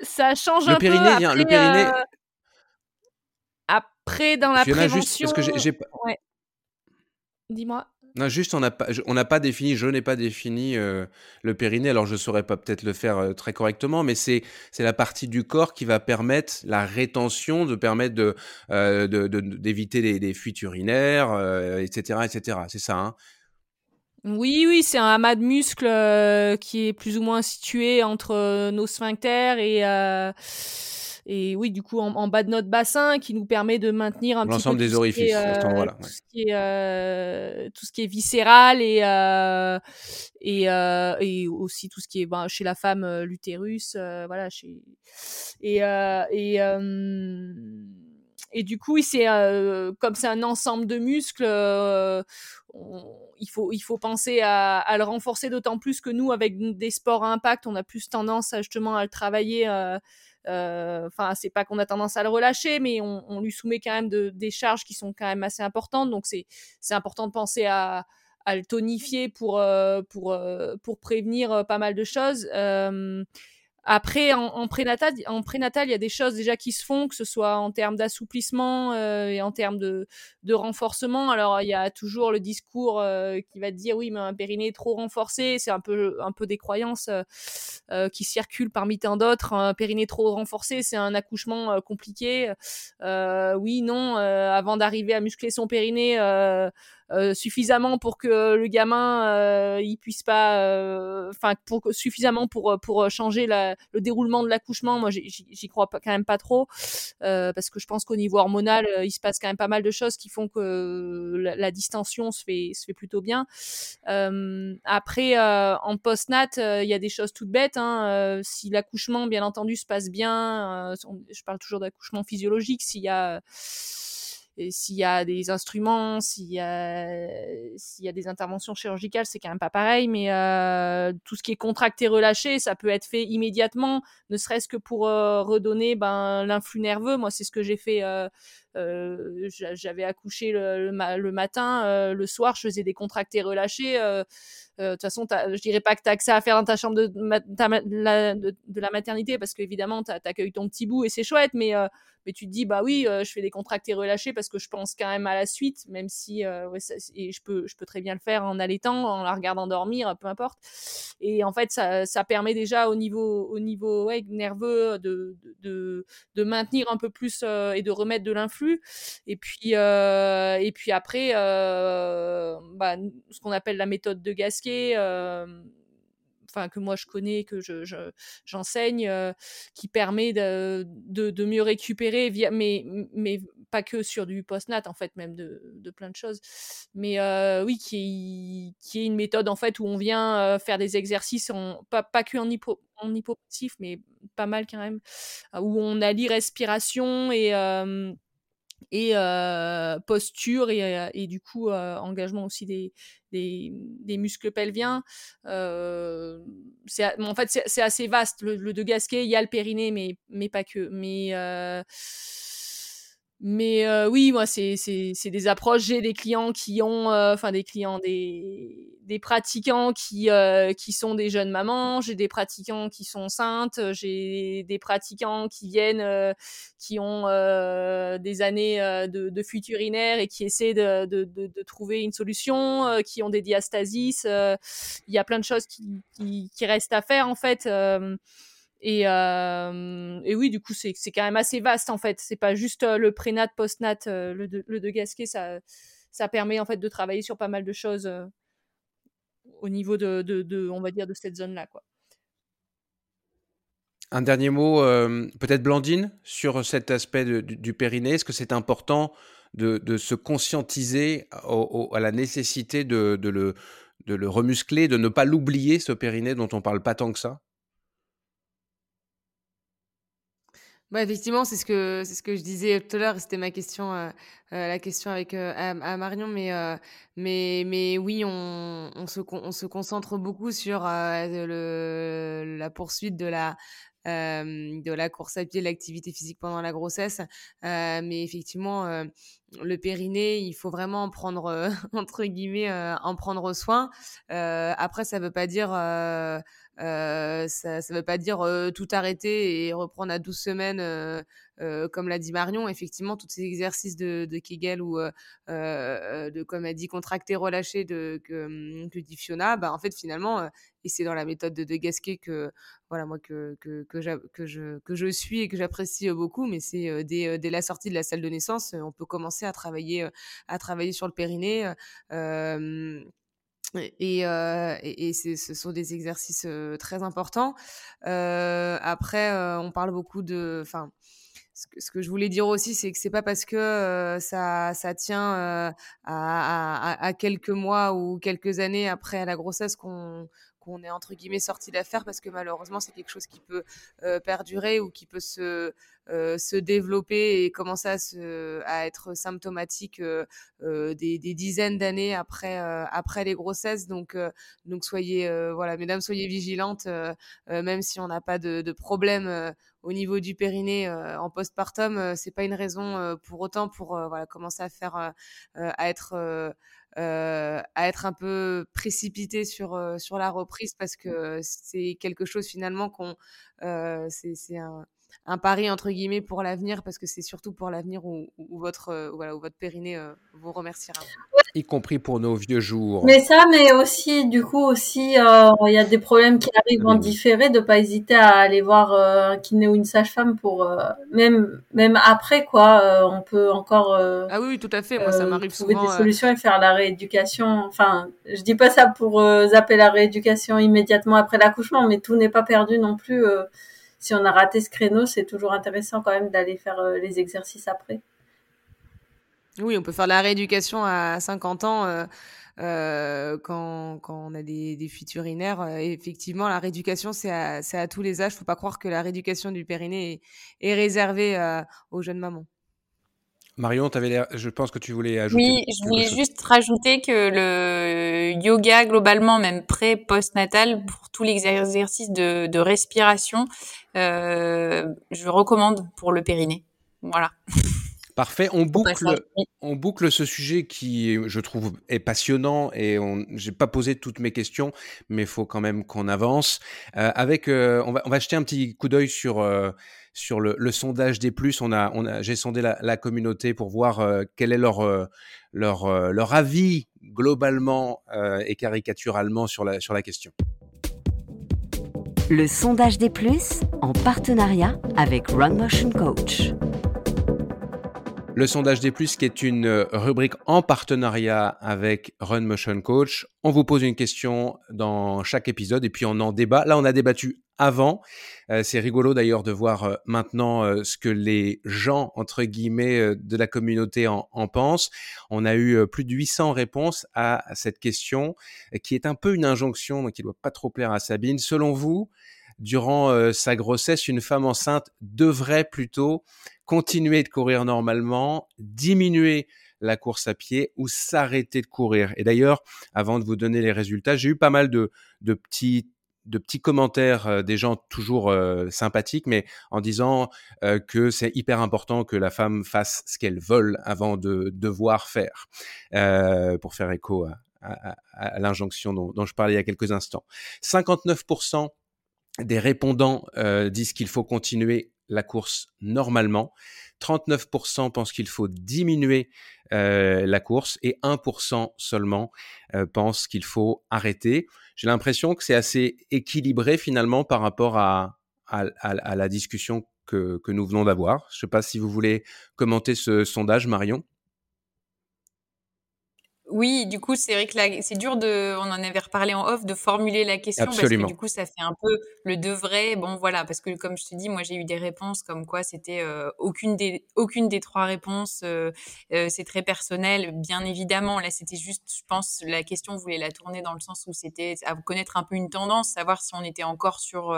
E: ça change un peu après, le périnée après dans la prévention juste parce que j'ai ouais. dis-moi
A: non, juste, on n'a pas, on n'a pas défini, je n'ai pas défini euh, le périnée. Alors, je saurais pas peut-être le faire euh, très correctement, mais c'est, c'est la partie du corps qui va permettre la rétention, de permettre de, euh, de, d'éviter les, les, fuites urinaires, etc., etc. C'est ça. Hein?
E: Oui, oui, c'est un amas de muscles qui est plus ou moins situé entre nos sphincters et et oui, du coup, en, bas de notre bassin, qui nous permet de maintenir un
A: petit peu des orifices.
E: Tout, ce qui est, euh, tout ce qui est viscéral et, euh, et, euh, et aussi tout ce qui est ben, chez la femme, l'utérus, voilà, chez... et, et et du coup, c'est comme c'est un ensemble de muscles, il faut il faut penser à, à le renforcer d'autant plus que nous, avec des sports à impact, on a plus tendance à, justement à le travailler euh, enfin, c'est pas qu'on a tendance à le relâcher, mais on, lui soumet quand même de, des charges qui sont quand même assez importantes. Donc c'est c'est important de penser à, à le tonifier pour euh, pour euh, pour prévenir pas mal de choses. Après, en, en, prénatal, en prénatal, il y a des choses déjà qui se font, que ce soit en termes d'assouplissement euh, et en termes de, de, renforcement. Alors, il y a toujours le discours euh, qui va te dire oui, mais un périnée trop renforcé, c'est un peu, un peu des croyances euh, euh qui circulent parmi tant d'autres. Un périnée trop renforcé, c'est un accouchement euh, compliqué. oui, non, avant d'arriver à muscler son périnée, euh, suffisamment pour que le gamin euh, il puisse pas euh, enfin pour suffisamment pour pour changer la, le déroulement de l'accouchement. Moi j'y crois pas, quand même pas trop parce que je pense qu'au niveau hormonal il se passe quand même pas mal de choses qui font que la, la distension se fait se fait plutôt bien. Après en post-nat il y a des choses toutes bêtes hein, si l'accouchement bien entendu se passe bien je parle toujours d'accouchement physiologique s'il y a s'il y a des instruments, s'il y a, y a des interventions chirurgicales, c'est quand même pas pareil, mais euh, tout ce qui est contracté, relâché, ça peut être fait immédiatement, ne serait-ce que pour euh, redonner ben, l'influx nerveux. Moi, c'est ce que j'ai fait. Euh, j'avais accouché le, matin, euh, le soir, je faisais des contractés relâchés. Euh, de toute façon, je dirais pas que tu as accès à faire dans ta chambre de, la, maternité, parce qu'évidemment, tu accueilles ton petit bout et c'est chouette, mais mais tu te dis bah oui je fais des contractés relâchés parce que je pense quand même à la suite même si et je peux je peux très bien le faire en allaitant en la regardant dormir peu importe et en fait ça, ça permet déjà au niveau au niveau nerveux de, de, de maintenir un peu plus et de remettre de et puis euh, et puis après euh, bah, ce qu'on appelle la méthode de Gasquet enfin que moi je connais, que je, j'enseigne, euh, qui permet de, de, mieux récupérer, via, mais, mais pas que sur du post-nat en fait, même de, de plein de choses. Mais euh, oui, qui est, qui est une méthode en fait où on vient euh, faire des exercices, pas, pas que en hypo mais pas mal quand même, où on allie respiration et et posture et, du coup engagement aussi des, des, muscles pelviens. Euh, en fait, c'est assez vaste. Le, le de Gasquet, il y a le périnée, mais, mais pas que. Mais mais euh, oui, moi, c'est des approches. J'ai des clients qui ont, euh, enfin des clients, des, des pratiquants qui, euh, qui sont des jeunes mamans. J'ai des pratiquants qui sont enceintes. J'ai des pratiquants qui viennent, qui ont des années de, de fuite et qui essaient de, de, de, de trouver une solution, qui ont des diastasis. Il y a plein de choses qui, qui, qui, restent à faire en fait. Et, euh, et oui, du coup, c'est quand même assez vaste en fait. C'est pas juste euh, le prénat, post-nat, euh, le, de, le ça, ça permet en fait de travailler sur pas mal de choses euh, au niveau de, on va dire, de cette zone-là.
A: Un dernier mot, peut-être Blandine, sur cet aspect du, périnée. Est-ce que c'est important de, se conscientiser à la nécessité de, le, de le remuscler, de ne pas l'oublier, ce périnée dont on parle pas tant que ça?
D: Bah, effectivement, c'est ce que c'est ce que je disais tout à l'heure. C'était ma question, euh, euh, la question avec euh, à, à, Marion, mais euh, mais mais oui, on, on se on se concentre beaucoup sur euh, le la poursuite de la de la course à pied, l'activité physique pendant la grossesse, mais effectivement, le périnée, il faut vraiment en prendre entre guillemets en prendre soin. après, ça veut pas dire euh, ça ne veut pas dire euh, tout arrêter et reprendre à 12 semaines, euh, comme l'a dit Marion. Effectivement, tous ces exercices de, Kegel ou de, comme elle dit, contracter, relâcher de, que, dit Fiona, bah, en fait, finalement, et c'est dans la méthode de, de Gasquet que, voilà, moi, que, je, suis et que j'apprécie beaucoup, mais c'est dès, la sortie de la salle de naissance, on peut commencer à travailler sur le périnée. Et, euh, et, et ce sont des exercices euh, très importants. Euh, après, euh, on parle beaucoup de, enfin, ce que, ce que je voulais dire aussi, c'est que c'est pas parce que ça, ça tient à, à, à, quelques mois ou quelques années après la grossesse qu'on qu'on est entre guillemets sorti d'affaire parce que malheureusement c'est quelque chose qui peut perdurer ou qui peut se euh, se développer et commencer à être symptomatique euh, euh des, dizaines d'années après euh, les grossesses. Donc euh, soyez voilà mesdames soyez vigilantes même si on n'a pas de, de problème au niveau du périnée en postpartum c'est pas une raison pour autant pour voilà commencer à faire à être à être un peu précipité sur sur la reprise parce que c'est quelque chose finalement qu'on c'est un pari entre guillemets pour l'avenir parce que c'est surtout pour l'avenir où, votre euh, voilà où votre périnée euh, vous remerciera.
A: Y compris pour nos vieux jours.
C: Mais ça, mais aussi du coup aussi euh, il y a des problèmes qui arrivent en différé, de pas hésiter à aller voir un kiné ou une sage-femme pour même même après quoi, on peut encore.
D: ah oui, tout à fait. Moi ça m'arrive souvent.
C: Trouver des solutions et faire la rééducation. Enfin, je dis pas ça pour zapper la rééducation immédiatement après l'accouchement, mais tout n'est pas perdu non plus si on a raté ce créneau, c'est toujours intéressant quand même d'aller faire euh, les exercices après.
D: Oui, on peut faire la rééducation à 50 ans euh, euh, quand, quand, on a des, des fuites urinaires. effectivement, la rééducation, c'est à, à, tous les âges. Il ne faut pas croire que la rééducation du périnée est, est réservée aux jeunes mamans.
A: Marion, avais je pense que tu voulais ajouter.
G: Oui, je voulais juste rajouter que le yoga, globalement, même pré-post-natal, pour tous les exercices de, de respiration, euh, je recommande pour le périnée. Voilà.
A: Parfait. On boucle, on boucle ce sujet qui, je trouve, est passionnant et je n'ai pas posé toutes mes questions, mais il faut quand même qu'on avance. Euh, avec, euh, on, va, on va jeter un petit coup d'œil sur, euh, sur le, le, sondage des plus. On a, on a, j'ai sondé la, la, communauté pour voir euh, quel est leur, euh, leur, leur avis globalement et caricaturalement sur la, sur la question.
F: Le sondage des plus en partenariat avec Run Motion Coach.
A: Le sondage des plus, qui est une euh, rubrique en partenariat avec Run Motion Coach. On vous pose une question dans chaque épisode et puis on en débat. Là, on a débattu avant. Euh, c'est rigolo d'ailleurs de voir euh, maintenant ce que les gens, entre guillemets, de la communauté en, en pensent. On a eu plus de 800 réponses à cette question, qui est un peu une injonction, donc qui ne doit pas trop plaire à Sabine. Selon vous, durant sa grossesse, une femme enceinte devrait plutôt continuer de courir normalement, diminuer la course à pied ou s'arrêter de courir. Et d'ailleurs, avant de vous donner les résultats, j'ai eu pas mal de, petits de petits commentaires euh, des gens toujours euh, sympathiques, mais en disant euh, que c'est hyper important que la femme fasse ce qu'elle veut avant de devoir faire, pour faire écho à, l'injonction dont, dont, je parlais il y a quelques instants. 59% des répondants disent qu'il faut continuer la course normalement. 39% pensent qu'il faut diminuer euh, la course et 1% seulement euh, pensent qu'il faut arrêter. J'ai l'impression que c'est assez équilibré finalement par rapport à, à, la discussion que, que nous venons d'avoir. Je ne sais pas si vous voulez commenter ce sondage, Marion.
G: Oui, du coup, c'est vrai que c'est dur de, on en avait reparlé en off, de formuler la question parce que du coup, ça fait un peu le devrait. Bon, voilà, parce que comme je te dis, moi, j'ai eu des réponses comme quoi c'était euh, aucune des aucune des trois réponses. Euh, euh, c'est très personnel, bien évidemment. Là, c'était juste, je pense, la question voulait la tourner dans le sens où c'était à connaître un peu une tendance, savoir si on était encore sur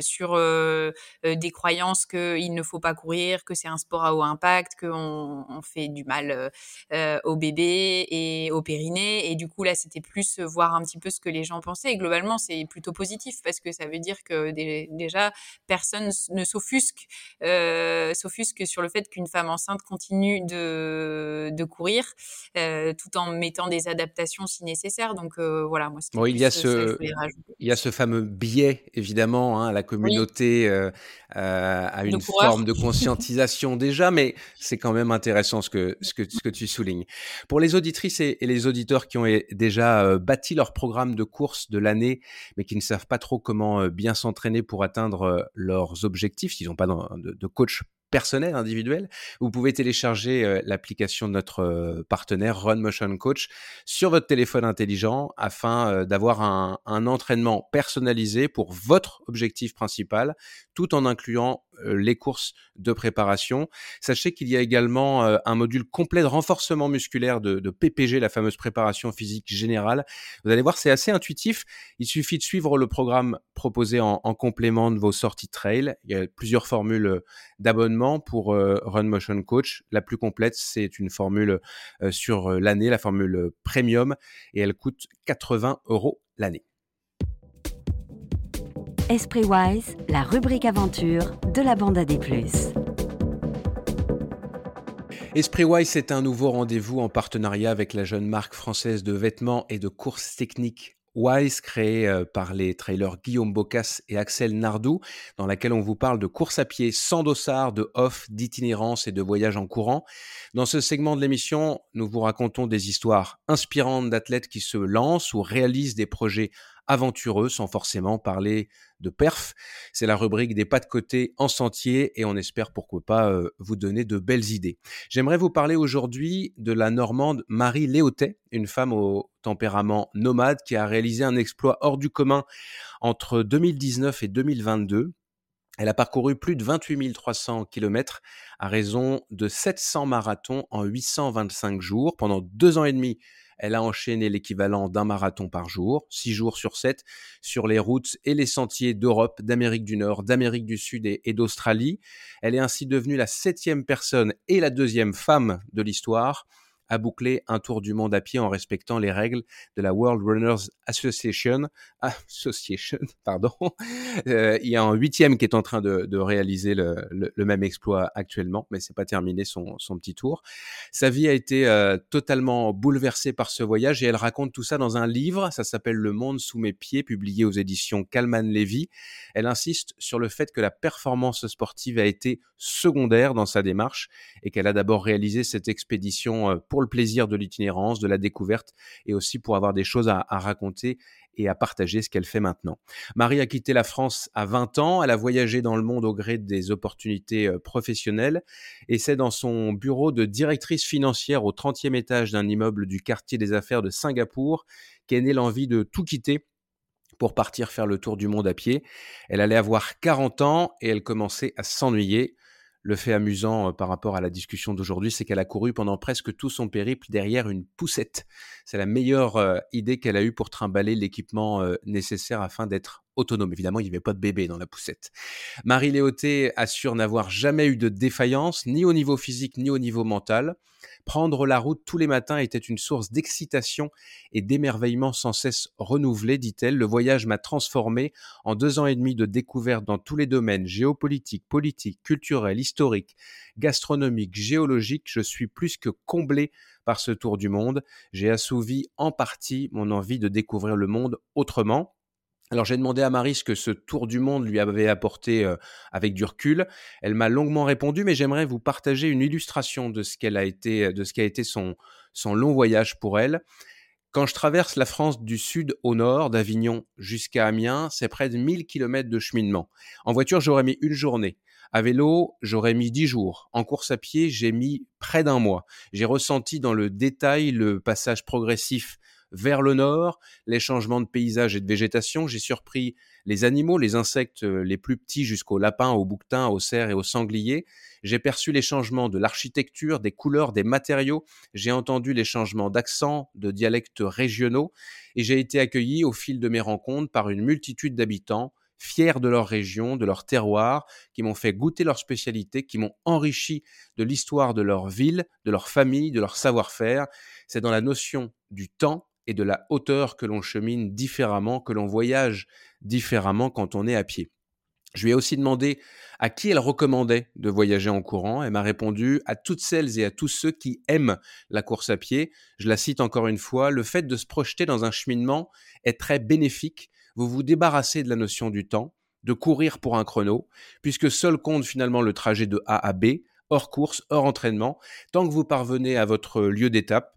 G: sur euh, des croyances qu'il ne faut pas courir, que c'est un sport à haut impact, qu'on on fait du mal euh, au bébé et au périnée. Et du coup, là, c'était plus voir un petit peu ce que les gens pensaient. Et globalement, c'est plutôt positif parce que ça veut dire que déjà, personne ne s'offusque, s'offusque sur le fait qu'une femme enceinte continue de, de courir tout en mettant des adaptations si nécessaire. Donc voilà, moi,
A: bon, il y a ce, il y a ce fameux biais, évidemment, hein, Hein, la communauté euh, euh, a une forme de conscientisation déjà, mais c'est quand même intéressant ce que, ce, que, ce que tu soulignes. Pour les auditrices et, les auditeurs qui ont déjà euh, bâti leur programme de course de l'année, mais qui ne savent pas trop comment bien s'entraîner pour atteindre leurs objectifs, s'ils n'ont pas de, de coach personnel, individuel, vous pouvez télécharger euh, l'application de notre euh, partenaire Run Motion Coach sur votre téléphone intelligent afin euh, d'avoir un, un, entraînement personnalisé pour votre objectif principal, tout en incluant les courses de préparation. Sachez qu'il y a également un module complet de renforcement musculaire de, PPG, la fameuse préparation physique générale. Vous allez voir, c'est assez intuitif. Il suffit de suivre le programme proposé en, en complément de vos sorties trail. Il y a plusieurs formules d'abonnement pour Run Motion Coach. La plus complète, c'est une formule sur l'année, la formule premium, et elle coûte 80 euros l'année.
F: Esprit Wise, la rubrique aventure de la bande à des plus.
A: Esprit Wise, c'est un nouveau rendez-vous en partenariat avec la jeune marque française de vêtements et de courses techniques Wise, créée euh, par les trailers Guillaume Bocas et Axel Nardou, dans laquelle on vous parle de course à pied sans dossard, de off, d'itinérance et de voyage en courant. Dans ce segment de l'émission, nous vous racontons des histoires inspirantes d'athlètes qui se lancent ou réalisent des projets aventureux sans forcément parler de perf. C'est la rubrique des pas de côté en sentier et on espère pourquoi pas euh, vous donner de belles idées. J'aimerais vous parler aujourd'hui de la Normande Marie Léotet, une femme au tempérament nomade qui a réalisé un exploit hors du commun entre 2019 et 2022. Elle a parcouru plus de 28 300 km à raison de 700 marathons en 825 jours pendant deux ans et demi. Elle a enchaîné l'équivalent d'un marathon par jour, six jours sur sept, sur les routes et les sentiers d'Europe, d'Amérique du Nord, d'Amérique du Sud et, d'Australie. Elle est ainsi devenue la septième personne et la deuxième femme de l'histoire à boucler un tour du monde à pied en respectant les règles de la World Runners Association. Association, pardon. Euh, il y a un huitième qui est en train de, réaliser le, même exploit actuellement, mais c'est pas terminé son, petit tour. Sa vie a été euh, totalement bouleversée par ce voyage et elle raconte tout ça dans un livre. Ça s'appelle Le Monde sous mes pieds, publié aux éditions Kalman Levy. Elle insiste sur le fait que la performance sportive a été secondaire dans sa démarche et qu'elle a d'abord réalisé cette expédition euh, pour pour le plaisir de l'itinérance, de la découverte et aussi pour avoir des choses à, raconter et à partager ce qu'elle fait maintenant. Marie a quitté la France à 20 ans, elle a voyagé dans le monde au gré des opportunités euh, professionnelles et c'est dans son bureau de directrice financière au 30e étage d'un immeuble du quartier des affaires de Singapour qu'est née l'envie de tout quitter pour partir faire le tour du monde à pied. Elle allait avoir 40 ans et elle commençait à s'ennuyer. Le fait amusant euh, par rapport à la discussion d'aujourd'hui, c'est qu'elle a couru pendant presque tout son périple derrière une poussette. C'est la meilleure euh, idée qu'elle a eue pour trimballer l'équipement euh, nécessaire afin d'être autonome. Évidemment, il n'y avait pas de bébé dans la poussette. Marie Léoté assure n'avoir jamais eu de défaillance, ni au niveau physique, ni au niveau mental. Prendre la route tous les matins était une source d'excitation et d'émerveillement sans cesse renouvelé, dit-elle. Le voyage m'a transformé en deux ans et demi de découvertes dans tous les domaines géopolitiques, politiques, culturels, historiques, gastronomiques, géologiques. Je suis plus que comblé par ce tour du monde. J'ai assouvi en partie mon envie de découvrir le monde autrement. Alors j'ai demandé à Marie ce que ce tour du monde lui avait apporté euh, avec du recul. Elle m'a longuement répondu, mais j'aimerais vous partager une illustration de ce qu'elle a été, de ce qu'a été son, son long voyage pour elle. Quand je traverse la France du sud au nord, d'Avignon jusqu'à Amiens, c'est près de 1000 km de cheminement. En voiture, j'aurais mis une journée. À vélo, j'aurais mis dix jours. En course à pied, j'ai mis près d'un mois. J'ai ressenti dans le détail le passage progressif vers le nord, les changements de paysage et de végétation. J'ai surpris les animaux, les insectes euh, les plus petits jusqu'aux lapins, aux bouquetins, aux cerfs et aux sangliers. J'ai perçu les changements de l'architecture, des couleurs, des matériaux. J'ai entendu les changements d'accent, de dialectes régionaux. Et j'ai été accueilli au fil de mes rencontres par une multitude d'habitants fiers de leur région, de leur terroir, qui m'ont fait goûter leur spécialité, qui m'ont enrichi de l'histoire de leur ville, de leur famille, de leur savoir-faire. C'est dans la notion du temps et de la hauteur que l'on chemine différemment, que l'on voyage différemment quand on est à pied. Je lui ai aussi demandé à qui elle recommandait de voyager en courant. Elle m'a répondu à toutes celles et à tous ceux qui aiment la course à pied. Je la cite encore une fois, le fait de se projeter dans un cheminement est très bénéfique. Vous vous débarrassez de la notion du temps, de courir pour un chrono, puisque seul compte finalement le trajet de A à B, hors course, hors entraînement. Tant que vous parvenez à votre lieu d'étape,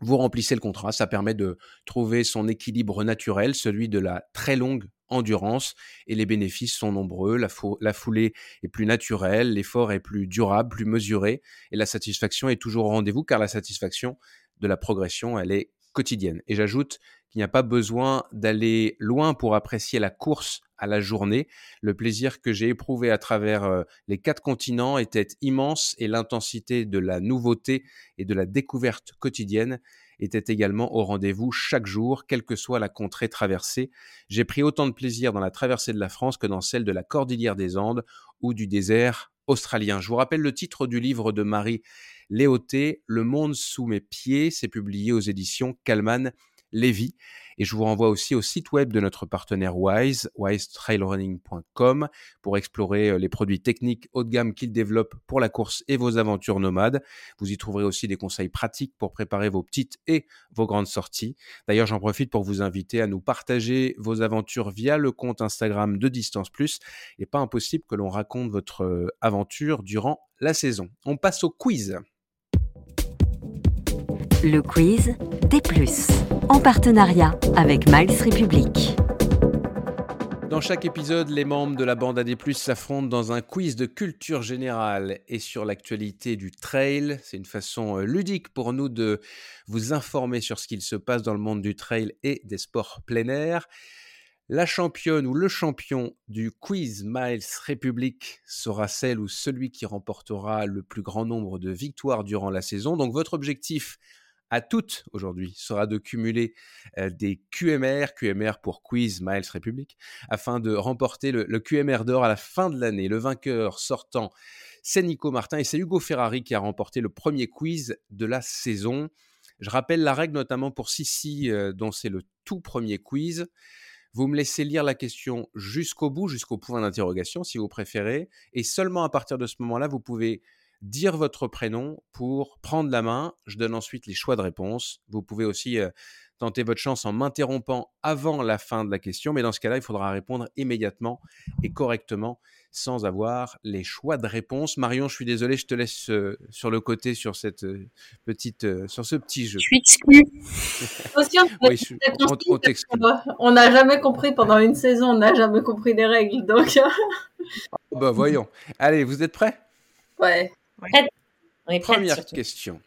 A: vous remplissez le contrat, ça permet de trouver son équilibre naturel, celui de la très longue endurance, et les bénéfices sont nombreux, la, foulée est plus naturelle, l'effort est plus durable, plus mesuré, et la satisfaction est toujours au rendez-vous, car la satisfaction de la progression, elle est quotidienne. Et j'ajoute qu'il n'y a pas besoin d'aller loin pour apprécier la course à la journée. Le plaisir que j'ai éprouvé à travers euh, les quatre continents était immense et l'intensité de la nouveauté et de la découverte quotidienne était également au rendez-vous chaque jour, quelle que soit la contrée traversée. J'ai pris autant de plaisir dans la traversée de la France que dans celle de la cordillère des Andes ou du désert australien. Je vous rappelle le titre du livre de Marie Léoté, Le monde sous mes pieds, c'est publié aux éditions Kalman Lévy. Et je vous renvoie aussi au site web de notre partenaire Wise, wisetrailrunning.com, pour explorer euh, les produits techniques haut de gamme qu'il développe pour la course et vos aventures nomades. Vous y trouverez aussi des conseils pratiques pour préparer vos petites et vos grandes sorties. D'ailleurs, j'en profite pour vous inviter à nous partager vos aventures via le compte Instagram de Distance Plus. Et pas impossible que l'on raconte votre euh, aventure durant la saison. On passe au quiz.
F: Le quiz des plus, en partenariat avec Miles Republic.
A: Dans chaque épisode, les membres de la bande AD+, s'affrontent dans un quiz de culture générale et sur l'actualité du trail. C'est une façon euh, ludique pour nous de vous informer sur ce qu'il se passe dans le monde du trail et des sports plein air. La championne ou le champion du quiz Miles Republic sera celle ou celui qui remportera le plus grand nombre de victoires durant la saison. Donc votre objectif à toutes aujourd'hui sera de cumuler euh, des QMR, QMR pour Quiz Miles Republic, afin de remporter le, QMR d'or à la fin de l'année. Le vainqueur sortant, c'est Nico Martin et c'est Hugo Ferrari qui a remporté le premier quiz de la saison. Je rappelle la règle notamment pour Sissi, euh, dont c'est le tout premier quiz. Vous me laissez lire la question jusqu'au bout, jusqu'au point d'interrogation si vous préférez, et seulement à partir de ce moment-là, vous pouvez dire votre prénom pour prendre la main. Je donne ensuite les choix de réponse. Vous pouvez aussi euh, tenter votre chance en m'interrompant avant la fin de la question, mais dans ce cas-là, il faudra répondre immédiatement et correctement sans avoir les choix de réponse. Marion, je suis désolé, je te laisse euh, sur le côté sur cette euh, petite, sur ce petit jeu.
C: Je suis exclu. on n'a jamais compris pendant une saison, on n'a jamais compris les règles, donc.
A: Oh, bah voyons. Allez, vous êtes prêts?
C: Ouais.
A: Première question.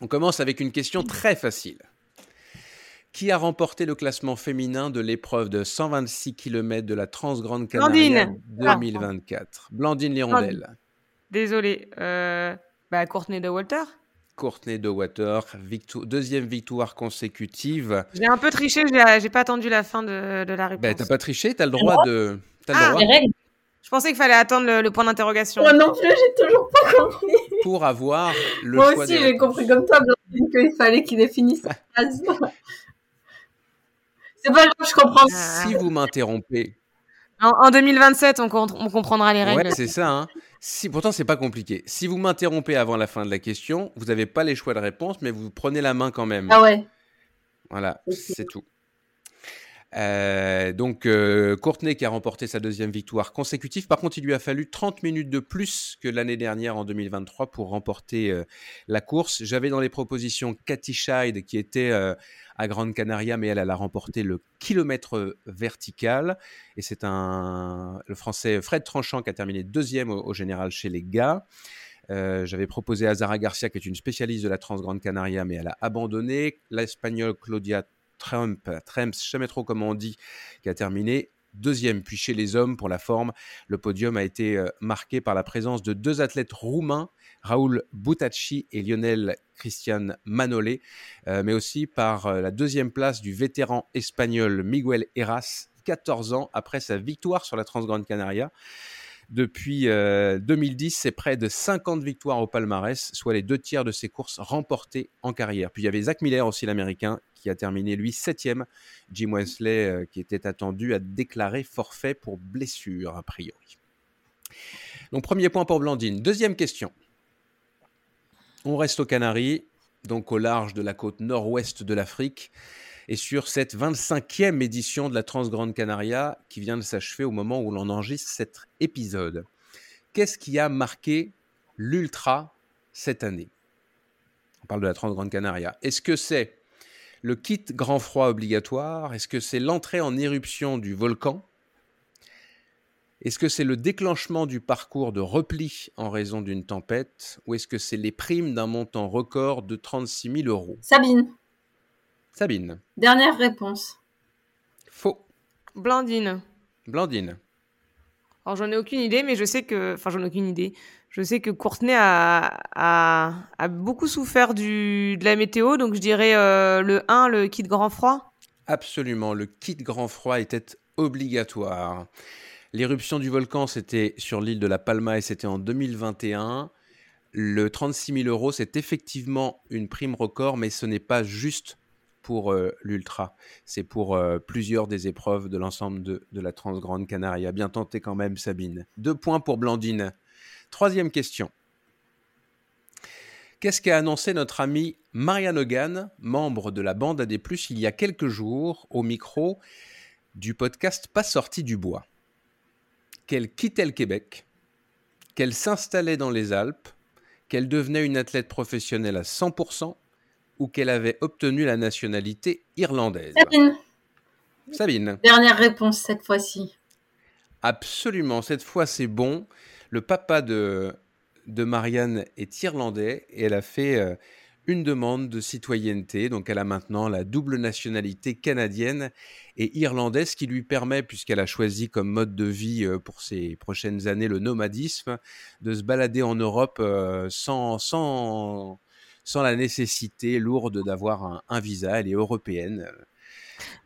A: On commence avec une question très facile. Qui a remporté le classement féminin de l'épreuve de 126 km de la Transgrande Canaria 2024 Blandine Lirondelle.
D: Désolé. Euh, bah, Courtney de Walter
A: Courtney de Water, deuxième victoire consécutive.
D: J'ai un peu triché, j'ai pas attendu la fin de, la bah, réponse.
A: Ben, t'as pas triché, t'as le droit de. As le ah, droit.
D: Je pensais qu'il fallait attendre le, point d'interrogation.
C: Moi non plus, j'ai toujours pas compris.
A: Pour avoir le
C: Moi aussi, j'ai compris comme toi, qu'il fallait qu'il définisse sa phrase. C'est pas grave, je comprends.
A: Si vous m'interrompez.
D: En, 2027, on, on, comprendra les règles.
A: Ouais, c'est ça. Hein. Si, pourtant, c'est pas compliqué. Si vous m'interrompez avant la fin de la question, vous n'avez pas les choix de réponse, mais vous prenez la main quand même.
C: Ah ouais.
A: Voilà, c'est tout. Euh, donc euh, Courtenay qui a remporté sa deuxième victoire consécutive. Par contre, il lui a fallu 30 minutes de plus que l'année dernière en 2023 pour remporter euh, la course. J'avais dans les propositions Cathy Scheid qui était à Grande Canaria, mais elle, elle a remporté le kilomètre vertical. Et c'est un le Français Fred Tranchant qui a terminé deuxième au, général chez les gars. J'avais proposé Azara Garcia, qui est une spécialiste de la Transgrande Canaria, mais elle a abandonné. L'Espagnole Claudia Trump, Trump, je sais jamais trop comment on dit, qui a terminé deuxième. Puis chez les hommes, pour la forme, le podium a été euh, marqué par la présence de deux athlètes roumains, Raoul Boutacci et Lionel Christian Manolé, euh, mais aussi par euh, la deuxième place du vétéran espagnol Miguel Heras, 14 ans après sa victoire sur la Transgrande Canaria. Depuis 2010, c'est près de 50 victoires au palmarès, soit les deux tiers de ses courses remportées en carrière. Puis il y avait Zach Miller aussi, l'américain, qui a terminé lui septième. Jim Wesley, euh, qui était attendu, a déclaré forfait pour blessure, a priori. Donc premier point pour Blandine. Deuxième question. On reste aux Canaries, donc au large de la côte nord-ouest de l'Afrique, et sur cette 25e édition de la Transgrande Canaria qui vient de s'achever au moment où l'on enregistre cet épisode. Qu'est-ce qui a marqué l'Ultra cette année? On parle de la Transgrande Canaria. Est-ce que c'est le kit grand froid obligatoire? Est-ce que c'est l'entrée en éruption du volcan? Est-ce que c'est le déclenchement du parcours de repli en raison d'une tempête? Ou est-ce que c'est les primes d'un montant record de 36 000 euros?
C: Sabine.
A: Sabine.
C: Dernière réponse.
A: Faux.
D: Blandine.
A: Blandine.
D: Alors j'en ai aucune idée, mais je sais que... Enfin j'en ai aucune idée. Je sais que Courtenay a, a, beaucoup souffert du, de la météo, donc je dirais euh, le 1, le kit grand froid.
A: Absolument, le kit grand froid était obligatoire. L'éruption du volcan, c'était sur l'île de la Palma et c'était en 2021. Le 36 000 euros, c'est effectivement une prime record, mais ce n'est pas juste pour euh, l'Ultra. C'est pour euh, plusieurs des épreuves de l'ensemble de, de la Transgrande Canaria. Bien tenté quand même, Sabine. Deux points pour Blandine. Troisième question. Qu'est-ce qu'a annoncé notre ami Marianne Hogan, membre de la bande AD+, il y a quelques jours, au micro du podcast Pas sorti du bois? Qu'elle quittait le Québec, qu'elle s'installait dans les Alpes, qu'elle devenait une athlète professionnelle à 100%, ou qu'elle avait obtenu la nationalité irlandaise
C: Sabine,
A: Sabine.
C: dernière réponse cette fois-ci.
A: Absolument, cette fois c'est bon. Le papa de, de Marianne est irlandais et elle a fait euh, une demande de citoyenneté. Donc elle a maintenant la double nationalité canadienne et irlandaise qui lui permet, puisqu'elle a choisi comme mode de vie euh, pour ses prochaines années le nomadisme, de se balader en Europe euh, sans, sans, sans la nécessité lourde d'avoir un, un visa. Elle est européenne. euh,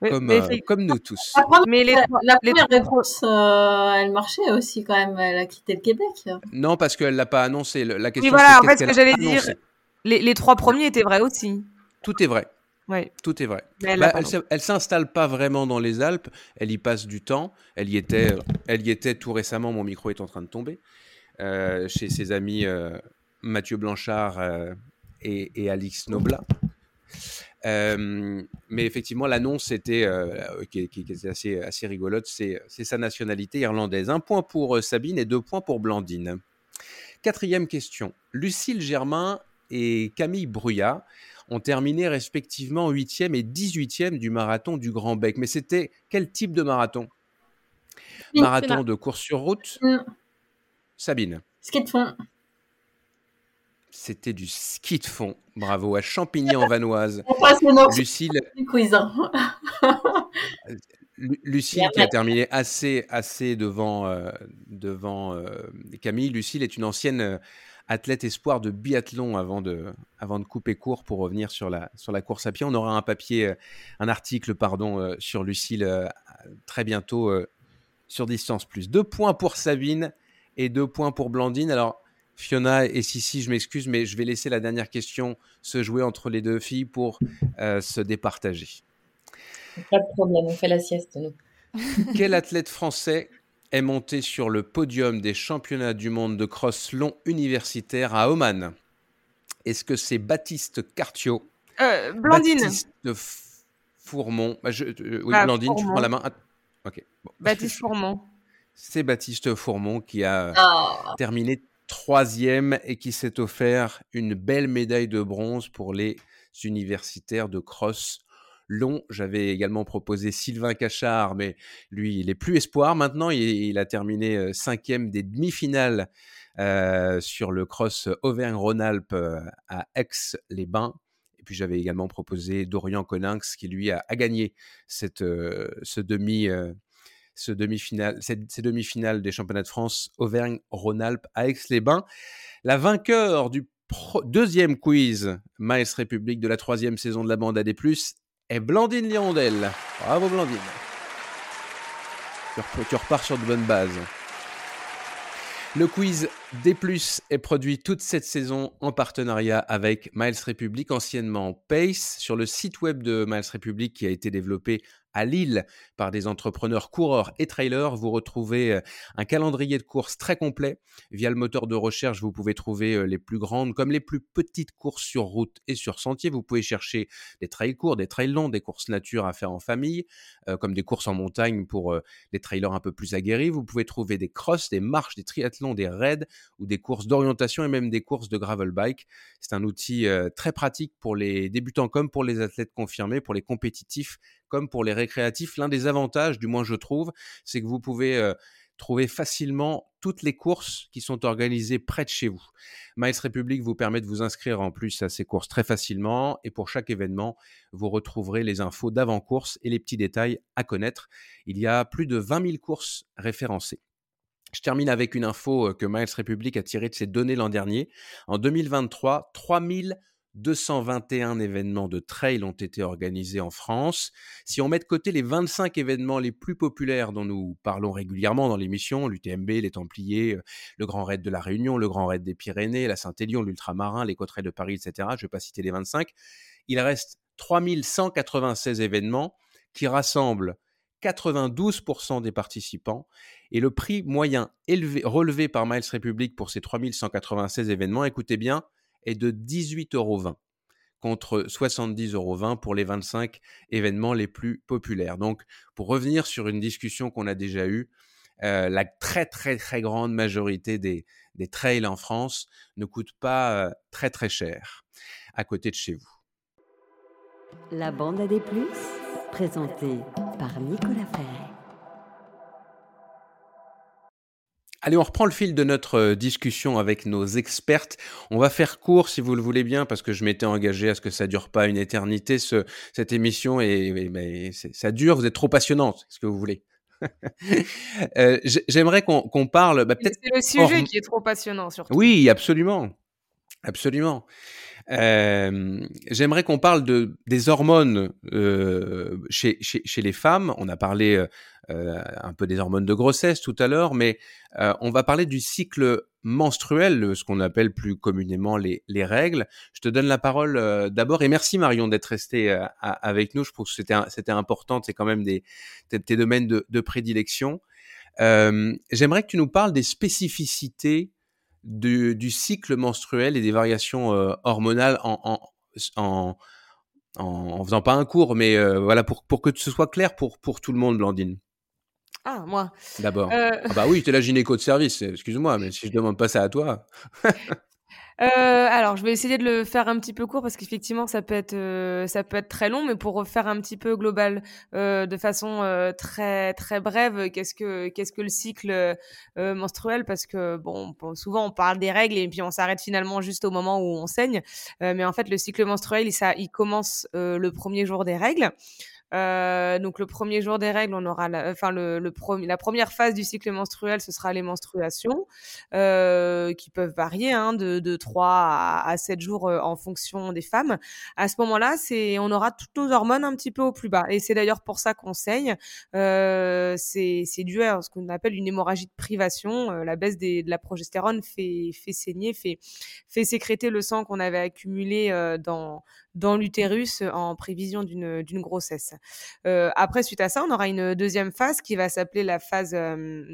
D: Mais-
A: Comme,
D: mais
A: euh, comme nous tous.
D: Mais les,
C: la, première réponse, euh, elle marchait aussi quand même. Elle a quitté le Québec.
A: Non, parce qu'elle l'a pas annoncé. La
D: Oui,
A: question,
D: voilà,
A: c'est
D: en fait, ce que j'allais dire, les, les trois premiers étaient vrais aussi.
A: Tout est vrai.
D: Ouais.
A: Tout est vrai.
D: Mais elle
A: Bah, s'est- elle s'installe pas vraiment dans les Alpes. Elle y passe du temps. Elle y était, elle y était tout récemment. Mon micro est en train de tomber euh, chez ses amis euh, Mathieu Blanchard euh, et, et Alix Noblat. Euh, mais effectivement, l'annonce était euh, qui, qui- qui était assez, assez rigolote. C'est sa nationalité irlandaise. Un point pour euh, Sabine et deux points pour Blandine. Quatrième question. Lucille Germain et Camille Bruyat ont terminé respectivement 8e et 18e du marathon du Grand Bec. Mais c'était quel type de marathon? Marathon de course sur route?
C: Mm.
A: Sabine.
C: Ski de fond.
A: C'était du ski de fond. Bravo à
C: passe le nom
A: Lucille. Lu- Lucille qui a terminé assez, assez devant, euh, devant euh, Camille. Lucille est une ancienne euh, athlète espoir de biathlon avant de, avant de couper court pour revenir sur la, sur la course à pied. On aura un papier, euh, un article pardon, euh, sur Lucille euh, très bientôt euh, sur Distance Plus. Deux points pour Sabine et deux points pour Blandine. Alors, Fiona et Sissi, je m'excuse, mais je vais laisser la dernière question se jouer entre les deux filles pour euh, se départager.
B: Pas de problème, on fait la sieste, nous.
A: Quel athlète français est monté sur le podium des championnats du monde de cross long universitaire à Oman? Est-ce que c'est Baptiste Cartiot
D: Euh, Blandine.
A: Baptiste Fourmont? Bah, je- euh, Oui,
D: Ah,
A: Blandine, tu prends la main. Ah. Bon.
D: Baptiste Fourmont.
A: C'est Baptiste Fourmont qui a
C: Ah,
A: terminé troisième et qui s'est offert une belle médaille de bronze pour les universitaires de cross long. J'avais également proposé Sylvain Cachard, mais lui, il est plus espoir maintenant. Il, a terminé euh, cinquième des demi-finales euh, sur le cross Auvergne-Rhône-Alpes euh, à Aix-les-Bains. Et puis j'avais également proposé Dorian Coninx qui lui a, gagné cette, ce demi, euh, ce demi-finale, ces demi-finales des championnats de France Auvergne-Rhône-Alpes à Aix-les-Bains. La vainqueur du deuxième quiz Miles République de la troisième saison de la bande AD+, est Blandine Liondel. Bravo Blandine. Tu repars sur de bonnes bases. Le quiz D+, est produit toute cette saison en partenariat avec Miles République, anciennement Pace, sur le site web de Miles République qui a été développé à Lille par des entrepreneurs coureurs et trailers. Vous retrouvez euh, un calendrier de courses très complet. Via le moteur de recherche, vous pouvez trouver euh, les plus grandes comme les plus petites courses sur route et sur sentier. Vous pouvez chercher des trails courts, des trails longs, des courses nature à faire en famille, euh, comme des courses en montagne pour euh, les trailers un peu plus aguerris. Vous pouvez trouver des crosses, des marches, des triathlons, des raids ou des courses d'orientation et même des courses de gravel bike. C'est un outil euh, très pratique pour les débutants comme pour les athlètes confirmés, pour les compétitifs comme pour les récréatifs. L'un des avantages, du moins je trouve, c'est que vous pouvez euh, trouver facilement toutes les courses qui sont organisées près de chez vous. Miles République vous permet de vous inscrire en plus à ces courses très facilement et pour chaque événement, vous retrouverez les infos d'avant-course et les petits détails à connaître. Il y a plus de 20 000 courses référencées. Je termine avec une info euh, que Miles République a tirée de ses données l'an dernier. En 2023, 3221 événements de trail ont été organisés en France. Si on met de côté les 25 événements les plus populaires dont nous parlons régulièrement dans l'émission, l'UTMB, les Templiers, euh, le Grand Raid de la Réunion, le Grand Raid des Pyrénées, la Saint-Élion, l'Ultramarin, les Côtes de Paris, etc., je ne vais pas citer les 25, il reste 3196 événements qui rassemblent 92% des participants et le prix moyen élevé, relevé par Miles Republic pour ces 3196 événements, écoutez bien, est de 18,20 euros contre 70,20 euros pour les 25 événements les plus populaires. Donc, pour revenir sur une discussion qu'on a déjà eue, euh, la très très très grande majorité des, des trails en France ne coûtent pas euh, très très cher à côté de chez vous.
F: La bande à des plus, présentée par Nicolas Ferret.
A: Allez, on reprend le fil de notre euh, discussion avec nos expertes. On va faire court, si vous le voulez bien, parce que je m'étais engagé à ce que ça dure pas une éternité, ce, cette émission, et, ça dure, vous êtes trop passionnante, ce que vous voulez. euh, J'aimerais qu'on parle... Bah,
D: C'est le sujet qui est trop passionnant, surtout.
A: Oui, absolument. Absolument. Euh, J'aimerais qu'on parle de, des hormones euh, chez, les femmes. On a parlé euh, un peu des hormones de grossesse tout à l'heure, mais on va parler du cycle menstruel, ce qu'on appelle plus communément les, les, règles. Je te donne la parole d'abord et merci Marion d'être restée avec nous. Je trouve que c'était important, c'est quand même des tes, domaines de prédilection. J'aimerais que tu nous parles des spécificités du, du cycle menstruel et des variations euh, hormonales en, en, en, en, faisant pas un cours, mais euh, voilà pour, pour que ce soit clair pour, pour tout le monde, Blandine.
D: Ah, moi.
A: D'abord. Euh... Ah bah oui, tu es la gynéco de service, excuse-moi, mais si je demande pas ça à toi.
D: Euh, alors, je vais essayer de le faire un petit peu court parce qu'effectivement, ça peut être euh, ça peut être très long, mais pour refaire un petit peu global, euh, de façon euh, très très brève, qu'est-ce que qu'est-ce que le cycle euh, menstruel? Parce que bon, souvent on parle des règles et puis on s'arrête finalement juste au moment où on saigne, mais en fait, le cycle menstruel, ça, il commence le premier jour des règles. Euh, donc le premier jour des règles, on aura, la, enfin le, le la première phase du cycle menstruel, ce sera les menstruations, euh, qui peuvent varier hein, de, de 3 à, à 7 jours euh, en fonction des femmes. À ce moment-là, c'est, on aura toutes nos hormones un petit peu au plus bas, et c'est d'ailleurs pour ça qu'on saigne. Euh, c'est, c'est dû à ce qu'on appelle une hémorragie de privation. Euh, la baisse des, de la progestérone fait, fait saigner, fait, fait sécréter le sang qu'on avait accumulé euh, dans dans l'utérus en prévision d'une d'une grossesse. Euh, après, suite à ça, on aura une deuxième phase qui va s'appeler la phase euh,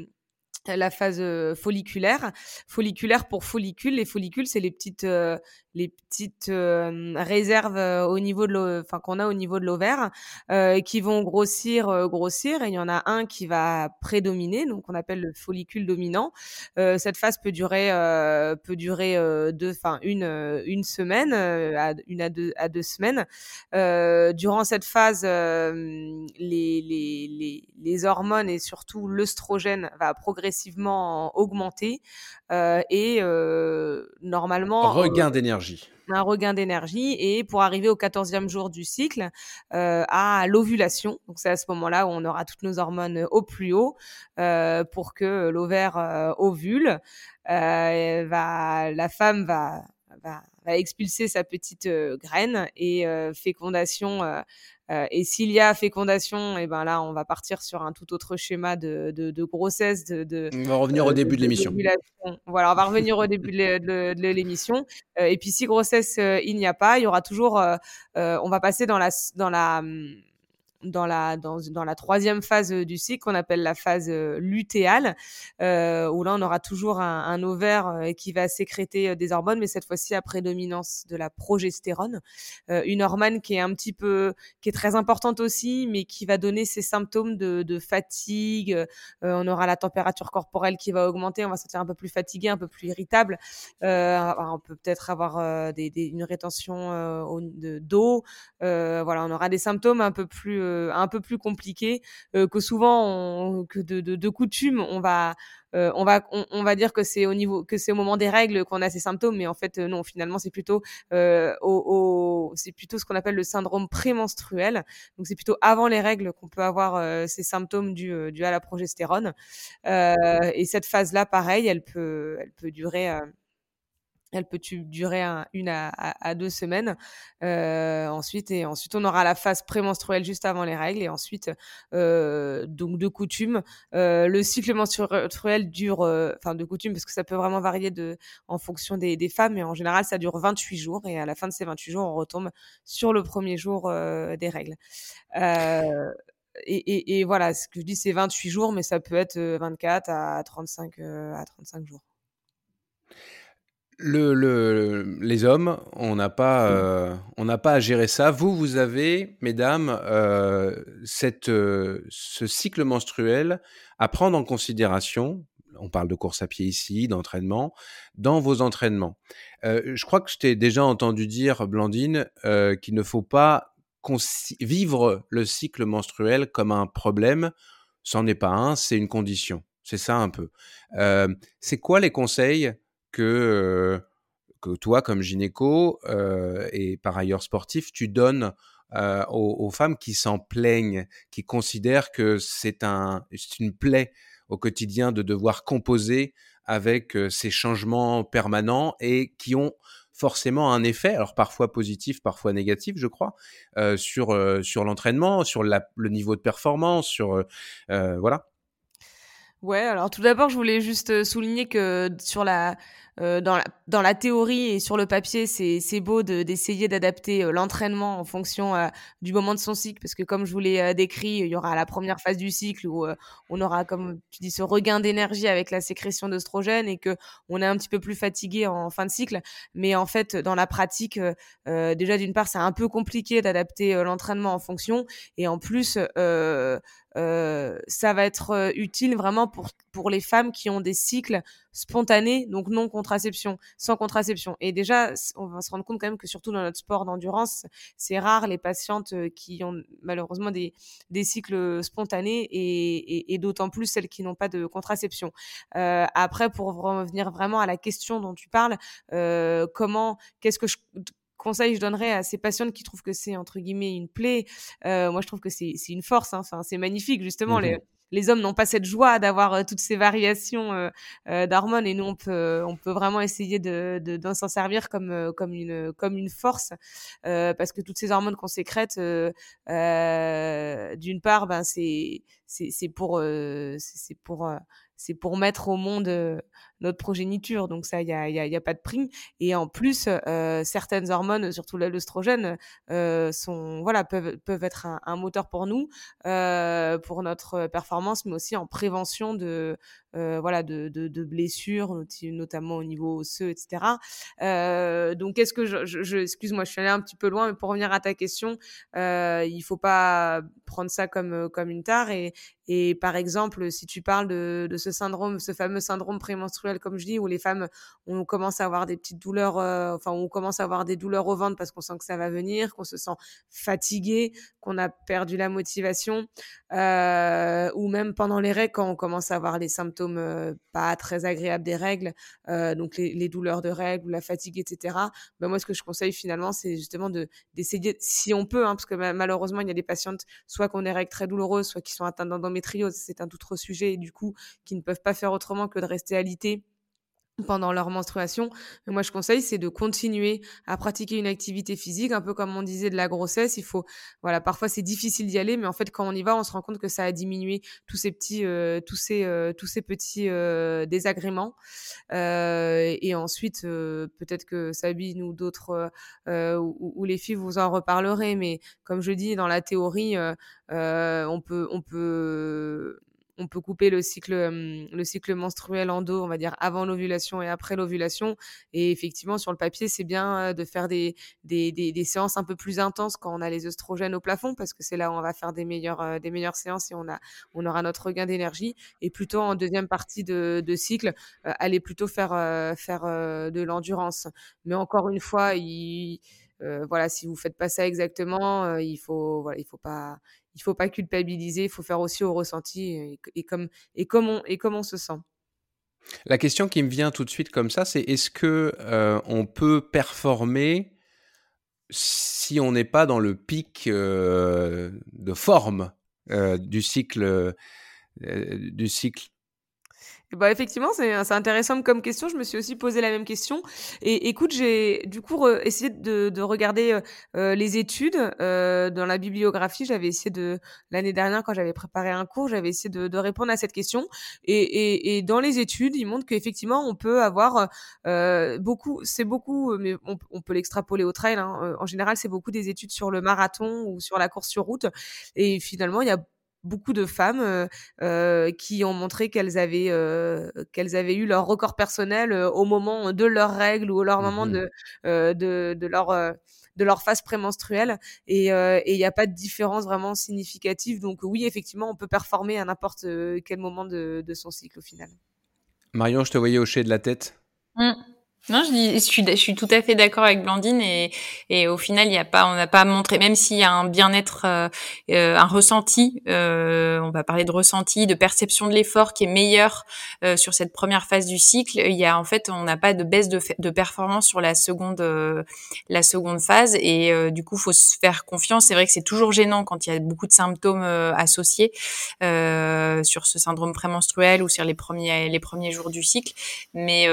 D: la phase folliculaire. Folliculaire pour follicule. Les follicules, c'est les petites, euh, les petites euh, réserves au niveau de enfin qu'on a au niveau de l'ovaire, euh, qui vont grossir, grossir. Et il y en a un qui va prédominer, donc on appelle le follicule dominant. cette phase peut durer, peut durer deux, enfin une, une semaine, à, une à deux, à deux semaines. durant cette phase, les, les, les, les hormones et surtout l'œstrogène va progressivement augmenter euh, et euh, normalement
A: regain euh, d'énergie
D: un regain d'énergie et pour arriver au 14e jour du cycle euh, à l'ovulation. Donc c'est à ce moment-là où on aura toutes nos hormones au plus haut euh, pour que l'ovaire euh, ovule. va, la femme va, va, va, expulser sa petite graine et fécondation euh, et s'il y a fécondation, et eh ben là, on va partir sur un tout autre schéma de, de, de grossesse. De, de,
A: on va revenir au début de, l'émission.
D: Voilà, on va revenir au début de l'émission. Euh, et puis si grossesse euh, il n'y a pas, il y aura toujours. on va passer dans la dans la hum, dans la dans, dans la troisième phase du cycle qu'on appelle la phase euh, lutéale euh, où là on aura toujours un, un ovaire euh, qui va sécréter euh, des hormones mais cette fois-ci à prédominance de la progestérone euh, une hormone qui est un petit peu qui est très importante aussi mais qui va donner ces symptômes de, de fatigue. Euh, on aura la température corporelle qui va augmenter on va se sentir un peu plus fatigué un peu plus irritable. On peut peut-être avoir des, des, une rétention d'eau voilà on aura des symptômes un peu plus euh, un peu plus compliqué euh, que souvent on, que de, de, de, coutume on va euh, on va on, va dire que c'est au niveau que c'est au moment des règles qu'on a ces symptômes mais en fait non finalement c'est plutôt au, au c'est plutôt ce qu'on appelle le syndrome prémenstruel. Donc c'est plutôt avant les règles qu'on peut avoir ces symptômes dus, dus à la progestérone. Et cette phase là pareil elle peut elle peut durer elle peut durer une à, deux semaines. Euh, ensuite, et ensuite, on aura la phase prémenstruelle juste avant les règles. Et ensuite, euh, donc de coutume, euh, le cycle menstruel dure, enfin de coutume, parce que ça peut vraiment varier de, en fonction des, des, femmes, mais en général, ça dure 28 jours. Et à la fin de ces 28 jours, on retombe sur le premier jour des règles. Et, et, et, voilà, ce que je dis, c'est 28 jours, mais ça peut être 24 à 35, à 35 jours.
A: Le, les hommes, on n'a pas, euh, on n'a pas à gérer ça. Vous, vous avez, mesdames, euh, cette, euh, ce cycle menstruel à prendre en considération. On parle de course à pied ici, d'entraînement, dans vos entraînements. je crois que je t'ai déjà entendu dire, Blandine, qu'il ne faut pas vivre le cycle menstruel comme un problème. C'en est pas un, c'est une condition. C'est ça un peu. c'est quoi les conseils que, que toi, comme gynéco et par ailleurs sportif, tu donnes aux, femmes qui s'en plaignent, qui considèrent que c'est un, une plaie au quotidien de devoir composer avec ces changements permanents et qui ont forcément un effet, alors parfois positif, parfois négatif, je crois, sur, sur l'entraînement, sur le niveau de performance, sur voilà.
D: Ouais, alors tout d'abord, je voulais juste souligner que sur la euh, dans, la, dans la théorie et sur le papier, c'est beau d'essayer d'adapter euh, l'entraînement en fonction euh, du moment de son cycle, parce que comme je vous l'ai décrit, il y aura la première phase du cycle où on aura, comme tu dis, ce regain d'énergie avec la sécrétion d'oestrogène et que on est un petit peu plus fatigué en fin de cycle. Mais en fait, dans la pratique, déjà d'une part, c'est un peu compliqué d'adapter l'entraînement en fonction, et en plus, euh, ça va être euh, utile vraiment pour, pour les femmes qui ont des cycles spontanés, donc non contraception, sans contraception. Et déjà, on va se rendre compte quand même que surtout dans notre sport d'endurance, c'est rare les patientes euh, qui ont malheureusement des, des cycles spontanés et, et, d'autant plus celles qui n'ont pas de contraception. Euh, après, pour revenir vraiment à la question dont tu parles, euh, comment, qu'est-ce que je, conseil je donnerais à ces patientes qui trouvent que c'est entre guillemets une plaie? Euh, Moi, je trouve que c'est une force. Hein. Enfin, c'est magnifique justement. Les, mmh les hommes n'ont pas cette joie d'avoir euh, toutes ces variations euh, euh, d'hormones et nous on peut on peut vraiment essayer de d'en s'en servir comme comme une comme une force parce que toutes ces hormones qu'on sécrète d'une part ben c'est c'est pour c'est pour c'est pour mettre au monde notre progéniture. Donc ça, il n'y a, y a, pas de prix. Et en plus, euh, certaines hormones, surtout l'œstrogène, euh, voilà peuvent peuvent être un, moteur pour nous, euh, pour notre performance, mais aussi en prévention de voilà de, blessures, notamment au niveau osseux, etc. Donc excuse-moi, je suis allée un petit peu loin, mais pour revenir à ta question, euh, il faut pas prendre ça comme comme une tare et et par exemple, si tu parles de, de ce syndrome, ce fameux syndrome prémenstruel, comme je dis, où les femmes, on commence à avoir des petites douleurs, euh, enfin, on commence à avoir des douleurs au ventre parce qu'on sent que ça va venir, qu'on se sent fatigué, qu'on a perdu la motivation, euh, ou même pendant les règles, quand on commence à avoir les symptômes euh, pas très agréables des règles, donc les, douleurs de règles, ou la fatigue, etc. Ben moi, ce que je conseille finalement, c'est justement de d'essayer, si on peut, hein, parce que malheureusement, il y a des patientes, soit qu'on des règles très douloureuses, soit qui sont atteintes d'endométriose, c'est un tout autre sujet, et du coup, qui ne peuvent pas faire autrement que de rester alité pendant leur menstruation. Moi, je conseille, c'est de continuer à pratiquer une activité physique, un peu comme on disait de la grossesse. Il faut, voilà, parfois c'est difficile d'y aller, mais en fait, quand on y va, on se rend compte que ça a diminué tous ces petits, euh, tous ces, euh, tous ces petits euh, désagréments. et ensuite, peut-être que Sabine ou d'autres ou, ou, les filles vous en reparlerez, mais comme je dis, dans la théorie, on peut, on peut on peut couper le cycle, le cycle menstruel en dos, on va dire avant l'ovulation et après l'ovulation. Et effectivement, sur le papier, c'est bien de faire des, des, des, séances un peu plus intenses quand on a les oestrogènes au plafond, parce que c'est là où on va faire des meilleures, des meilleures séances et on, a, on aura notre regain d'énergie. Et plutôt en deuxième partie de, de cycle, aller plutôt faire, faire de l'endurance. Mais encore une fois, il, voilà, si vous faites pas ça exactement, il faut, voilà, il faut pas, il faut pas culpabiliser, il faut faire aussi au ressenti et, comme, et, comment, et comment on se sent.
A: La question qui me vient tout de suite comme ça, c'est est-ce que euh, on peut performer si on n'est pas dans le pic euh, de forme euh, du cycle du cycle
D: Bah effectivement, c'est intéressant comme question. Je me suis aussi posé la même question. Et écoute, j'ai du coup essayé de, de regarder euh, euh, les études euh, dans la bibliographie. J'avais essayé de l'année dernière quand j'avais préparé un cours, j'avais essayé de, de, répondre à cette question. Et, et, et dans les études, ils montrent qu'effectivement, on peut avoir euh, beaucoup. C'est beaucoup, mais on, on peut l'extrapoler au trail. Hein. En général, c'est beaucoup des études sur le marathon ou sur la course sur route. Et finalement, il y a beaucoup de femmes euh, euh, qui ont montré qu'elles avaient euh, qu'elles avaient eu leur record personnel au moment de leurs règles ou au leur moment mmh de, de, de leur de leur phase prémenstruelle et il n'y a pas de différence vraiment significative donc oui effectivement on peut performer à n'importe quel moment de, de, son cycle au final.
A: Marion je te voyais hocher de la tête.
G: Mmh. Non, je, dis, je, suis, je suis tout à fait d'accord avec Blandine et, et au final, il y a pas, on n'a pas montré, même s'il y a un bien-être, euh, euh un ressenti, euh, on va parler de ressenti, de perception de l'effort qui est meilleur euh, sur cette première phase du cycle. Il y a en fait, on n'a pas de baisse de, de performance sur la seconde, euh, la seconde phase et du coup, faut se faire confiance. C'est vrai que c'est toujours gênant quand il y a beaucoup de symptômes associés sur ce syndrome prémenstruel ou sur les premiers, les premiers jours du cycle, mais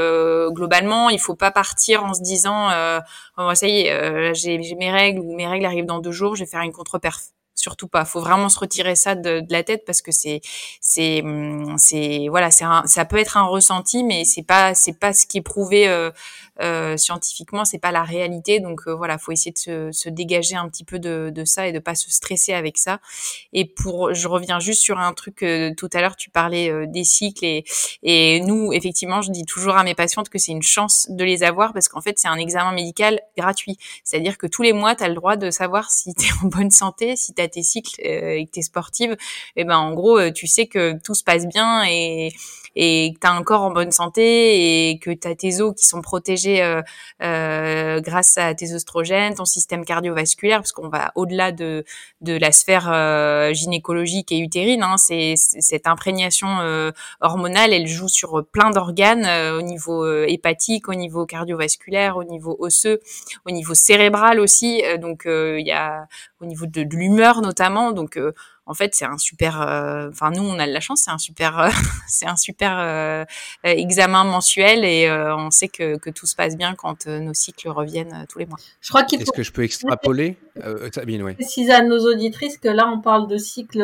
G: globalement, il faut pas partir en se disant euh, oh, ça y est, euh, j'ai mes règles ou mes règles arrivent dans deux jours, je vais faire une contre-perf surtout pas. Faut vraiment se retirer ça de, de la tête parce que c'est c'est hum, c'est voilà, c'est ça peut être un ressenti, mais c'est pas c'est pas ce qui est prouvé euh, euh, scientifiquement, c'est pas la réalité. Donc euh, voilà, faut essayer de se, se, dégager un petit peu de, de, ça et de pas se stresser avec ça. Et pour, je reviens juste sur un truc tout à l'heure, tu parlais euh, des cycles et et nous effectivement, je dis toujours à mes patientes que c'est une chance de les avoir parce qu'en fait c'est un examen médical gratuit. C'est-à-dire que tous les mois, tu as le droit de savoir si tu es en bonne santé, si tu tes cycles euh, et que tu es sportive, et ben en gros, euh, tu sais que tout se passe bien et et que tu as un corps en bonne santé et que tu as tes os qui sont protégés euh, euh, grâce à tes oestrogènes, ton système cardiovasculaire, parce qu'on va au-delà de, de la sphère euh, gynécologique et utérine. Hein, c'est cette imprégnation euh, hormonale, elle joue sur plein d'organes au niveau hépatique, au niveau cardiovasculaire, au niveau osseux, au niveau cérébral aussi. donc il y a au niveau de, de l'humeur notamment. Donc en fait c'est un super euh, enfin nous on a de la chance c'est un super euh, c'est un super euh, examen mensuel et on sait que, que, tout se passe bien quand nos cycles reviennent tous les mois.
A: Je crois qu'il est-ce que je peux extrapoler? Sabine
C: oui préciser à nos auditrices que là on parle de cycle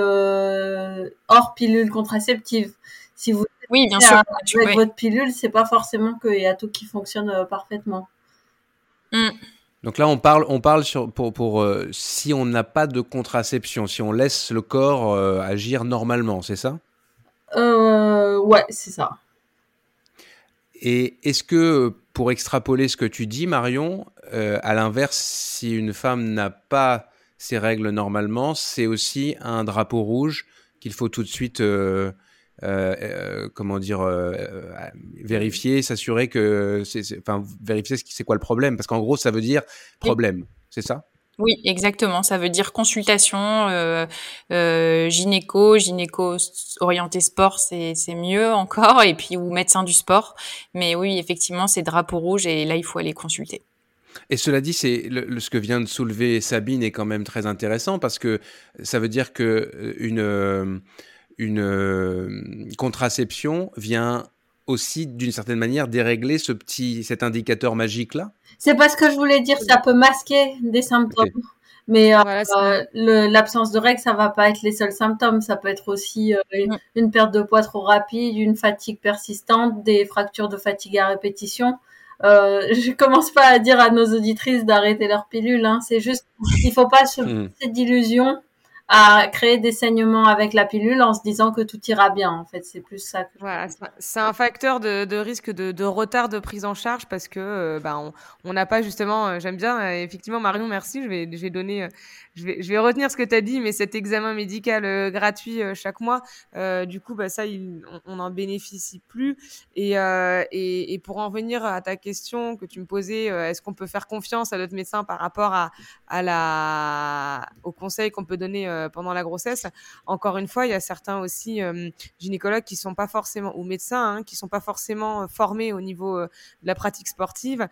C: hors pilule contraceptive si vous
G: oui bien sûr
C: avec votre pilule c'est pas forcément qu'il y a tout qui fonctionne parfaitement.
A: Mmh. Donc là, on parle, on parle sur, pour, pour euh, si on n'a pas de contraception, si on laisse le corps euh, agir normalement, c'est ça?
C: Euh, Ouais, c'est ça.
A: Et est-ce que, pour extrapoler ce que tu dis, Marion, à l'inverse, si une femme n'a pas ses règles normalement, c'est aussi un drapeau rouge qu'il faut tout de suite euh, euh, comment dire, euh, vérifier, s'assurer que, c'est, enfin, vérifier c'est quoi le problème, parce qu'en gros, ça veut dire problème, c'est ça?
G: Oui, exactement. Ça veut dire consultation, euh, euh, gynéco, gynéco orienté sport, c'est, c'est mieux encore, et puis ou médecin du sport. Mais oui, effectivement, c'est drapeau rouge et là, il faut aller consulter.
A: Et cela dit, c'est le, ce que vient de soulever Sabine est quand même très intéressant parce que ça veut dire que une une euh, contraception vient aussi d'une certaine manière dérégler ce petit cet indicateur magique là
C: C'est pas ce que je voulais dire, ça peut masquer des symptômes. Mais euh, l'absence de règles, ça va pas être les seuls symptômes. Ça peut être aussi euh, une, perte de poids trop rapide, une fatigue persistante, des fractures de fatigue à répétition. Euh, je commence pas à dire à nos auditrices d'arrêter leur pilule. Hein. C'est juste, il faut pas se mm. faire d'illusions à créer des saignements avec la pilule en se disant que tout ira bien. En fait, c'est plus ça.
D: Voilà, c'est un facteur de, de risque de, de, retard de prise en charge parce que euh, bah, on n'a pas justement. Euh, j'aime bien, euh, effectivement, Marion, merci. Je vais, je vais donner je vais, je vais retenir ce que tu as dit, mais cet examen médical euh, gratuit euh, chaque mois, euh, du coup, bah, ça, on n'en bénéficie plus. Et, et, et, pour en venir à ta question que tu me posais, est-ce qu'on peut faire confiance à notre médecin par rapport à, à la, aux conseils qu'on peut donner pendant la grossesse? Encore une fois, il y a certains aussi gynécologues qui sont pas forcément, ou médecins, hein, qui sont pas forcément formés au niveau de la pratique sportive,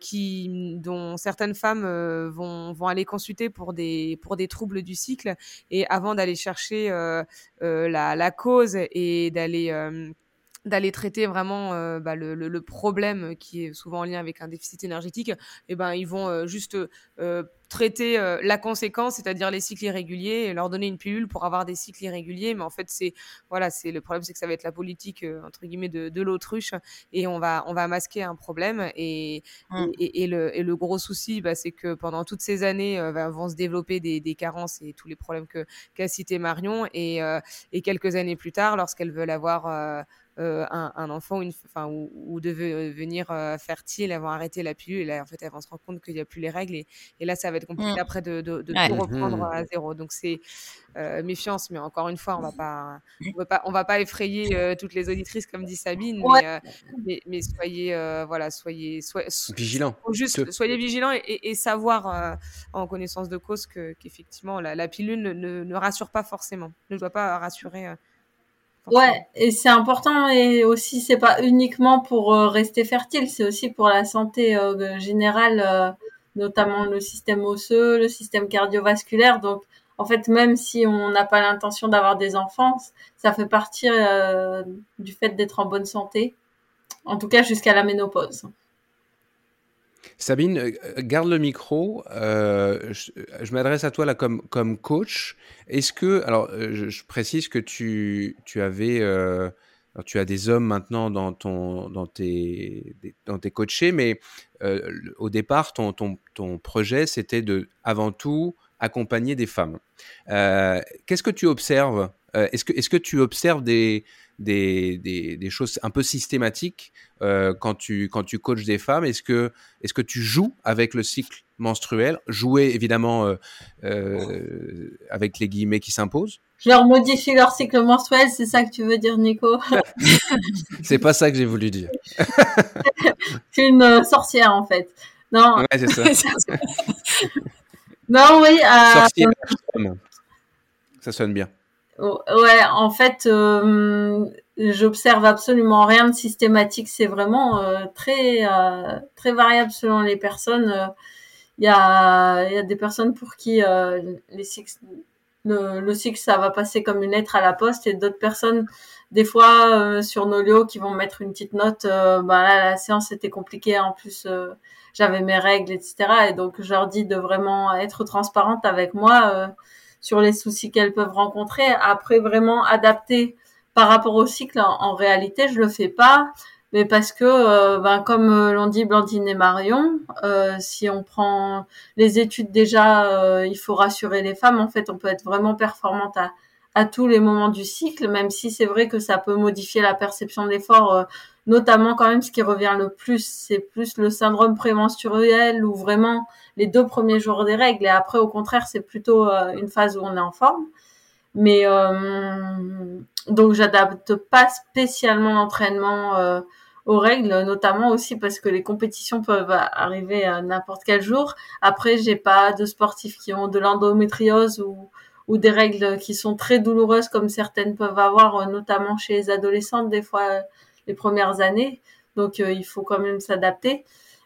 D: qui, dont certaines femmes vont, vont aller consulter pour des, pour des troubles du cycle. Et avant d'aller chercher euh, euh, la, cause et d'aller euh, d'aller traiter vraiment euh, bah, le, le, problème qui est souvent en lien avec un déficit énergétique, et eh ben ils vont euh, juste euh, traiter la conséquence, c'est-à-dire les cycles irréguliers, et leur donner une pilule pour avoir des cycles irréguliers. Mais en fait, c'est voilà, c'est le problème, c'est que ça va être la politique entre guillemets de, de l'autruche, et on va on va masquer un problème. Et, mmh. et, et, le, et le gros souci, bah, c'est que pendant toutes ces années, bah, vont se développer des, des carences et tous les problèmes que qu'a cité Marion, et, et quelques années plus tard, lorsqu'elles veulent avoir euh, un, enfant ou, une, enfin, ou, ou devenir euh, fertile, avoir arrêté la pilule. Et là, en fait, elles vont se rendre compte qu'il n'y a plus les règles. Et, et, là, ça va être compliqué mmh. après de, de, de tout reprendre mmh. à zéro. Donc, c'est euh, méfiance. Mais encore une fois, on va pas, on va pas, on va pas effrayer toutes les auditrices, comme dit Sabine. Mais, mais, soyez, voilà, soyez, soyez
A: vigilants.
D: Juste, soyez vigilants et, et savoir en connaissance de cause qu'effectivement, la, la, pilule ne, ne, ne, rassure pas forcément, ne doit pas rassurer
C: Ouais, et c'est important et aussi c'est pas uniquement pour euh, rester fertile, c'est aussi pour la santé euh, générale, euh, notamment le système osseux, le système cardiovasculaire. Donc en fait, même si on n'a pas l'intention d'avoir des enfants, ça fait partie du fait d'être en bonne santé, en tout cas jusqu'à la ménopause.
A: Sabine, euh, garde le micro. Euh, je, m'adresse à toi là comme, comme coach. Est-ce que, alors euh, je, précise que tu, tu avais, tu as des hommes maintenant dans, ton, dans, tes, dans tes coachés, mais au départ, ton, ton, ton projet, c'était de, avant tout, accompagner des femmes. Qu'est-ce que tu observes? Est-ce que, est -ce que tu observes des, des, des, des, choses un peu systématiques euh, quand, tu, quand tu coaches des femmes? Est-ce que, est que tu joues avec le cycle menstruel? Jouer évidemment euh, euh, avec les guillemets qui s'imposent?
C: Je leur modifie leur cycle menstruel, c'est ça que tu veux dire, Nico?
A: C'est pas ça que j'ai voulu dire.
C: c'est une euh, sorcière en fait. Non.
A: Ouais, c'est ça.
C: non, oui.
A: Sorcière, ça sonne bien.
C: Ouais, en fait, euh, j'observe absolument rien de systématique. C'est vraiment euh, très euh, très variable selon les personnes. Il y a il y a des personnes pour qui le, le ça va passer comme une lettre à la poste et d'autres personnes des fois sur Nolio qui vont mettre une petite note. bah là la séance était compliquée en plus. j'avais mes règles, etc. Et donc je leur dis de vraiment être transparente avec moi sur les soucis qu'elles peuvent rencontrer. Après, vraiment adapter par rapport au cycle, en, réalité, je le fais pas. Mais parce que, euh, ben, comme euh, l'ont dit Blandine et Marion, euh, si on prend les études déjà, il faut rassurer les femmes. En fait, on peut être vraiment performante à, à tous les moments du cycle, même si c'est vrai que ça peut modifier la perception de l'effort, notamment quand même ce qui revient le plus, c'est plus le syndrome prémenstruel ou vraiment les deux premiers jours des règles et après au contraire c'est plutôt euh, une phase où on est en forme. Mais euh, donc j'adapte pas spécialement l'entraînement euh, aux règles, notamment aussi parce que les compétitions peuvent arriver n'importe quel jour. Après j'ai pas de sportifs qui ont de l'endométriose ou des règles qui sont très douloureuses comme certaines peuvent avoir, notamment chez les adolescentes des fois les premières années. Donc il faut quand même s'adapter.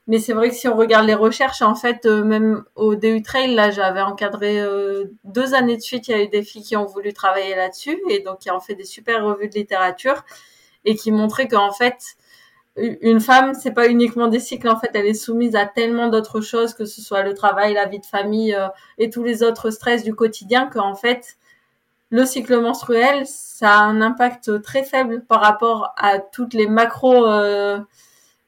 C: Mais c'est vrai que si on regarde les recherches, en fait, euh, même au DU Trail, là, j'avais encadré euh, deux années de suite. Il y a eu des filles qui ont voulu travailler là-dessus et donc qui ont fait des super revues de littérature et qui montraient qu'en fait, une femme, c'est pas uniquement des cycles. En fait, elle est soumise à tellement d'autres choses, que ce soit le travail, la vie de famille euh, et tous les autres stress du quotidien, qu'en fait, le cycle menstruel, ça a un impact très faible par rapport à toutes les macros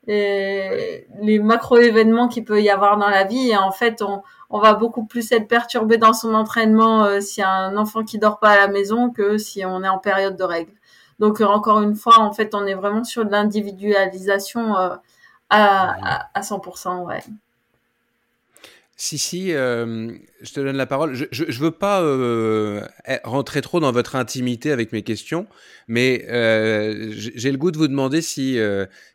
C: les, macro-événements qu'il peut y avoir dans la vie. Et en fait, on, on va beaucoup plus être perturbé dans son entraînement euh, s'il y a un enfant qui dort pas à la maison que si on est en période de règles. Donc, euh, encore une fois, en fait, on est vraiment sur de l'individualisation euh, à, à, à 100%. Ouais.
A: Si, si, euh, je te donne la parole. Je ne veux pas euh, rentrer trop dans votre intimité avec mes questions, mais euh, j'ai le goût de vous demander si,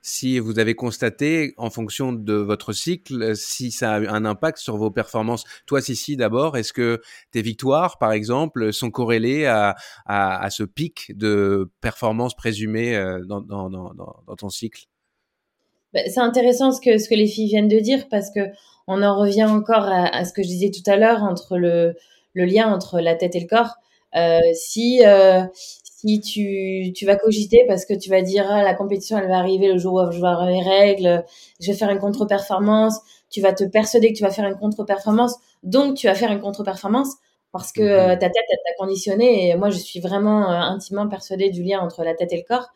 A: si vous avez constaté, en fonction de votre cycle, si ça a eu un impact sur vos performances. Toi, Sissi, d'abord, est-ce que tes victoires, par exemple, sont corrélées à, à, à ce pic de performance présumée dans, dans, dans, dans ton cycle?
B: C'est intéressant ce que, ce que les filles viennent de dire parce que on en revient encore à, ce que je disais tout à l'heure entre le, le, lien entre la tête et le corps. Euh, si, euh, si tu, tu vas cogiter parce que tu vas dire ah, la compétition elle va arriver le jour où je vais avoir mes règles, je vais faire une contre-performance, tu vas te persuader que tu vas faire une contre-performance, donc tu vas faire une contre-performance parce que euh, ta tête elle t'a conditionné et moi je suis vraiment intimement persuadée du lien entre la tête et le corps.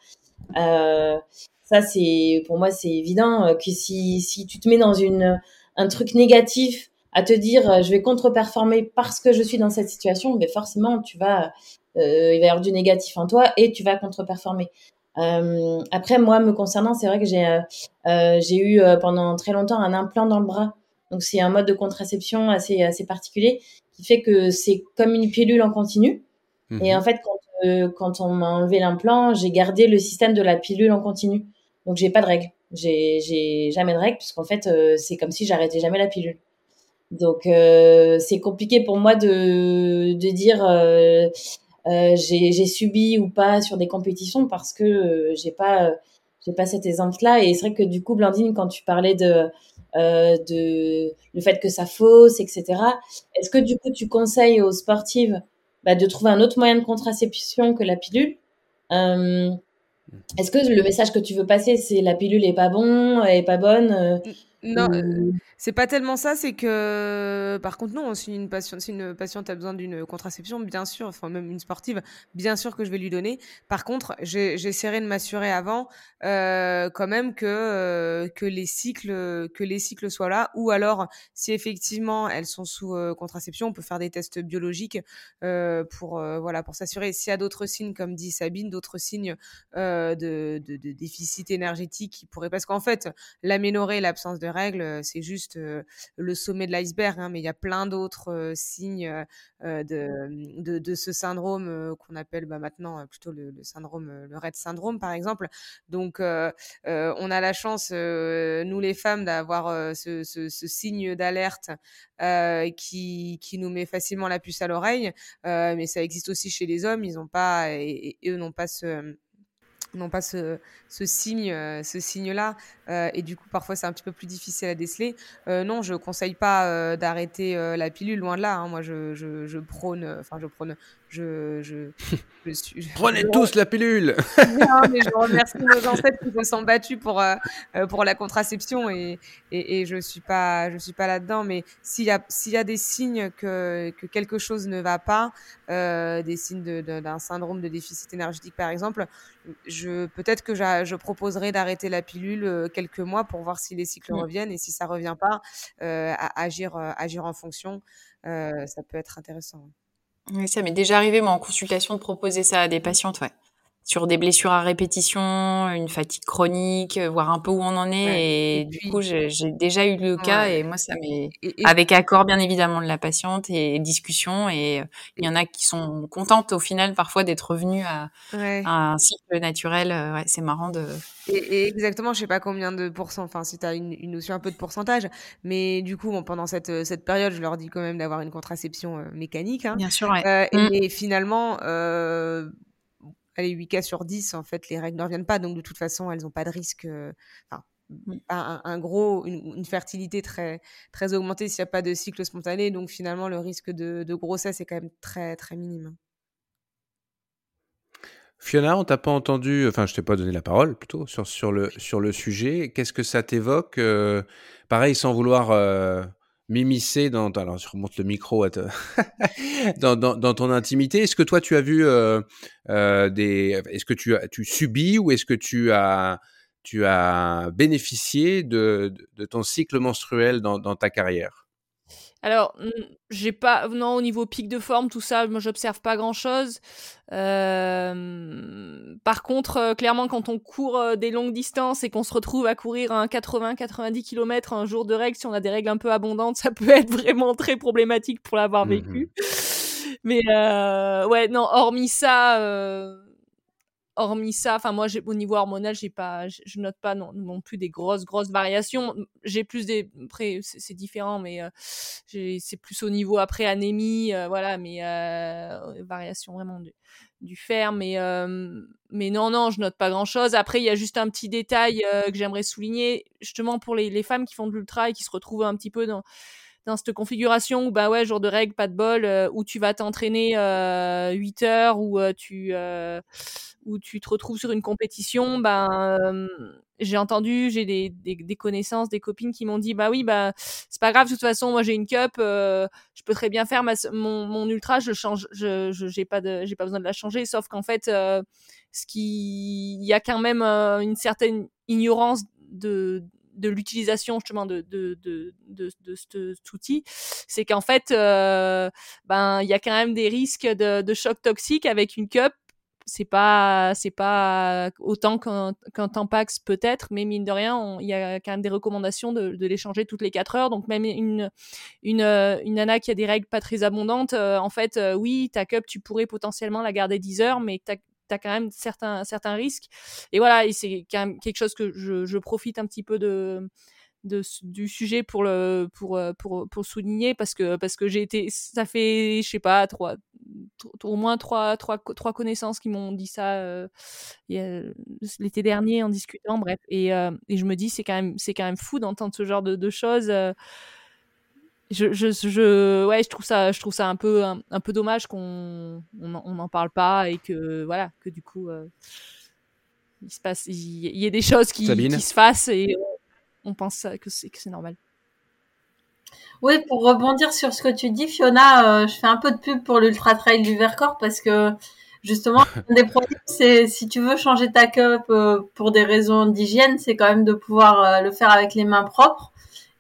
B: Euh, ça c'est pour moi c'est évident que si, si tu te mets dans une un truc négatif à te dire je vais contre-performer parce que je suis dans cette situation, mais forcément tu vas euh, il va y avoir du négatif en toi et tu vas contre-performer. Euh, après, moi, me concernant, c'est vrai que j'ai euh, j'ai eu pendant très longtemps un implant dans le bras. Donc, c'est un mode de contraception assez, assez particulier qui fait que c'est comme une pilule en continu. Et en fait, quand, quand on m'a enlevé l'implant, j'ai gardé le système de la pilule en continu. Donc, j'ai pas de règles. J'ai jamais de règles puisqu'en fait, c'est comme si j'arrêtais jamais la pilule. Donc, c'est compliqué pour moi de, de dire euh, j'ai subi ou pas sur des compétitions parce que euh, j'ai pas j'ai pas cet exemple-là. Et c'est vrai que du coup, Blandine, quand tu parlais de euh, de le fait que ça fausse, etc. Est-ce que du coup, tu conseilles aux sportives bah, de trouver un autre moyen de contraception que la pilule? Euh, Est-ce que le message que tu veux passer, c'est la pilule est pas bon, est pas bonne
D: Non, c'est pas tellement ça, c'est que par contre non, si une patiente, si une patiente a besoin d'une contraception, bien sûr, enfin même une sportive, bien sûr que je vais lui donner. Par contre, j'essaierai de m'assurer avant euh, quand même que euh, que les cycles que les cycles soient là, ou alors si effectivement elles sont sous euh, contraception, on peut faire des tests biologiques euh, pour euh, voilà pour s'assurer. S'il y a d'autres signes, comme dit Sabine, d'autres signes de, de, de, déficit énergétique qui pourraient, parce qu'en fait, l'aménorrhée, l'absence de règles, c'est juste le sommet de l'iceberg, hein, mais il y a plein d'autres signes de, de, ce syndrome qu'on appelle bah, maintenant plutôt le, syndrome, le Red syndrome par exemple. Donc, on a la chance, nous les femmes, d'avoir ce, ce, signe d'alerte qui, qui nous met facilement la puce à l'oreille, mais ça existe aussi chez les hommes. Ils n'ont pas, et, eux n'ont pas ce n'ont pas ce, signe, euh, signe-là, euh, et du coup parfois c'est un petit peu plus difficile à déceler. Euh, non, je conseille pas d'arrêter la pilule, loin de là. Hein. Moi, je prône, enfin je prône, je, je,
A: je suis. Prenez tous la pilule.
D: non, mais je remercie nos ancêtres qui se sont battus pour pour la contraception et, et, et je suis pas je suis pas là-dedans. Mais s'il y a s'il y a des signes que que quelque chose ne va pas, des signes d'un syndrome de déficit énergétique par exemple, je peut-être que je proposerai d'arrêter la pilule euh, quelques mois pour voir si les cycles mmh. reviennent et si ça revient pas, euh, à agir, euh, agir en fonction. ça peut être intéressant.
G: Oui, ça m'est déjà arrivé, moi, en consultation, de proposer ça à des patientes, ouais sur des blessures à répétition, une fatigue chronique, euh, voir un peu où on en est. et, du coup, j'ai déjà eu le cas et moi, ça m'est avec accord bien évidemment de la patiente et discussion. Et il y en a qui sont contentes au final parfois d'être revenues à, un cycle naturel. Euh, c'est marrant de.
D: Et, exactement, je sais pas combien de pourcents. Enfin, si tu as une, notion un peu de pourcentage, mais du coup, bon, pendant cette cette période, je leur dis quand même d'avoir une contraception euh, mécanique. Hein.
G: Bien sûr. Ouais.
D: et, mmh. finalement allez, 8 cas sur 10, en fait, les règles ne reviennent pas. Donc, de toute façon, elles n'ont pas de risque. Euh, enfin, mmh. un, gros, une, fertilité très, très augmentée s'il n'y a pas de cycle spontané. Donc, finalement, le risque de, grossesse est quand même très, très minime.
A: Fiona, on t'a pas entendu, enfin je t'ai pas donné la parole plutôt sur, sur, le, sur le sujet. Qu'est-ce que ça t'évoque euh, Pareil, sans vouloir euh, m'immiscer dans alors je remonte le micro dans, dans, dans, ton intimité. Est-ce que toi tu as vu euh, euh, des est-ce que tu as tu subis ou est-ce que tu as tu as bénéficié de, de ton cycle menstruel dans, dans ta carrière?
E: Alors, j'ai pas. Non, au niveau pic de forme, tout ça, moi, j'observe pas grand chose. Euh, par contre, euh, clairement, quand on court euh, des longues distances et qu'on se retrouve à courir un 80-90 km un jour de règles, si on a des règles un peu abondantes, ça peut être vraiment très problématique pour l'avoir mmh vécu. Mais ouais, non, hormis ça hormis ça, enfin moi au niveau hormonal, j'ai pas, je, note pas non, plus des grosses grosses variations. J'ai plus des, après c'est différent, mais euh, c'est plus au niveau après anémie, euh, voilà, mais euh, variation vraiment du, fer, mais mais non non, je note pas grand chose. Après il y a juste un petit détail que j'aimerais souligner, justement pour les femmes qui font de l'ultra et qui se retrouvent un petit peu dans dans cette configuration où bah ouais jour de règle pas de bol euh, où tu vas t'entraîner euh, 8 heures où euh, tu euh, où tu te retrouves sur une compétition euh, j'ai entendu j'ai des, des, des, connaissances des copines qui m'ont dit bah oui bah c'est pas grave de toute façon moi j'ai une cup je peux très bien faire ma, mon, mon ultra je change je j'ai pas de j'ai pas besoin de la changer sauf qu'en fait ce qui il y a quand même une certaine ignorance de de l'utilisation justement de, de, de, de, de cet outil, c'est qu'en fait, euh, ben il y a quand même des risques de, de choc toxique avec une cup. C'est pas c'est pas autant qu'un qu'un Tampax peut-être, mais mine de rien, il y a quand même des recommandations de, de l'échanger toutes les 4 heures. Donc même une une une nana qui a des règles pas très abondantes, euh, en fait, euh, oui, ta cup tu pourrais potentiellement la garder 10 heures, mais ta as quand même certains, certains risques. Et voilà, et c'est quand même quelque chose que je, je profite un petit peu de, de, du sujet pour le pour pour pour souligner parce que parce que j'ai été ça fait je sais pas trois au moins trois trois trois connaissances qui m'ont dit ça euh, l'été dernier en discutant bref et, euh, et je me dis c'est quand même quand même fou d'entendre ce genre de, choses euh, je, je, je, ouais, je trouve ça, je trouve ça un peu, un, un peu dommage qu'on, on n'en parle pas et que, voilà, que du coup, euh, il se passe, il, il, y ait des choses qui, qui se fassent et on pense que c'est, que c'est normal.
C: Oui, pour rebondir sur ce que tu dis, Fiona, euh, je fais un peu de pub pour l'Ultra Trail du Vercors parce que justement, un des problèmes, c'est si tu veux changer ta cup euh, pour des raisons d'hygiène, c'est quand même de pouvoir euh, le faire avec les mains propres.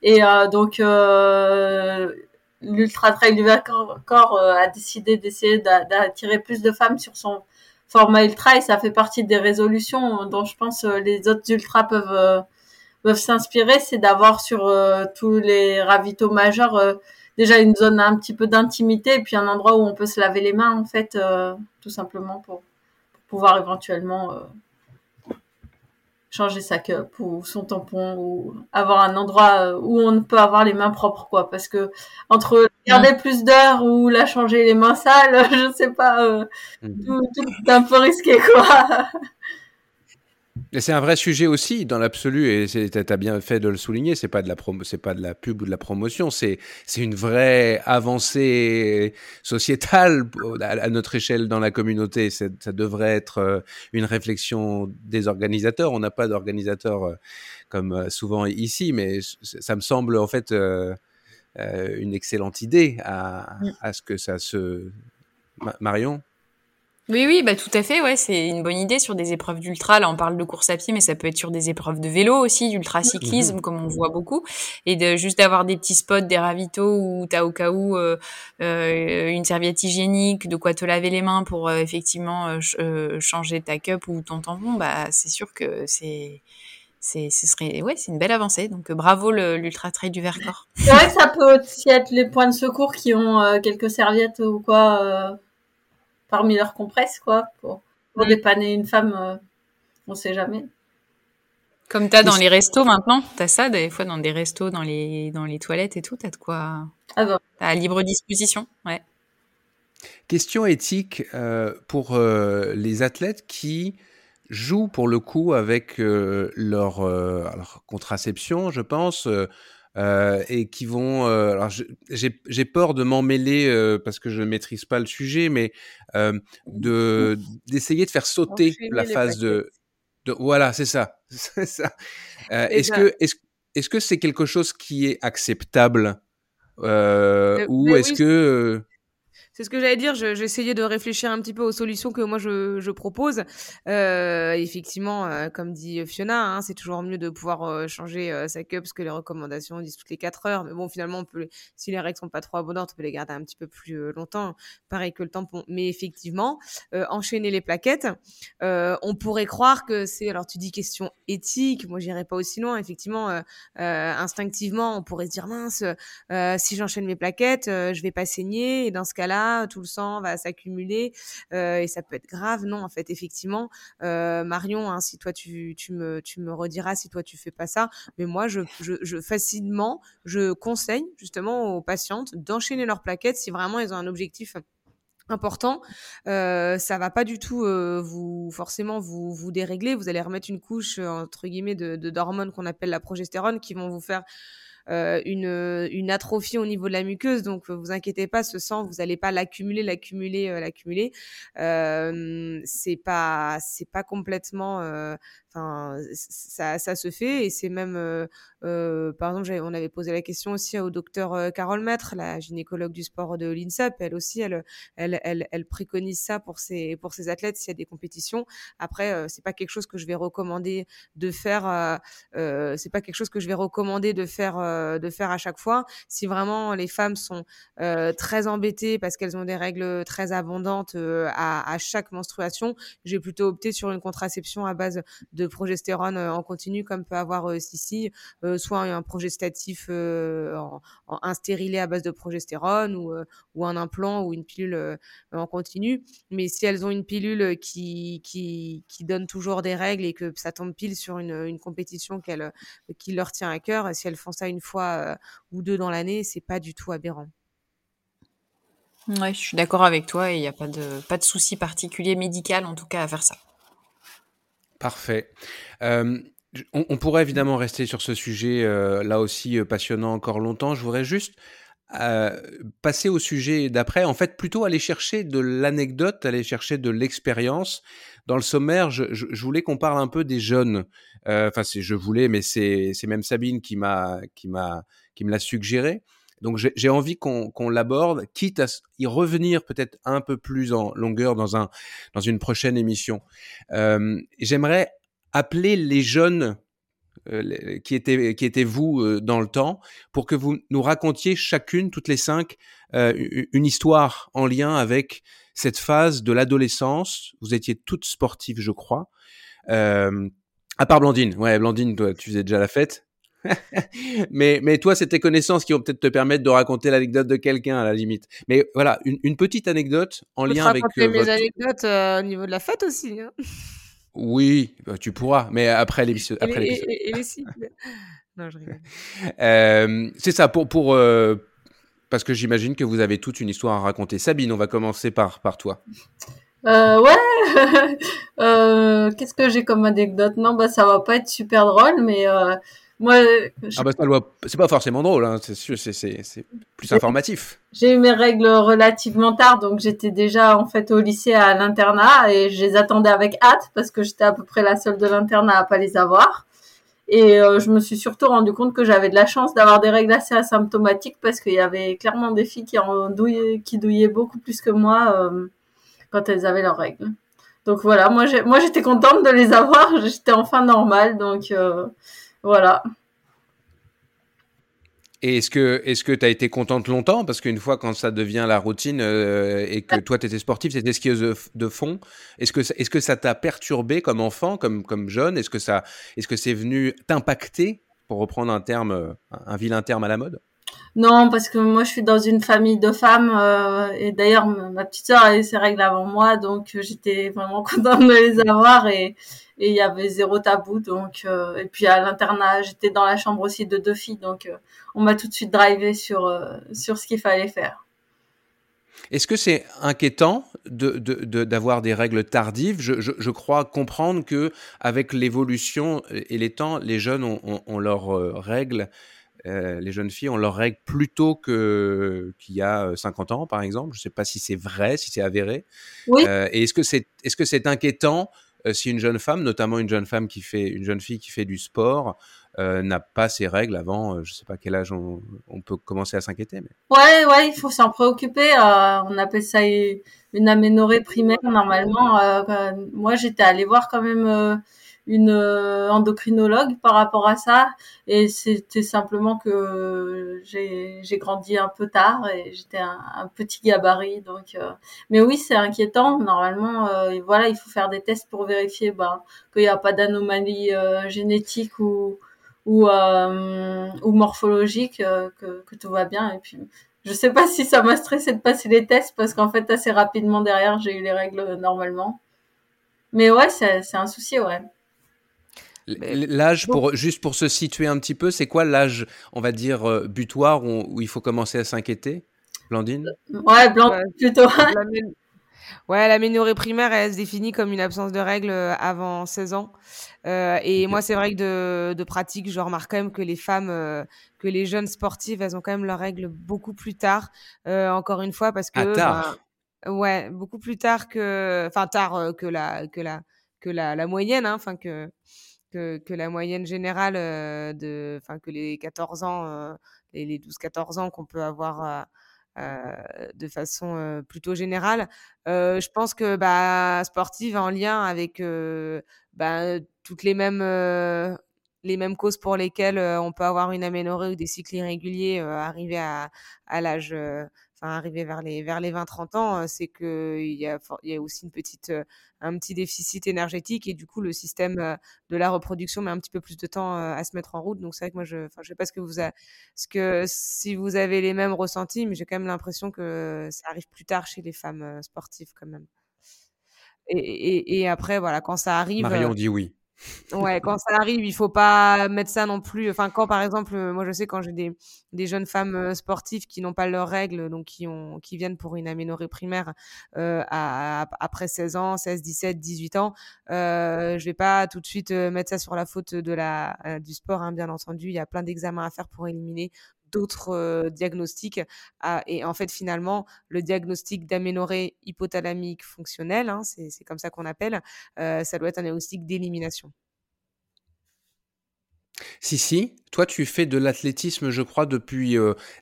C: Et euh, donc, euh, l'Ultra Trail du Vercors euh, a décidé d'essayer d'attirer plus de femmes sur son format ultra et ça fait partie des résolutions dont je pense les autres ultras peuvent peuvent s'inspirer, c'est d'avoir sur tous les ravitaux majeurs déjà une zone un petit peu d'intimité et puis un endroit où on peut se laver les mains en fait, tout simplement pour, pour pouvoir éventuellement changer sa cup ou son tampon ou avoir un endroit euh, où on peut avoir les mains propres quoi parce que entre garder mmh. plus d'heures ou la changer les mains sales je sais pas euh, mmh. tout, tout est un peu risqué quoi
A: c'est un vrai sujet aussi dans l'absolu et tu as bien fait de le souligner. C'est pas de la promo, c'est pas de la pub ou de la promotion. C'est c'est une vraie avancée sociétale à, notre échelle dans la communauté. Ça devrait être euh, une réflexion des organisateurs. On n'a pas d'organisateurs euh, comme euh, souvent ici, mais ça me semble en fait euh, une excellente idée à, à ce que ça se Marion?
G: Oui, oui, bah tout à fait, ouais, c'est une bonne idée sur des épreuves d'ultra. Là, on parle de course à pied, mais ça peut être sur des épreuves de vélo aussi, d'ultra cyclisme, mmh. comme on voit beaucoup, et de juste d'avoir des petits spots, des ravitaux où t'as au cas où euh, euh, une serviette hygiénique, de quoi te laver les mains pour euh, effectivement euh, euh, changer ta cup ou ton tampon. Bah, c'est sûr que c'est c'est ce serait ouais c'est une belle avancée donc bravo l'ultra trail du Vercors
C: c'est vrai que ça peut aussi être les points de secours qui ont euh, quelques serviettes ou quoi euh, parmi leurs compresses, quoi, pour, pour mmh. dépanner une femme, euh, on sait jamais.
G: Comme t'as dans les restos maintenant, t'as ça des fois dans des restos, dans les dans les toilettes et tout, t'as de quoi
C: ah bon.
G: à libre disposition, ouais.
A: Question éthique euh, pour euh, les athlètes qui jouent pour le coup avec euh, leur, leur, contraception, je pense, euh, et qui vont. Euh, alors, j'ai peur de m'en mêler euh, parce que je ne maîtrise pas le sujet, mais de d'essayer de faire sauter la phase de, de, Voilà, c'est ça, c'est ça. est-ce que est-ce est-ce que c'est quelque chose qui est acceptable? Ou est-ce oui, que
D: c'est ce que j'allais dire. J'essayais de réfléchir un petit peu aux solutions que moi je, propose. Euh, effectivement, euh, comme dit Fiona, hein, c'est toujours mieux de pouvoir euh, changer euh, sa cup parce que les recommandations disent toutes les 4 heures. Mais bon, finalement, si les règles sont pas trop abondantes, on peut les garder un petit peu plus longtemps. Pareil que le tampon. Mais effectivement, enchaîner les plaquettes, on pourrait croire que c'est. Alors, tu dis question éthique. Moi, j'irais pas aussi loin. Effectivement, instinctivement, on pourrait se dire mince, si j'enchaîne mes plaquettes, je vais pas saigner. Et dans ce cas-là tout le sang va s'accumuler euh, et ça peut être grave. Non, en fait, effectivement, euh, Marion, hein, si toi tu, me, rediras si toi tu fais pas ça, mais moi, je, je, je facilement, je conseille justement aux patientes d'enchaîner leurs plaquettes si vraiment elles ont un objectif important. Euh, ça va pas du tout euh, vous forcément vous vous dérégler. Vous allez remettre une couche entre guillemets de d'hormones qu'on appelle la progestérone qui vont vous faire une, une atrophie au niveau de la muqueuse. Donc, vous inquiétez pas, ce sang, vous n'allez pas l'accumuler, l'accumuler, l'accumuler. c'est pas, c'est pas complètement Enfin, ça, ça se fait et c'est même, euh, euh, par exemple, on avait posé la question aussi au docteur euh, Carole Maître, la gynécologue du sport de l'INSEP. Elle aussi, elle, elle, elle, elle, préconise ça pour ses, pour ses athlètes s'il y a des compétitions. Après, euh, c'est pas quelque chose que je vais recommander de faire. Euh, euh c'est pas quelque chose que je vais recommander de faire, de faire à chaque fois. Si vraiment les femmes sont très embêtées parce qu'elles ont des règles très abondantes à, à chaque menstruation, j'ai plutôt opté sur une contraception à base de progestérone euh, en continu comme peut avoir euh, Sissi, euh, soit un progestatif en, en, un stérilet à base de progestérone ou, ou un implant ou une pilule en continu. Mais si elles ont une pilule qui, qui, qui donne toujours des règles et que ça tombe pile sur une, une compétition qu'elle, qui leur tient à cœur, si elles font ça une fois ou deux dans l'année, c'est pas du tout aberrant.
G: Ouais, je suis d'accord avec toi et il n'y a pas de, pas de souci particulier médical en tout cas à faire ça.
A: Parfait. Euh, on, pourrait évidemment rester sur ce sujet euh, là aussi euh, passionnant encore longtemps. Je voudrais juste passer au sujet d'après. En fait, plutôt aller chercher de l'anecdote, aller chercher de l'expérience. Dans le sommaire, je, voulais qu'on parle un peu des jeunes. Enfin, c'est je voulais, mais c'est même Sabine qui m'a qui m'a qui me l'a suggéré. Donc j'ai envie qu'on l'aborde, quitte à y revenir peut-être un peu plus en longueur dans, un, dans une prochaine émission. Euh, J'aimerais appeler les jeunes euh, qui, étaient, qui étaient vous euh, dans le temps pour que vous nous racontiez chacune, toutes les cinq, euh, une histoire en lien avec cette phase de l'adolescence. Vous étiez toutes sportives, je crois. à part Blandine. Ouais, Blandine, toi, tu faisais déjà la fête. mais, mais toi, c'est tes connaissances qui vont peut-être te permettre de raconter l'anecdote de quelqu'un à la limite. Mais voilà, une, une petite anecdote en lien avec.
D: Euh, mes anecdotes euh, au niveau de la fête aussi. Hein.
A: Oui, bah, tu pourras, mais après l'émission.
D: Après et, et, et, les Non, je rigole.
A: Euh, c'est ça, pour. pour euh, parce que j'imagine que vous avez toute une histoire à raconter. Sabine, on va commencer par, par toi.
C: Euh, ouais. euh, Qu'est-ce que j'ai comme anecdote? Non, bah ça va pas être super drôle, mais euh,
A: ah bah, c'est pas forcément drôle, hein. c'est plus informatif.
C: J'ai eu mes règles relativement tard, donc j'étais déjà en fait au lycée à l'internat et je les attendais avec hâte parce que j'étais à peu près la seule de l'internat à pas les avoir. Et euh, je me suis surtout rendu compte que j'avais de la chance d'avoir des règles assez asymptomatiques parce qu'il y avait clairement des filles qui en douillaient, qui douillaient beaucoup plus que moi euh, quand elles avaient leurs règles. Donc voilà, moi j'étais contente de les avoir, j'étais enfin normale, donc euh, voilà.
A: Et est-ce que est-ce que tu as été contente longtemps? Parce qu'une fois quand ça devient la routine euh, et que toi tu étais sportive, c'était skieuse de, fond, est-ce que est-ce que ça t'a perturbé comme enfant, comme comme jeune, est-ce que ça est-ce que c'est venu t'impacter pour reprendre un terme un vilain terme à la mode?
C: Non, parce que moi je suis dans une famille de femmes euh, et d'ailleurs ma petite sœur a eu ses règles avant moi, donc euh, j'étais vraiment contente de les avoir et il y avait zéro tabou. Donc euh, et puis à l'internat, j'étais dans la chambre aussi de deux filles, donc on m'a tout de suite drivé sur ce qu'il fallait faire.
A: Est-ce que c'est inquiétant d'avoir de, des règles tardives? Je, crois comprendre que avec l'évolution et les temps, les jeunes ont leurs règles euh, les jeunes filles ont leurs règles plus tôt qu'il y a 50 euh, ans, par exemple. Je ne sais pas si c'est vrai, si c'est avéré.
C: Oui.
A: Euh, et est-ce que c'est est -ce c'est inquiétant si une jeune femme, notamment une jeune femme qui fait, une jeune fille qui fait du sport, n'a pas ses règles avant, je ne sais pas quel âge on, peut commencer à s'inquiéter. Mais...
C: Ouais, ouais, il faut s'en préoccuper. on appelle ça une aménorrhée primaire normalement. moi, j'étais allée voir quand même une euh, endocrinologue par rapport à ça. Et c'était simplement que j'ai grandi un peu tard et j'étais un, petit gabarit donc euh, mais oui c'est inquiétant. Normalement euh, voilà il faut faire des tests pour vérifier bah, qu'il n'y a pas d'anomalie génétique ou ou, ou morphologique que, que tout va bien. Et puis je sais pas si ça m'a stressé de passer les tests parce qu'en fait assez rapidement derrière j'ai eu les règles normalement. Mais ouais c'est un souci ouais
A: L'âge, pour, juste pour se situer un petit peu, c'est quoi l'âge, on va dire, euh, butoir où, il faut commencer à s'inquiéter? Blandine?
C: Ouais, Blandine plutôt.
D: Ouais, l'aménorrhée primaire, elle se définit comme une absence de règles euh, avant 16 ans. Euh, et moi, c'est vrai que de, de, pratique, je remarque quand même que les femmes, euh, que les jeunes sportives, elles ont quand même leurs règles beaucoup plus tard. Euh, encore une fois, parce que.
A: Ah, tard.
D: Ben, ouais, beaucoup plus tard que. Enfin, tard que la, que la, que la, la moyenne, hein, enfin, que, que, que, la moyenne générale de. Enfin, que les 14 ans, les, les 12-14 ans qu'on peut avoir euh, de façon euh, plutôt générale. Euh, je pense que bah, sportive en lien avec bah, toutes les mêmes les mêmes causes pour lesquelles on peut avoir une aménorrhée ou des cycles irréguliers arrivés à, à l'âge enfin arrivé vers les vers les 20-30 ans, c'est que il y a il y a aussi une petite un petit déficit énergétique et du coup le système de la reproduction met un petit peu plus de temps à se mettre en route. Donc c'est vrai que moi je enfin je sais pas ce que vous a, ce que si vous avez les mêmes ressentis, mais j'ai quand même l'impression que ça arrive plus tard chez les femmes sportives quand même. Et, et, et après voilà quand ça arrive.
A: Marion dit oui.
D: Ouais, quand ça arrive, il faut pas mettre ça non plus. Enfin, quand par exemple, euh, moi je sais quand j'ai des, des jeunes femmes euh, sportives qui n'ont pas leurs règles, donc qui ont qui viennent pour une aménorrhée primaire euh, à, après 16 ans, 16, 17, 18 ans, euh, je vais pas tout de suite euh, mettre ça sur la faute de la du sport, hein, bien entendu. Il y a plein d'examens à faire pour éliminer d'autres diagnostics. Et en fait, finalement, le diagnostic d'aménorrhée hypothalamique fonctionnelle, hein, c'est comme ça qu'on appelle, ça doit être un diagnostic d'élimination.
A: Si, si, toi tu fais de l'athlétisme, je crois, depuis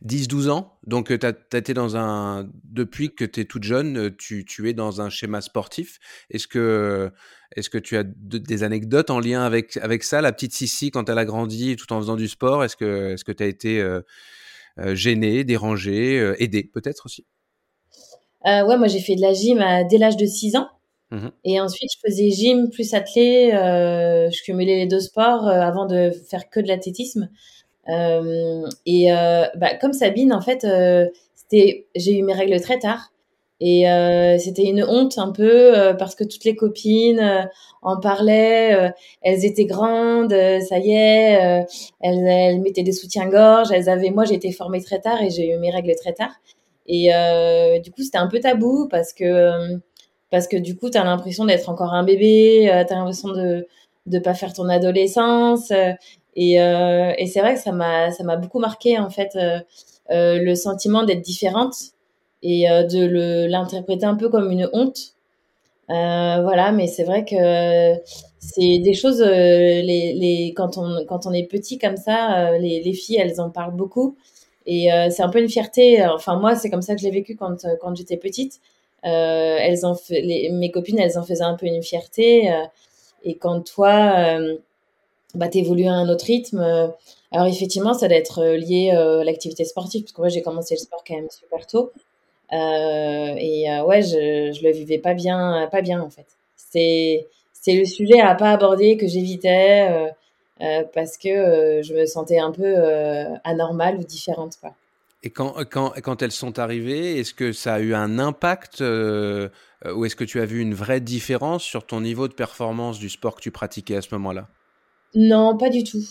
A: 10-12 ans. Donc, tu as, été dans un. Depuis que tu es toute jeune, tu, tu, es dans un schéma sportif. Est-ce que, est que tu as des anecdotes en lien avec, avec ça, la petite Sissi, quand elle a grandi tout en faisant du sport? Est-ce que tu as été euh, gênée, dérangée, aidée peut-être aussi?
B: Ouais, moi j'ai fait de la gym dès l'âge de 6 ans. Mmh et ensuite, je faisais gym plus athlé. Euh, je cumulais les deux sports euh, avant de faire que de l'athlétisme. Euh, et bah, comme Sabine, en fait, c'était, j'ai eu mes règles très tard. Et c'était une honte un peu parce que toutes les copines en parlaient. elles étaient grandes, ça y est. elles, elles mettaient des soutiens-gorge. Elles avaient. Moi, j'ai été formée très tard et j'ai eu mes règles très tard. Et du coup, c'était un peu tabou parce que parce que du coup, tu as l'impression d'être encore un bébé, euh, tu as l'impression de ne pas faire ton adolescence. Euh, et, euh, et c'est vrai que ça m'a beaucoup marqué en fait le sentiment d'être différente et de l'interpréter un peu comme une honte. voilà, mais c'est vrai que c'est des choses les, les quand on quand on est petit comme ça, les, les filles elles en parlent beaucoup et c'est un peu une fierté. Enfin moi c'est comme ça que je l'ai vécu quand quand j'étais petite elles en les, mes copines, elles en faisaient un peu une fierté. Euh, et quand toi, euh, bah, t'évolues à un autre rythme, alors effectivement, ça doit être lié à l'activité sportive, parce que moi, j'ai commencé le sport quand même super tôt. et ouais, je, je le vivais pas bien, pas bien en fait. C'est c'est le sujet à pas aborder que j'évitais parce que je me sentais un peu anormale ou différente quoi.
A: Et quand, quand, quand elles sont arrivées, est-ce que ça a eu un impact euh, ou est-ce que tu as vu une vraie différence sur ton niveau de performance du sport que tu pratiquais à ce moment-là?
B: Non, pas du tout.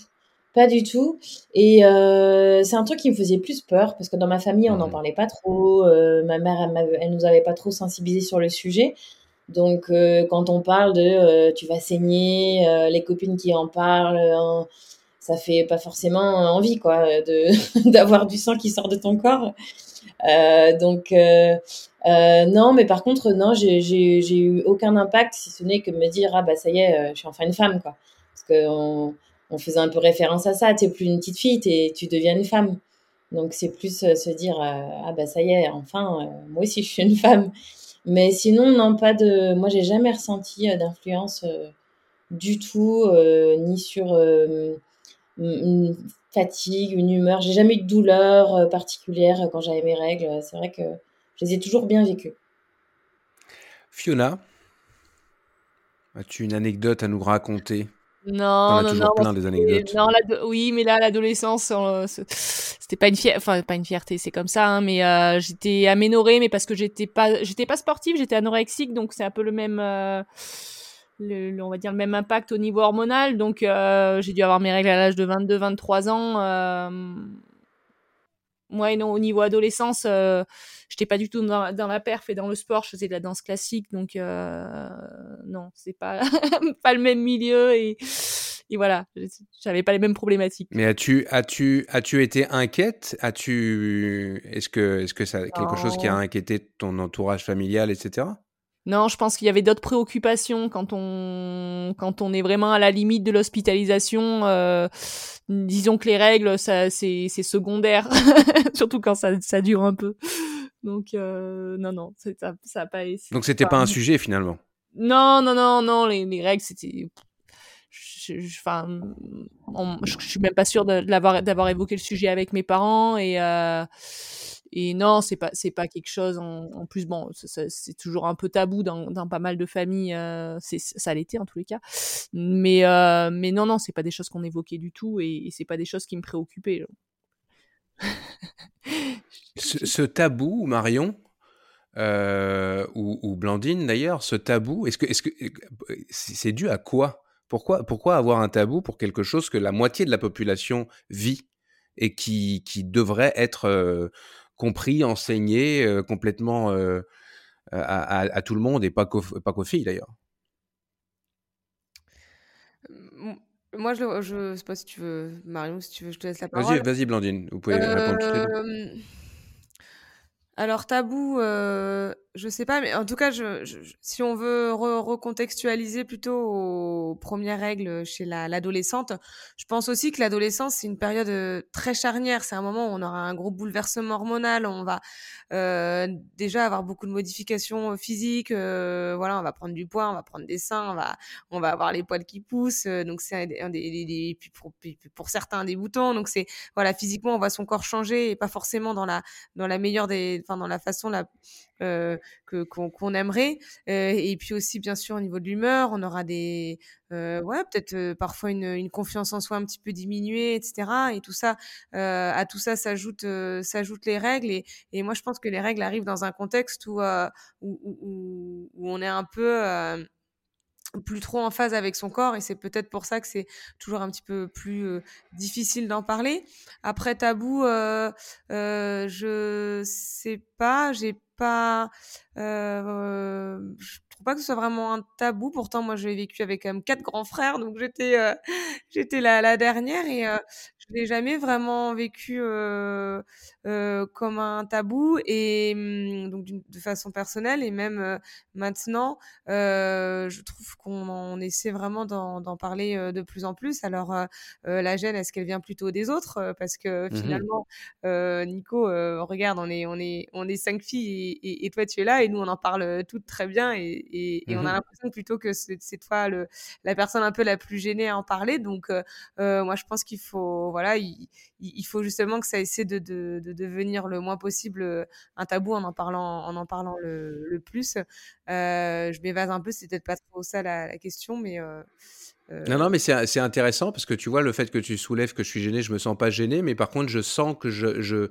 B: Pas du tout. Et euh, c'est un truc qui me faisait plus peur parce que dans ma famille, on n'en mmh parlait pas trop. Euh, ma mère, elle, elle, nous avait pas trop sensibilisés sur le sujet. Donc, quand on parle de tu vas saigner, les copines qui en parlent, ça fait pas forcément envie quoi de d'avoir du sang qui sort de ton corps. Euh, donc euh, euh, non mais par contre non j'ai eu aucun impact si ce n'est que me dire ah bah ça y est je suis enfin une femme quoi. Parce que on, on faisait un peu référence à ça t'es plus une petite fille es, tu deviens une femme. Donc c'est plus se dire ah bah ça y est enfin moi aussi je suis une femme. Mais sinon non pas de moi j'ai jamais ressenti d'influence du tout ni sur une fatigue, une humeur. J'ai jamais eu de douleur euh, particulière quand j'avais mes règles. C'est vrai que je les ai toujours bien vécues.
A: Fiona, as-tu une anecdote à nous raconter?
E: Non, non, non,
A: plein des anecdotes.
E: Non, oui, mais là, l'adolescence, euh, c'était pas une fierté, enfin pas une fierté, c'est comme ça, hein, mais euh, j'étais aménorée, mais parce que j'étais pas, j'étais pas sportive, j'étais anorexique, donc c'est un peu le même le, on va dire le même impact au niveau hormonal. Donc, euh, j'ai dû avoir mes règles à l'âge de 22-23 ans. Euh, moi, non, au niveau adolescence, je j'étais pas du tout dans, dans, la perf et dans le sport. Je faisais de la danse classique, donc non, c'est pas pas le même milieu et et voilà, j'avais pas les mêmes problématiques.
A: Mais as-tu as-tu as-tu été inquiète? As-tu est-ce que est-ce que ça quelque chose qui a inquiété ton entourage familial, etc.
E: Non, je pense qu'il y avait d'autres préoccupations quand on quand on est vraiment à la limite de l'hospitalisation. Euh, disons que les règles, ça c'est c'est secondaire, surtout quand ça ça dure un peu. Donc euh, non non, ça ça a pas.
A: Donc c'était pas un sujet finalement.
E: Non non non non, les, les règles c'était enfin, je, suis même pas sûre d'avoir évoqué le sujet avec mes parents et euh, et non, c'est pas pas quelque chose en, plus bon, c'est toujours un peu tabou dans, pas mal de familles, euh, ça l'était en tous les cas. Mais euh, mais non non, c'est pas des choses qu'on évoquait du tout et, c'est pas des choses qui me préoccupaient.
A: ce, tabou, Marion, ou, Blandine d'ailleurs, ce tabou, est-ce que c'est dû à quoi? Pourquoi, pourquoi avoir un tabou pour quelque chose que la moitié de la population vit et qui, qui devrait être euh, compris, enseigné euh, complètement euh, à, à, tout le monde et pas qu'aux, pas qu'aux filles d'ailleurs?
D: Moi, je, je sais pas si tu veux, Marion, si tu veux, je te laisse la parole.
A: Vas-y, vas-y, Blandine, vous pouvez répondre
D: tout alors tabou, euh, je sais pas, mais en tout cas, je, si on veut recontextualiser plutôt aux premières règles chez l'adolescente, je pense aussi que l'adolescence c'est une période euh, très charnière. C'est un moment où on aura un gros bouleversement hormonal, on va euh, déjà avoir beaucoup de modifications physiques. Euh, voilà, on va prendre du poids, on va prendre des seins, on va on va avoir les poils qui poussent. Euh, donc c'est un des, des pour, pour, certains des boutons. Donc c'est voilà, physiquement on voit son corps changer et pas forcément dans la dans la meilleure des enfin dans la façon la euh, qu'on aimerait euh, et puis aussi bien sûr au niveau de l'humeur on aura des euh, ouais peut-être parfois une, une, confiance en soi un petit peu diminuée etc et tout ça à tout ça s'ajoute s'ajoutent les règles et, et moi je pense que les règles arrivent dans un contexte où, où, où, on est un peu plus trop en phase avec son corps et c'est peut-être pour ça que c'est toujours un petit peu plus euh, difficile d'en parler. Après tabou, euh, euh, je sais pas, j'ai pas, euh, je trouve pas que ce soit vraiment un tabou. Pourtant, moi, j'ai vécu avec quand même quatre grands frères, donc j'étais, j'étais la, la, dernière et je l'ai jamais vraiment vécu euh, euh, comme un tabou et mmh, donc de façon personnelle et même euh, maintenant euh, je trouve qu'on essaie vraiment d'en parler de plus en plus. Alors euh, la gêne est-ce qu'elle vient plutôt des autres parce que mmh finalement Nico regarde on est on est on est cinq filles et, et, toi tu es là et nous on en parle toutes très bien et, et, et on a mmh l'impression plutôt que c'est toi le la personne un peu la plus gênée à en parler. Donc moi je pense qu'il faut voilà, il, faut justement que ça essaie de, de, de, devenir le moins possible euh, un tabou en en parlant, en en parlant le, plus. Euh, je m'évase un peu, c'est peut-être pas trop ça la, la question, mais. Euh
A: non, non, mais c'est intéressant parce que tu vois, le fait que tu soulèves que je suis gêné, je me sens pas gêné, mais par contre, je sens que je, je,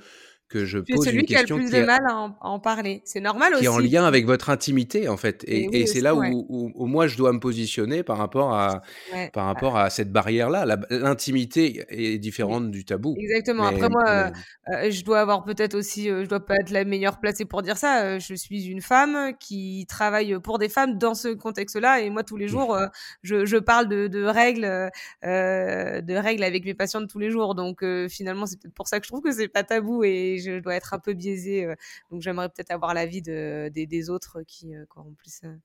A: que je pose
D: celui
A: une
D: qui a le plus de mal à en, parler. C'est normal
A: aussi.
D: Qui
A: est en lien avec votre intimité, en fait. Et, et, c'est là où, où, moi, je dois me positionner par rapport à, par rapport à cette barrière-là. L'intimité est différente du tabou.
D: Exactement. Après, moi, euh, euh, je dois avoir peut-être aussi, euh, je dois pas être la meilleure placée pour dire ça. je suis une femme qui travaille pour des femmes dans ce contexte-là. Et moi, tous les jours, je, je, parle de, de règles, de règles avec mes patientes tous les jours. Donc, finalement, c'est peut-être pour ça que je trouve que c'est pas tabou et je dois être un peu biaisée. Euh, donc j'aimerais peut-être avoir l'avis de, des, autres qui, euh, en plus. Euh,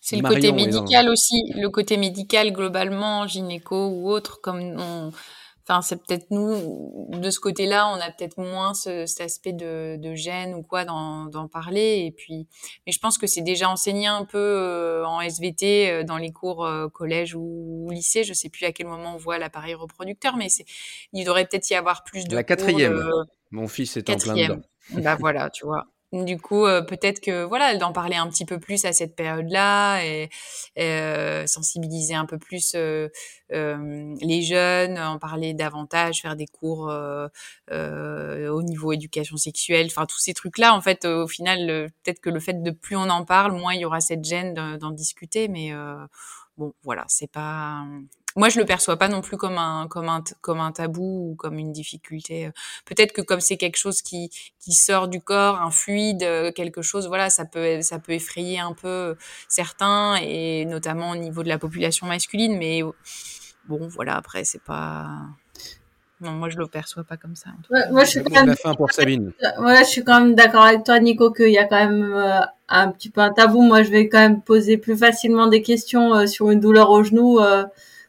G: c'est le côté médical aussi, le côté médical globalement, gynéco ou autre, comme on, enfin c'est peut-être nous de ce côté-là, on a peut-être moins cet aspect de, de gêne ou quoi d'en parler. Et puis, mais je pense que c'est déjà enseigné un peu en SVT dans les cours collège ou, lycée. Je sais plus à quel moment on voit l'appareil reproducteur, mais il devrait peut-être y avoir plus de
A: la quatrième. Mon fils est en plein dedans.
G: Bah voilà, tu vois. Du coup, euh, peut-être que voilà, d'en parler un petit peu plus à cette période-là et, euh, sensibiliser un peu plus euh, les jeunes, en parler davantage, faire des cours au niveau éducation sexuelle, enfin tous ces trucs-là. En fait, au final, peut-être que le fait de plus on en parle, moins il y aura cette gêne d'en discuter. Mais bon, voilà, c'est pas moi je le perçois pas non plus comme un comme un comme un tabou ou comme une difficulté peut-être que comme c'est quelque chose qui qui sort du corps un fluide quelque chose voilà ça peut ça peut effrayer un peu certains et notamment au niveau de la population masculine mais bon voilà après c'est pas non, moi je le perçois pas comme ça.
C: moi je suis quand même.
A: pour Sabine.
C: Ouais, je suis quand même d'accord avec toi, Nico, qu'il y a quand même euh, un petit peu un tabou. Moi, je vais quand même poser plus facilement des questions euh, sur une douleur au genou euh,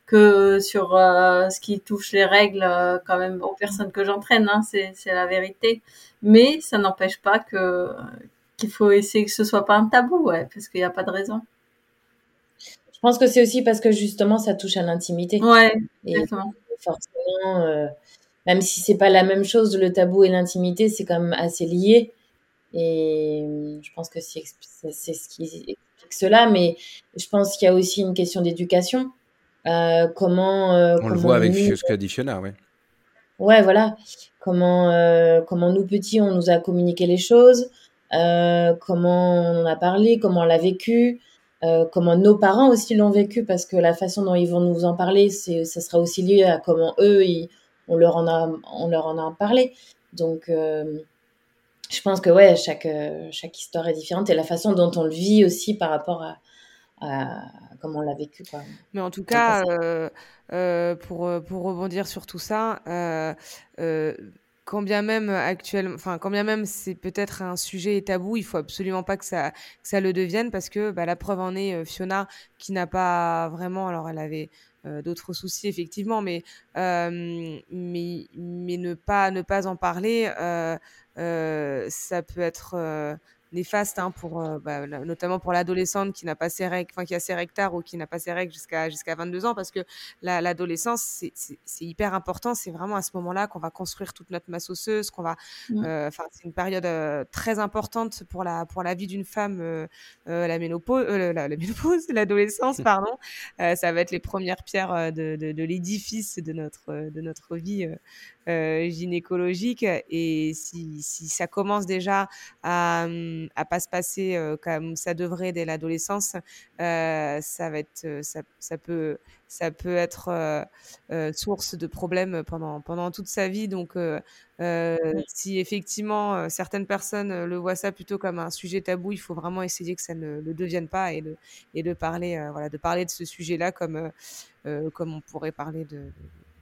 C: que sur ce qui touche les règles, quand même aux personnes que j'entraîne. Hein, c'est la vérité. Mais ça n'empêche pas que qu'il faut essayer que ce soit pas un tabou, ouais, parce qu'il n'y a pas de raison.
B: Je pense que c'est aussi parce que justement ça touche à l'intimité.
C: Ouais, exactement
B: forcément, euh, même si c'est pas la même chose, le tabou et l'intimité, c'est quand même assez lié. Et euh, je pense que c'est ce qui explique cela, mais je pense qu'il y a aussi une question d'éducation. Euh, comment,
A: On le voit avec ce qu'a dit Fiona, ouais.
B: Ouais, voilà. Comment, comment nous petits, on nous a communiqué les choses, comment on en a parlé, comment on l'a vécu, euh, comment nos parents aussi l'ont vécu, parce que la façon dont ils vont nous en parler, c'est, ça sera aussi lié à comment eux, on, leur en a, on leur en a parlé. Donc, euh, je pense que ouais, chaque, euh, chaque histoire est différente et la façon dont on le vit aussi par rapport à, comment on l'a vécu. Quoi.
D: Mais en tout cas, pour, pour rebondir sur tout ça, quand bien même actuellement, enfin quand bien même c'est peut-être un sujet tabou, il faut absolument pas que ça que ça le devienne parce que bah, la preuve en est euh, Fiona qui n'a pas vraiment, alors elle avait euh, d'autres soucis effectivement, mais euh, mais mais ne pas ne pas en parler, ça peut être néfaste hein, pour euh, bah, notamment pour l'adolescente qui n'a pas ses règles, enfin qui a ses règles tard ou qui n'a pas ses règles jusqu'à jusqu'à 22 ans parce que l'adolescence c'est hyper important, c'est vraiment à ce moment-là qu'on va construire toute notre masse osseuse, qu'on va mmh. euh, enfin c'est une période euh, très importante pour la pour la vie d'une femme la ménopause la, ménopause l'adolescence pardon, ça va être les premières pierres de, de, de l'édifice de notre de notre vie euh, gynécologique. Et si, si, ça commence déjà à ne pas se passer euh, comme ça devrait dès l'adolescence, euh, ça va être, ça, ça, peut, ça peut être source de problèmes pendant, pendant toute sa vie. Donc, si effectivement certaines personnes le voient ça plutôt comme un sujet tabou, il faut vraiment essayer que ça ne le devienne pas et de, et de parler, voilà, de parler de ce sujet-là comme, comme on pourrait parler de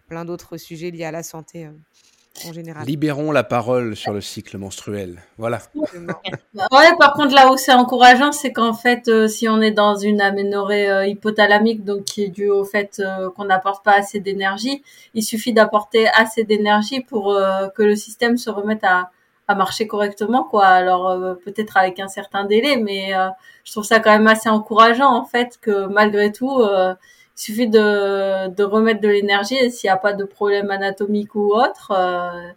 D: plein d'autres sujets liés à la santé euh, en général.
A: Libérons la parole sur le cycle menstruel. Voilà.
C: ouais, par contre, là où c'est encourageant, c'est qu'en fait, euh, si on est dans une aménorrhée euh, hypothalamique, donc qui est due au fait qu'on n'apporte pas assez d'énergie, il suffit d'apporter assez d'énergie pour que le système se remette à, à marcher correctement, quoi. Alors peut-être avec un certain délai, mais je trouve ça quand même assez encourageant, en fait, que malgré tout il suffit de, remettre de l'énergie et s'il n'y a pas de problème anatomique ou autre, euh,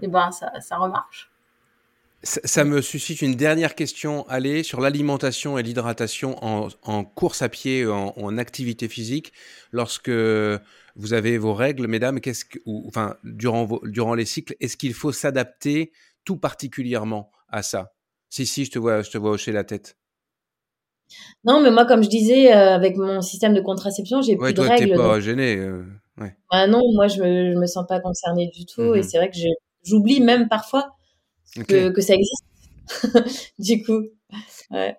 C: et eh ben ça, remarche.
A: Ça, me suscite une dernière question, Allez, sur l'alimentation et l'hydratation en, course à pied, en, activité physique. Lorsque vous avez vos règles, mesdames, qu'est-ce que, ou, enfin, durant, durant les cycles, est-ce qu'il faut s'adapter tout particulièrement à ça? Si, si, je te vois, je te vois hocher la tête.
B: Non, mais moi, comme je disais, euh, avec mon système de contraception, j'ai plus de
A: toi,
B: règles.
A: t'es pas gêné. Euh, ouais.
B: Ah non, moi, je me, je me sens pas concernée du tout. Et mmh c'est vrai que j'oublie même parfois que, que ça existe. du coup, ouais.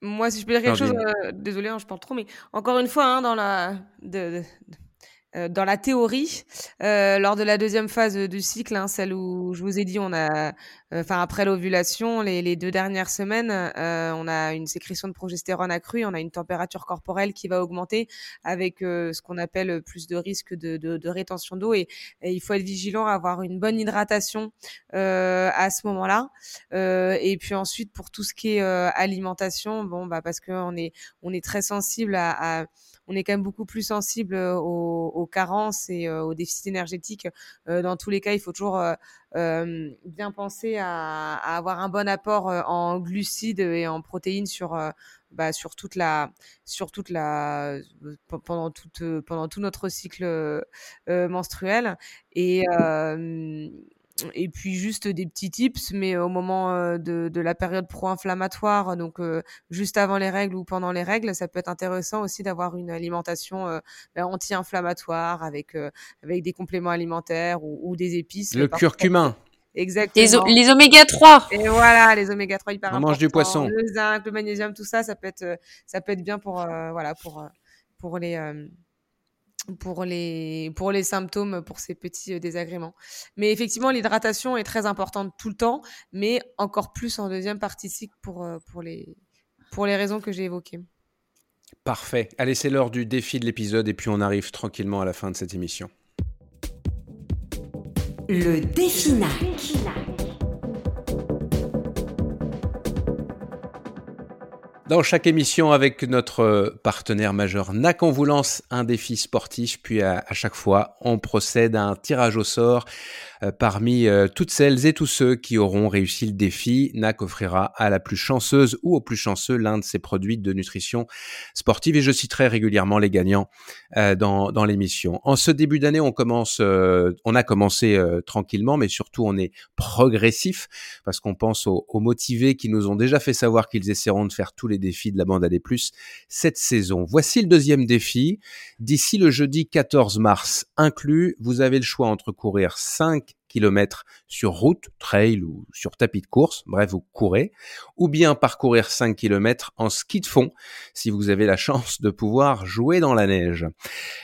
D: Moi, si je peux dire quelque chose, euh, désolé, hein, je parle trop, mais encore une fois, hein, dans la de, dans la théorie, euh, lors de la deuxième phase du cycle, hein, celle où je vous ai dit, on a, euh, enfin après l'ovulation, les, les, deux dernières semaines, on a une sécrétion de progestérone accrue, on a une température corporelle qui va augmenter avec ce qu'on appelle plus de risque de, de, de rétention d'eau et, il faut être vigilant avoir une bonne hydratation à ce moment-là. et puis ensuite pour tout ce qui est alimentation, bon bah parce qu'on est on est très sensible à, à on est quand même beaucoup plus sensible aux, carences et aux déficits énergétiques. dans tous les cas, il faut toujours bien penser à, avoir un bon apport en glucides et en protéines sur bah, sur toute la sur toute la pendant toute pendant tout notre cycle menstruel et et puis juste des petits tips, mais au moment de, de la période pro-inflammatoire, donc juste avant les règles ou pendant les règles, ça peut être intéressant aussi d'avoir une alimentation ben, anti-inflammatoire avec avec des compléments alimentaires ou, ou des épices.
A: Le curcumin.
D: Exactement.
G: Les, les oméga 3.
D: Et voilà, les oméga 3 hyper
A: On mange du poisson.
D: Le zinc, le magnésium, tout ça, ça peut être, ça peut être bien pour, voilà, pour, pour les, pour les, pour les symptômes, pour ces petits désagréments. Mais effectivement, l'hydratation est très importante tout le temps, mais encore plus en deuxième partie cycle pour, pour, les, pour les raisons que j'ai évoquées.
A: Parfait. Allez, c'est l'heure du défi de l'épisode et puis on arrive tranquillement à la fin de cette émission.
F: Le défi NAC.
A: Dans chaque émission avec notre partenaire majeur NAC, on vous lance un défi sportif, puis à, à chaque fois, on procède à un tirage au sort euh, parmi euh, toutes celles et tous ceux qui auront réussi le défi, NAC offrira à la plus chanceuse ou au plus chanceux l'un de ses produits de nutrition sportive. Et je citerai régulièrement les gagnants euh, dans, dans l'émission. En ce début d'année, on commence, on a commencé tranquillement, mais surtout on est progressif parce qu'on pense aux, aux, motivés qui nous ont déjà fait savoir qu'ils essaieront de faire tous les défis de la bande AD+, cette saison. Voici le deuxième défi. D'ici le jeudi 14 mars inclus, vous avez le choix entre courir 5 sur route, trail ou sur tapis de course, bref, vous courez, ou bien parcourir 5 km en ski de fond si vous avez la chance de pouvoir jouer dans la neige.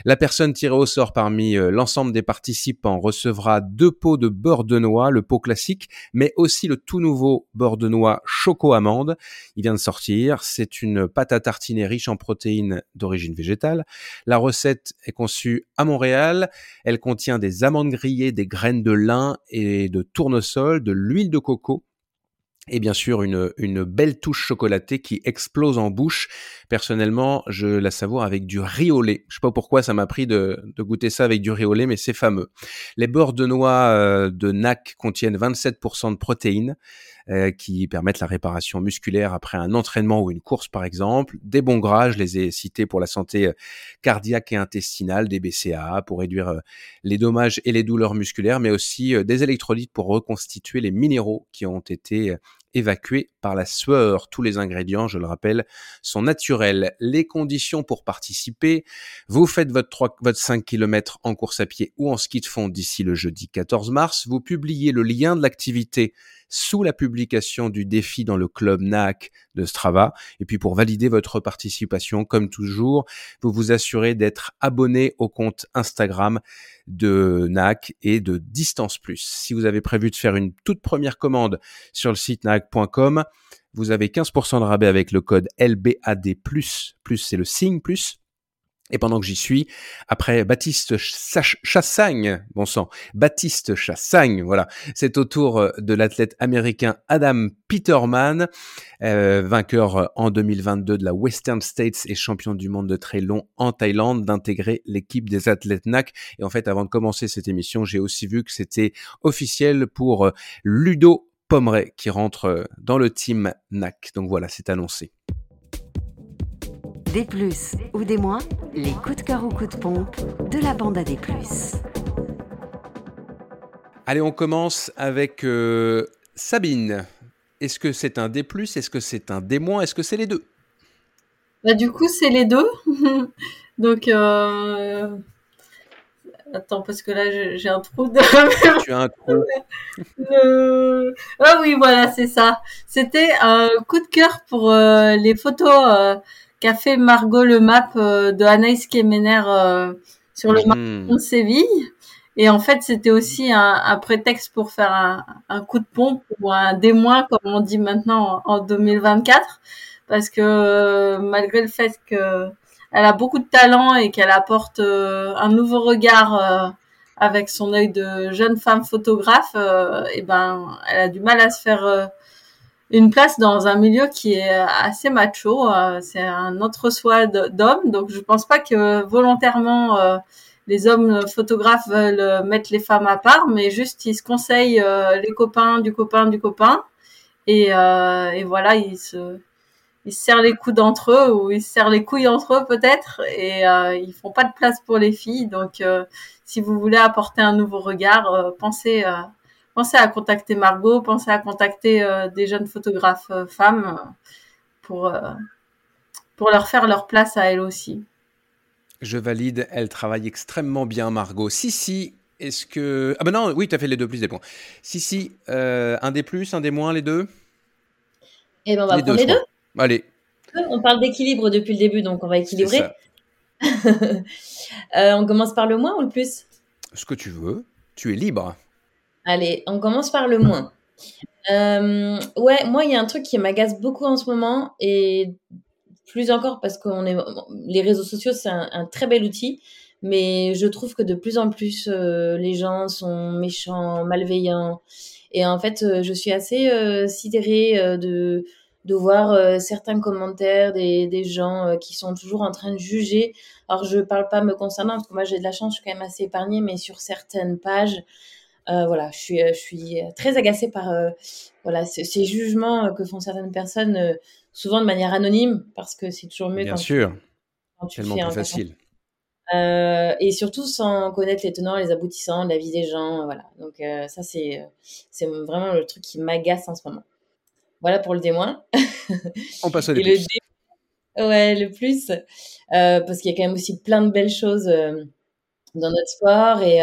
A: La personne tirée au sort parmi euh, l'ensemble des participants recevra deux pots de beurre de noix, le pot classique, mais aussi le tout nouveau beurre de noix choco amande. Il vient de sortir, c'est une pâte à tartiner riche en protéines d'origine végétale. La recette est conçue à Montréal, elle contient des amandes grillées, des graines de lin, et de tournesol, de l'huile de coco et bien sûr une, belle touche chocolatée qui explose en bouche. Personnellement, je la savoure avec du riz au lait. Je sais pas pourquoi ça m'a pris de, de, goûter ça avec du riz au lait, mais c'est fameux. Les beurres de noix euh, de NAC contiennent 27% de protéines euh, qui permettent la réparation musculaire après un entraînement ou une course par exemple. Des bons gras, je les ai cités pour la santé euh, cardiaque et intestinale, des BCAA pour réduire les dommages et les douleurs musculaires, mais aussi des électrolytes pour reconstituer les minéraux qui ont été évacués par la sueur. Tous les ingrédients, je le rappelle, sont naturels. Les conditions pour participer, vous faites votre, 3, votre 5 km en course à pied ou en ski de fond d'ici le jeudi 14 mars. Vous publiez le lien de l'activité sous la publication du défi dans le club NAC de Strava. Et puis pour valider votre participation, comme toujours, vous vous assurez d'être abonné au compte Instagram de NAC et de Distance Plus. Si vous avez prévu de faire une toute première commande sur le site nac.com, vous avez 15% de rabais avec le code LBAD+, plus c'est le signe plus, et pendant que j'y suis, après Baptiste Chassagne, bon sang, Baptiste Chassagne, voilà, c'est au tour euh, de l'athlète américain Adam Peterman, euh, vainqueur en 2022 de la Western States et champion du monde de trail long en Thaïlande, d'intégrer l'équipe des athlètes NAC. Et en fait, avant de commencer cette émission, j'ai aussi vu que c'était officiel pour euh, Ludo Pomeray qui rentre dans le team NAC. Donc voilà, c'est annoncé.
F: Des plus ou des moins, les coups de cœur ou coups de pompe de la bande à des plus.
A: Allez, on commence avec euh, Sabine. Est-ce que c'est un des plus? Est-ce que c'est un des moins? Est-ce que c'est les deux?
C: Bah, Du coup, c'est les deux. Donc, euh... attends, parce que là, j'ai un trou. De...
A: tu as un trou.
C: Le... Ah oui, voilà, c'est ça. C'était un coup de cœur pour euh, les photos euh, qu'a fait Margot le map euh, de Anaïs Kemener euh, sur le mmh. de Séville. Et en fait, c'était aussi un, un, prétexte pour faire un, un, coup de pompe ou un démoin, comme on dit maintenant en, 2024, parce que euh, malgré le fait que elle a beaucoup de talent et qu'elle apporte euh, un nouveau regard euh, avec son œil de jeune femme photographe, et ben, elle a du mal à se faire une place dans un milieu qui est assez macho. Euh, c'est un autre soi d'homme, donc je pense pas que volontairement euh, les hommes photographes veulent mettre les femmes à part, mais juste ils se conseillent euh, les copains du copain du copain, et, et voilà, ils se ils se serrent les coudes entre eux ou ils se serrent les couilles entre eux peut-être, et ils font pas de place pour les filles. Donc si vous voulez apporter un nouveau regard, pensez pensez à contacter Margot, pensez à contacter des jeunes photographes femmes pour, pour leur faire leur place à elles aussi.
A: Je valide, elle travaille extrêmement bien, Margot. Si, si, est-ce que. Ah ben non, oui, tu as fait les deux plus des points. Si, si, un des plus, un des moins, les deux?
B: Eh ben, on va prendre les deux.
A: Allez.
B: On parle d'équilibre depuis le début, donc on va équilibrer. on commence par le moins ou le plus?
A: Ce que tu veux. Tu es libre.
B: Allez, on commence par le moins. ouais, moi, il y a un truc qui m'agace beaucoup en ce moment et plus encore parce que est, les réseaux sociaux, c'est un, très bel outil, mais je trouve que de plus en plus, euh, les gens sont méchants, malveillants. Et en fait, euh, je suis assez euh, sidérée de, de voir certains commentaires des, des gens qui sont toujours en train de juger. Alors, je parle pas me concernant, parce que moi, j'ai de la chance, je suis quand même assez épargnée, mais sur certaines pages, voilà, je suis, je suis très agacée par voilà, ces, jugements que font certaines personnes souvent de manière anonyme, parce que c'est toujours mieux
A: Bien sûr. tu Tellement plus facile.
B: Euh, et surtout sans connaître les tenants les aboutissants de la vie des gens. Voilà. Donc euh, ça, c'est, c'est vraiment le truc qui m'agace en ce moment. Voilà pour le démoin.
A: On passe au.
B: Le Ouais, le plus. Euh, parce qu'il y a quand même aussi plein de belles choses dans notre sport. Et,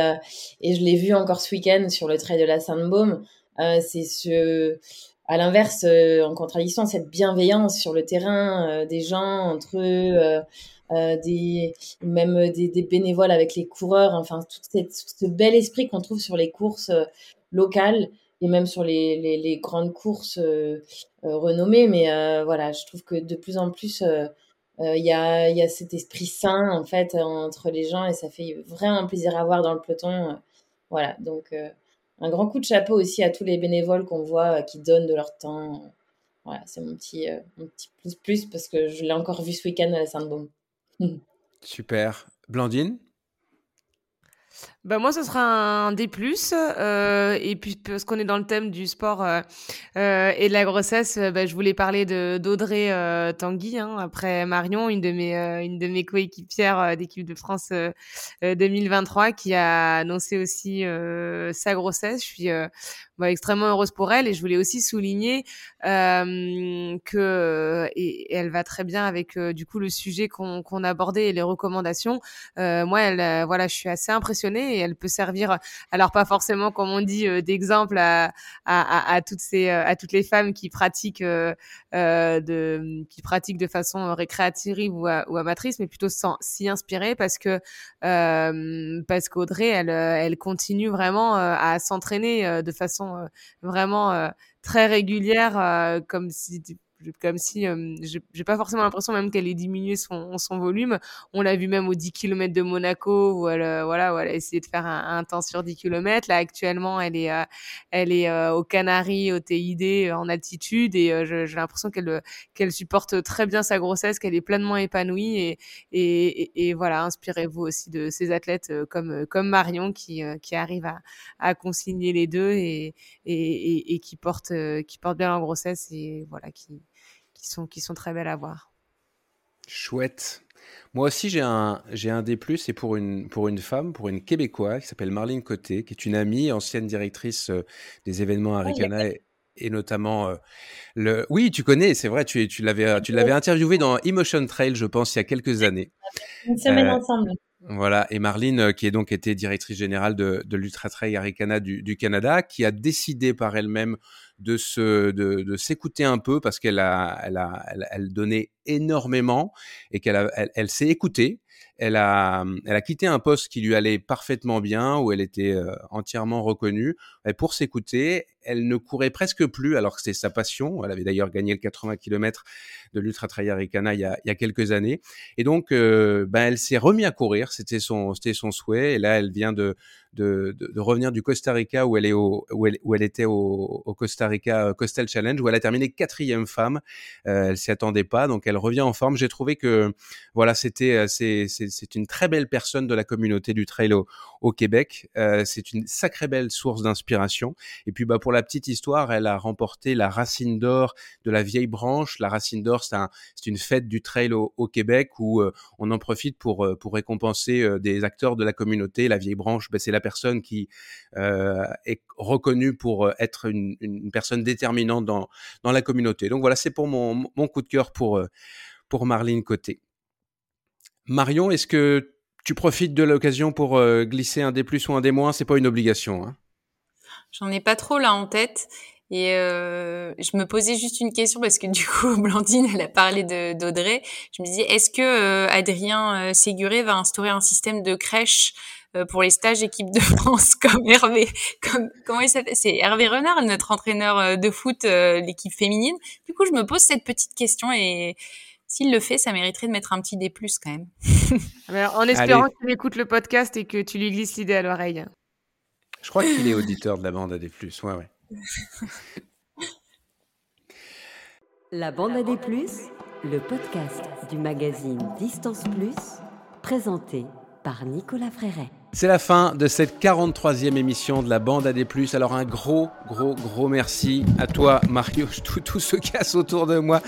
B: et je l'ai vu encore ce week-end sur le trait de la Sainte-Baume. c'est ce, à l'inverse, euh, en contradiction, cette bienveillance sur le terrain euh, des gens entre eux, euh, des, même des, bénévoles avec les coureurs, enfin tout, cette, ce bel esprit qu'on trouve sur les courses locales et même sur les, les grandes courses renommées. Mais voilà, je trouve que de plus en plus, il y, a, y a cet esprit sain en fait entre les gens et ça fait vraiment plaisir à voir dans le peloton. voilà, donc un grand coup de chapeau aussi à tous les bénévoles qu'on voit euh, qui donnent de leur temps. Voilà, c'est mon petit, euh, petit plus plus parce que je l'ai encore vu ce week-end à la Sainte-Baume.
A: Super. Blandine?
D: Bah moi, ce sera un D+. Euh, et puis, parce qu'on est dans le thème du sport euh, euh, et de la grossesse, bah, je voulais parler de d'Audrey Tanguy, hein, après Marion, une de mes une de mes coéquipières d'équipe de France 2023, qui a annoncé aussi sa grossesse. Je suis bah, extrêmement heureuse pour elle et je voulais aussi souligner euh, que et, elle va très bien avec du coup le sujet qu'on qu'on abordait et les recommandations. moi, elle, voilà, je suis assez impressionnée et elle peut servir, alors pas forcément comme on dit euh, d'exemple à, à, à, toutes ces, euh, à toutes les femmes qui pratiquent euh, de, qui pratiquent de façon récréative ou, ou amatrice, mais plutôt s'y inspirer parce que parce qu'Audrey, elle, elle continue vraiment à s'entraîner de façon vraiment très régulière, comme si comme si euh, j'ai pas forcément l'impression même qu'elle ait diminué son, son volume. On l'a vu même aux 10 km de Monaco où elle, euh, voilà, où elle a essayé de faire un, temps sur 10 km. Là, actuellement, elle est, euh, elle est euh, aux Canaries, au TID, en altitude et j'ai l'impression qu'elle qu'elle supporte très bien sa grossesse, qu'elle est pleinement épanouie et, et, et, voilà, inspirez-vous aussi de ces athlètes comme, comme Marion qui, qui arrive à, à concilier les deux et, et, et, qui porte, qui porte bien leur grossesse et voilà, qui, qui sont, qui sont très belles à voir.
A: Chouette. Moi aussi, j'ai un, j'ai un D+, et pour une, pour une femme, pour une Québécoise qui s'appelle Marlene Côté, qui est une amie, ancienne directrice euh, des événements Aricana et, et, notamment euh, le... Oui, tu connais, c'est vrai, tu, tu l'avais, tu l'avais interviewé dans Emotion Trail, je pense, il y a quelques années.
B: Une semaine euh, ensemble.
A: Voilà, et Marlene, qui est donc été directrice générale de, de l'Ultra Trail Aricana du, du Canada, qui a décidé par elle-même de se de, s'écouter un peu parce qu'elle a elle a elle, donnait énormément et qu'elle elle, elle s'est écoutée elle a, elle a quitté un poste qui lui allait parfaitement bien, où elle était euh, entièrement reconnue. Et pour s'écouter, elle ne courait presque plus, alors que c'est sa passion. Elle avait d'ailleurs gagné le 80 km de l'Ultra Trail Aricana il y a, quelques années. Et donc, euh, ben, elle s'est remis à courir. C'était son, son souhait. Et là, elle vient de, de, de, revenir du Costa Rica où elle est au, où elle, où elle était au, au, Costa Rica Coastal Challenge où elle a terminé quatrième femme. Euh, elle s'y attendait pas, donc elle revient en forme. J'ai trouvé que voilà, c'était, c'est c'est une très belle personne de la communauté du trail au, Québec. Euh, c'est une sacrée belle source d'inspiration. Et puis, bah, pour la petite histoire, elle a remporté la Racine d'or de la vieille branche. La Racine d'or, c'est un, une fête du trail au, Québec où euh, on en profite pour, euh, récompenser euh, des acteurs de la communauté. La vieille branche, bah, c'est la personne qui est reconnue pour être une, personne déterminante dans, la communauté. Donc voilà, c'est pour mon, mon coup de cœur pour, pour Marlene Côté. Marion, est-ce que tu profites de l'occasion pour glisser un des plus ou un des moins? C'est pas une obligation. Hein?
G: J'en ai pas trop là en tête. Et euh, je me posais juste une question parce que du coup, Blandine, elle a parlé d'Audrey. Je me disais, est-ce que euh, Adrien euh, Séguré va instaurer un système de crèche euh, pour les stages équipe de France comme Hervé, comme comment il s'appelle? C'est Hervé Renard, notre entraîneur de foot, l'équipe féminine. Du coup, je me pose cette petite question et s'il le fait, ça mériterait de mettre un petit D+ quand même.
D: en espérant qu'il écoute le podcast et que tu lui glisses l'idée à l'oreille.
A: Je crois qu'il est auditeur de la bande AD+. Ouais, ouais.
F: La bande à des plus, le podcast du magazine Distance Plus, présenté par Nicolas Fréret.
A: C'est la fin de cette 43e émission de la bande AD+. Alors un gros, gros, gros merci à toi, Mario, tout, tout se casse autour de moi.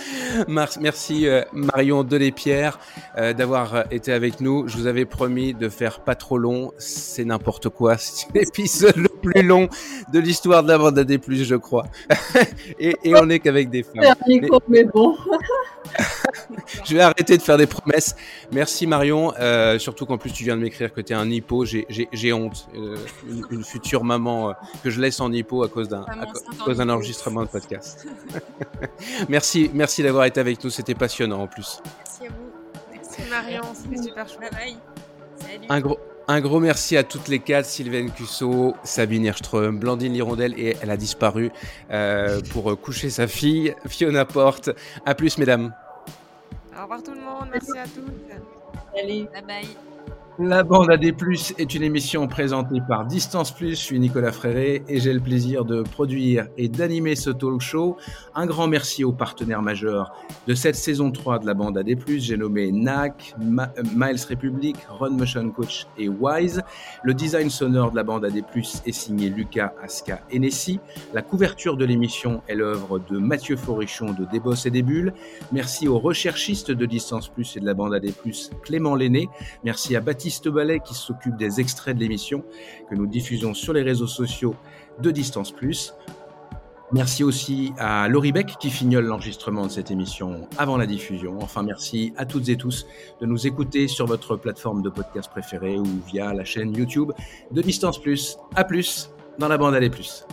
A: Merci euh, Marion Delépierre euh, d'avoir euh, été avec nous. Je vous avais promis de faire pas trop long. C'est n'importe quoi. C'est l'épisode le plus long de l'histoire de la bande AD+, je crois. et, on est qu'avec des femmes.
C: mais bon.
A: je vais arrêter de faire des promesses. Merci Marion, euh, surtout qu'en plus tu viens de m'écrire que tu es un hippo. J'ai honte. Euh, une, future maman euh, que je laisse en hippo à cause d'un d'un enregistrement de podcast. merci, merci d'avoir été avec nous. C'était passionnant en plus.
G: Merci à vous.
D: Merci Marion, c'était super chouette.
G: Salut.
A: Un gros, un gros merci à toutes les quatre, Sylvain Cusso, Sabine Hirström, Blandine Lirondelle et elle a disparu euh, pour coucher sa fille, Fiona Porte. À plus mesdames.
D: Au revoir tout le monde, merci à tous.
C: Salut.
G: Bye bye.
A: La bande AD+, est une émission présentée par Distance Plus. Je suis Nicolas Fréré et j'ai le plaisir de produire et d'animer ce talk show. Un grand merci aux partenaires majeurs de cette saison 3 de la bande AD+. J'ai nommé NAC, Miles Republic, Run Motion Coach et Wise. Le design sonore de la bande AD+, est signé Lucas Aska Enessi. La couverture de l'émission est l'œuvre de Mathieu Forichon de Des et des Bulles. Merci aux recherchistes de Distance Plus et de la bande AD+, Clément Lenné. Merci à Baptiste Baptiste Ballet qui s'occupe des extraits de l'émission que nous diffusons sur les réseaux sociaux de Distance Plus. Merci aussi à Laurie Beck qui fignole l'enregistrement de cette émission avant la diffusion. Enfin, merci à toutes et tous de nous écouter sur votre plateforme de podcast préférée ou via la chaîne YouTube de Distance Plus. À plus dans la bande Aller Plus.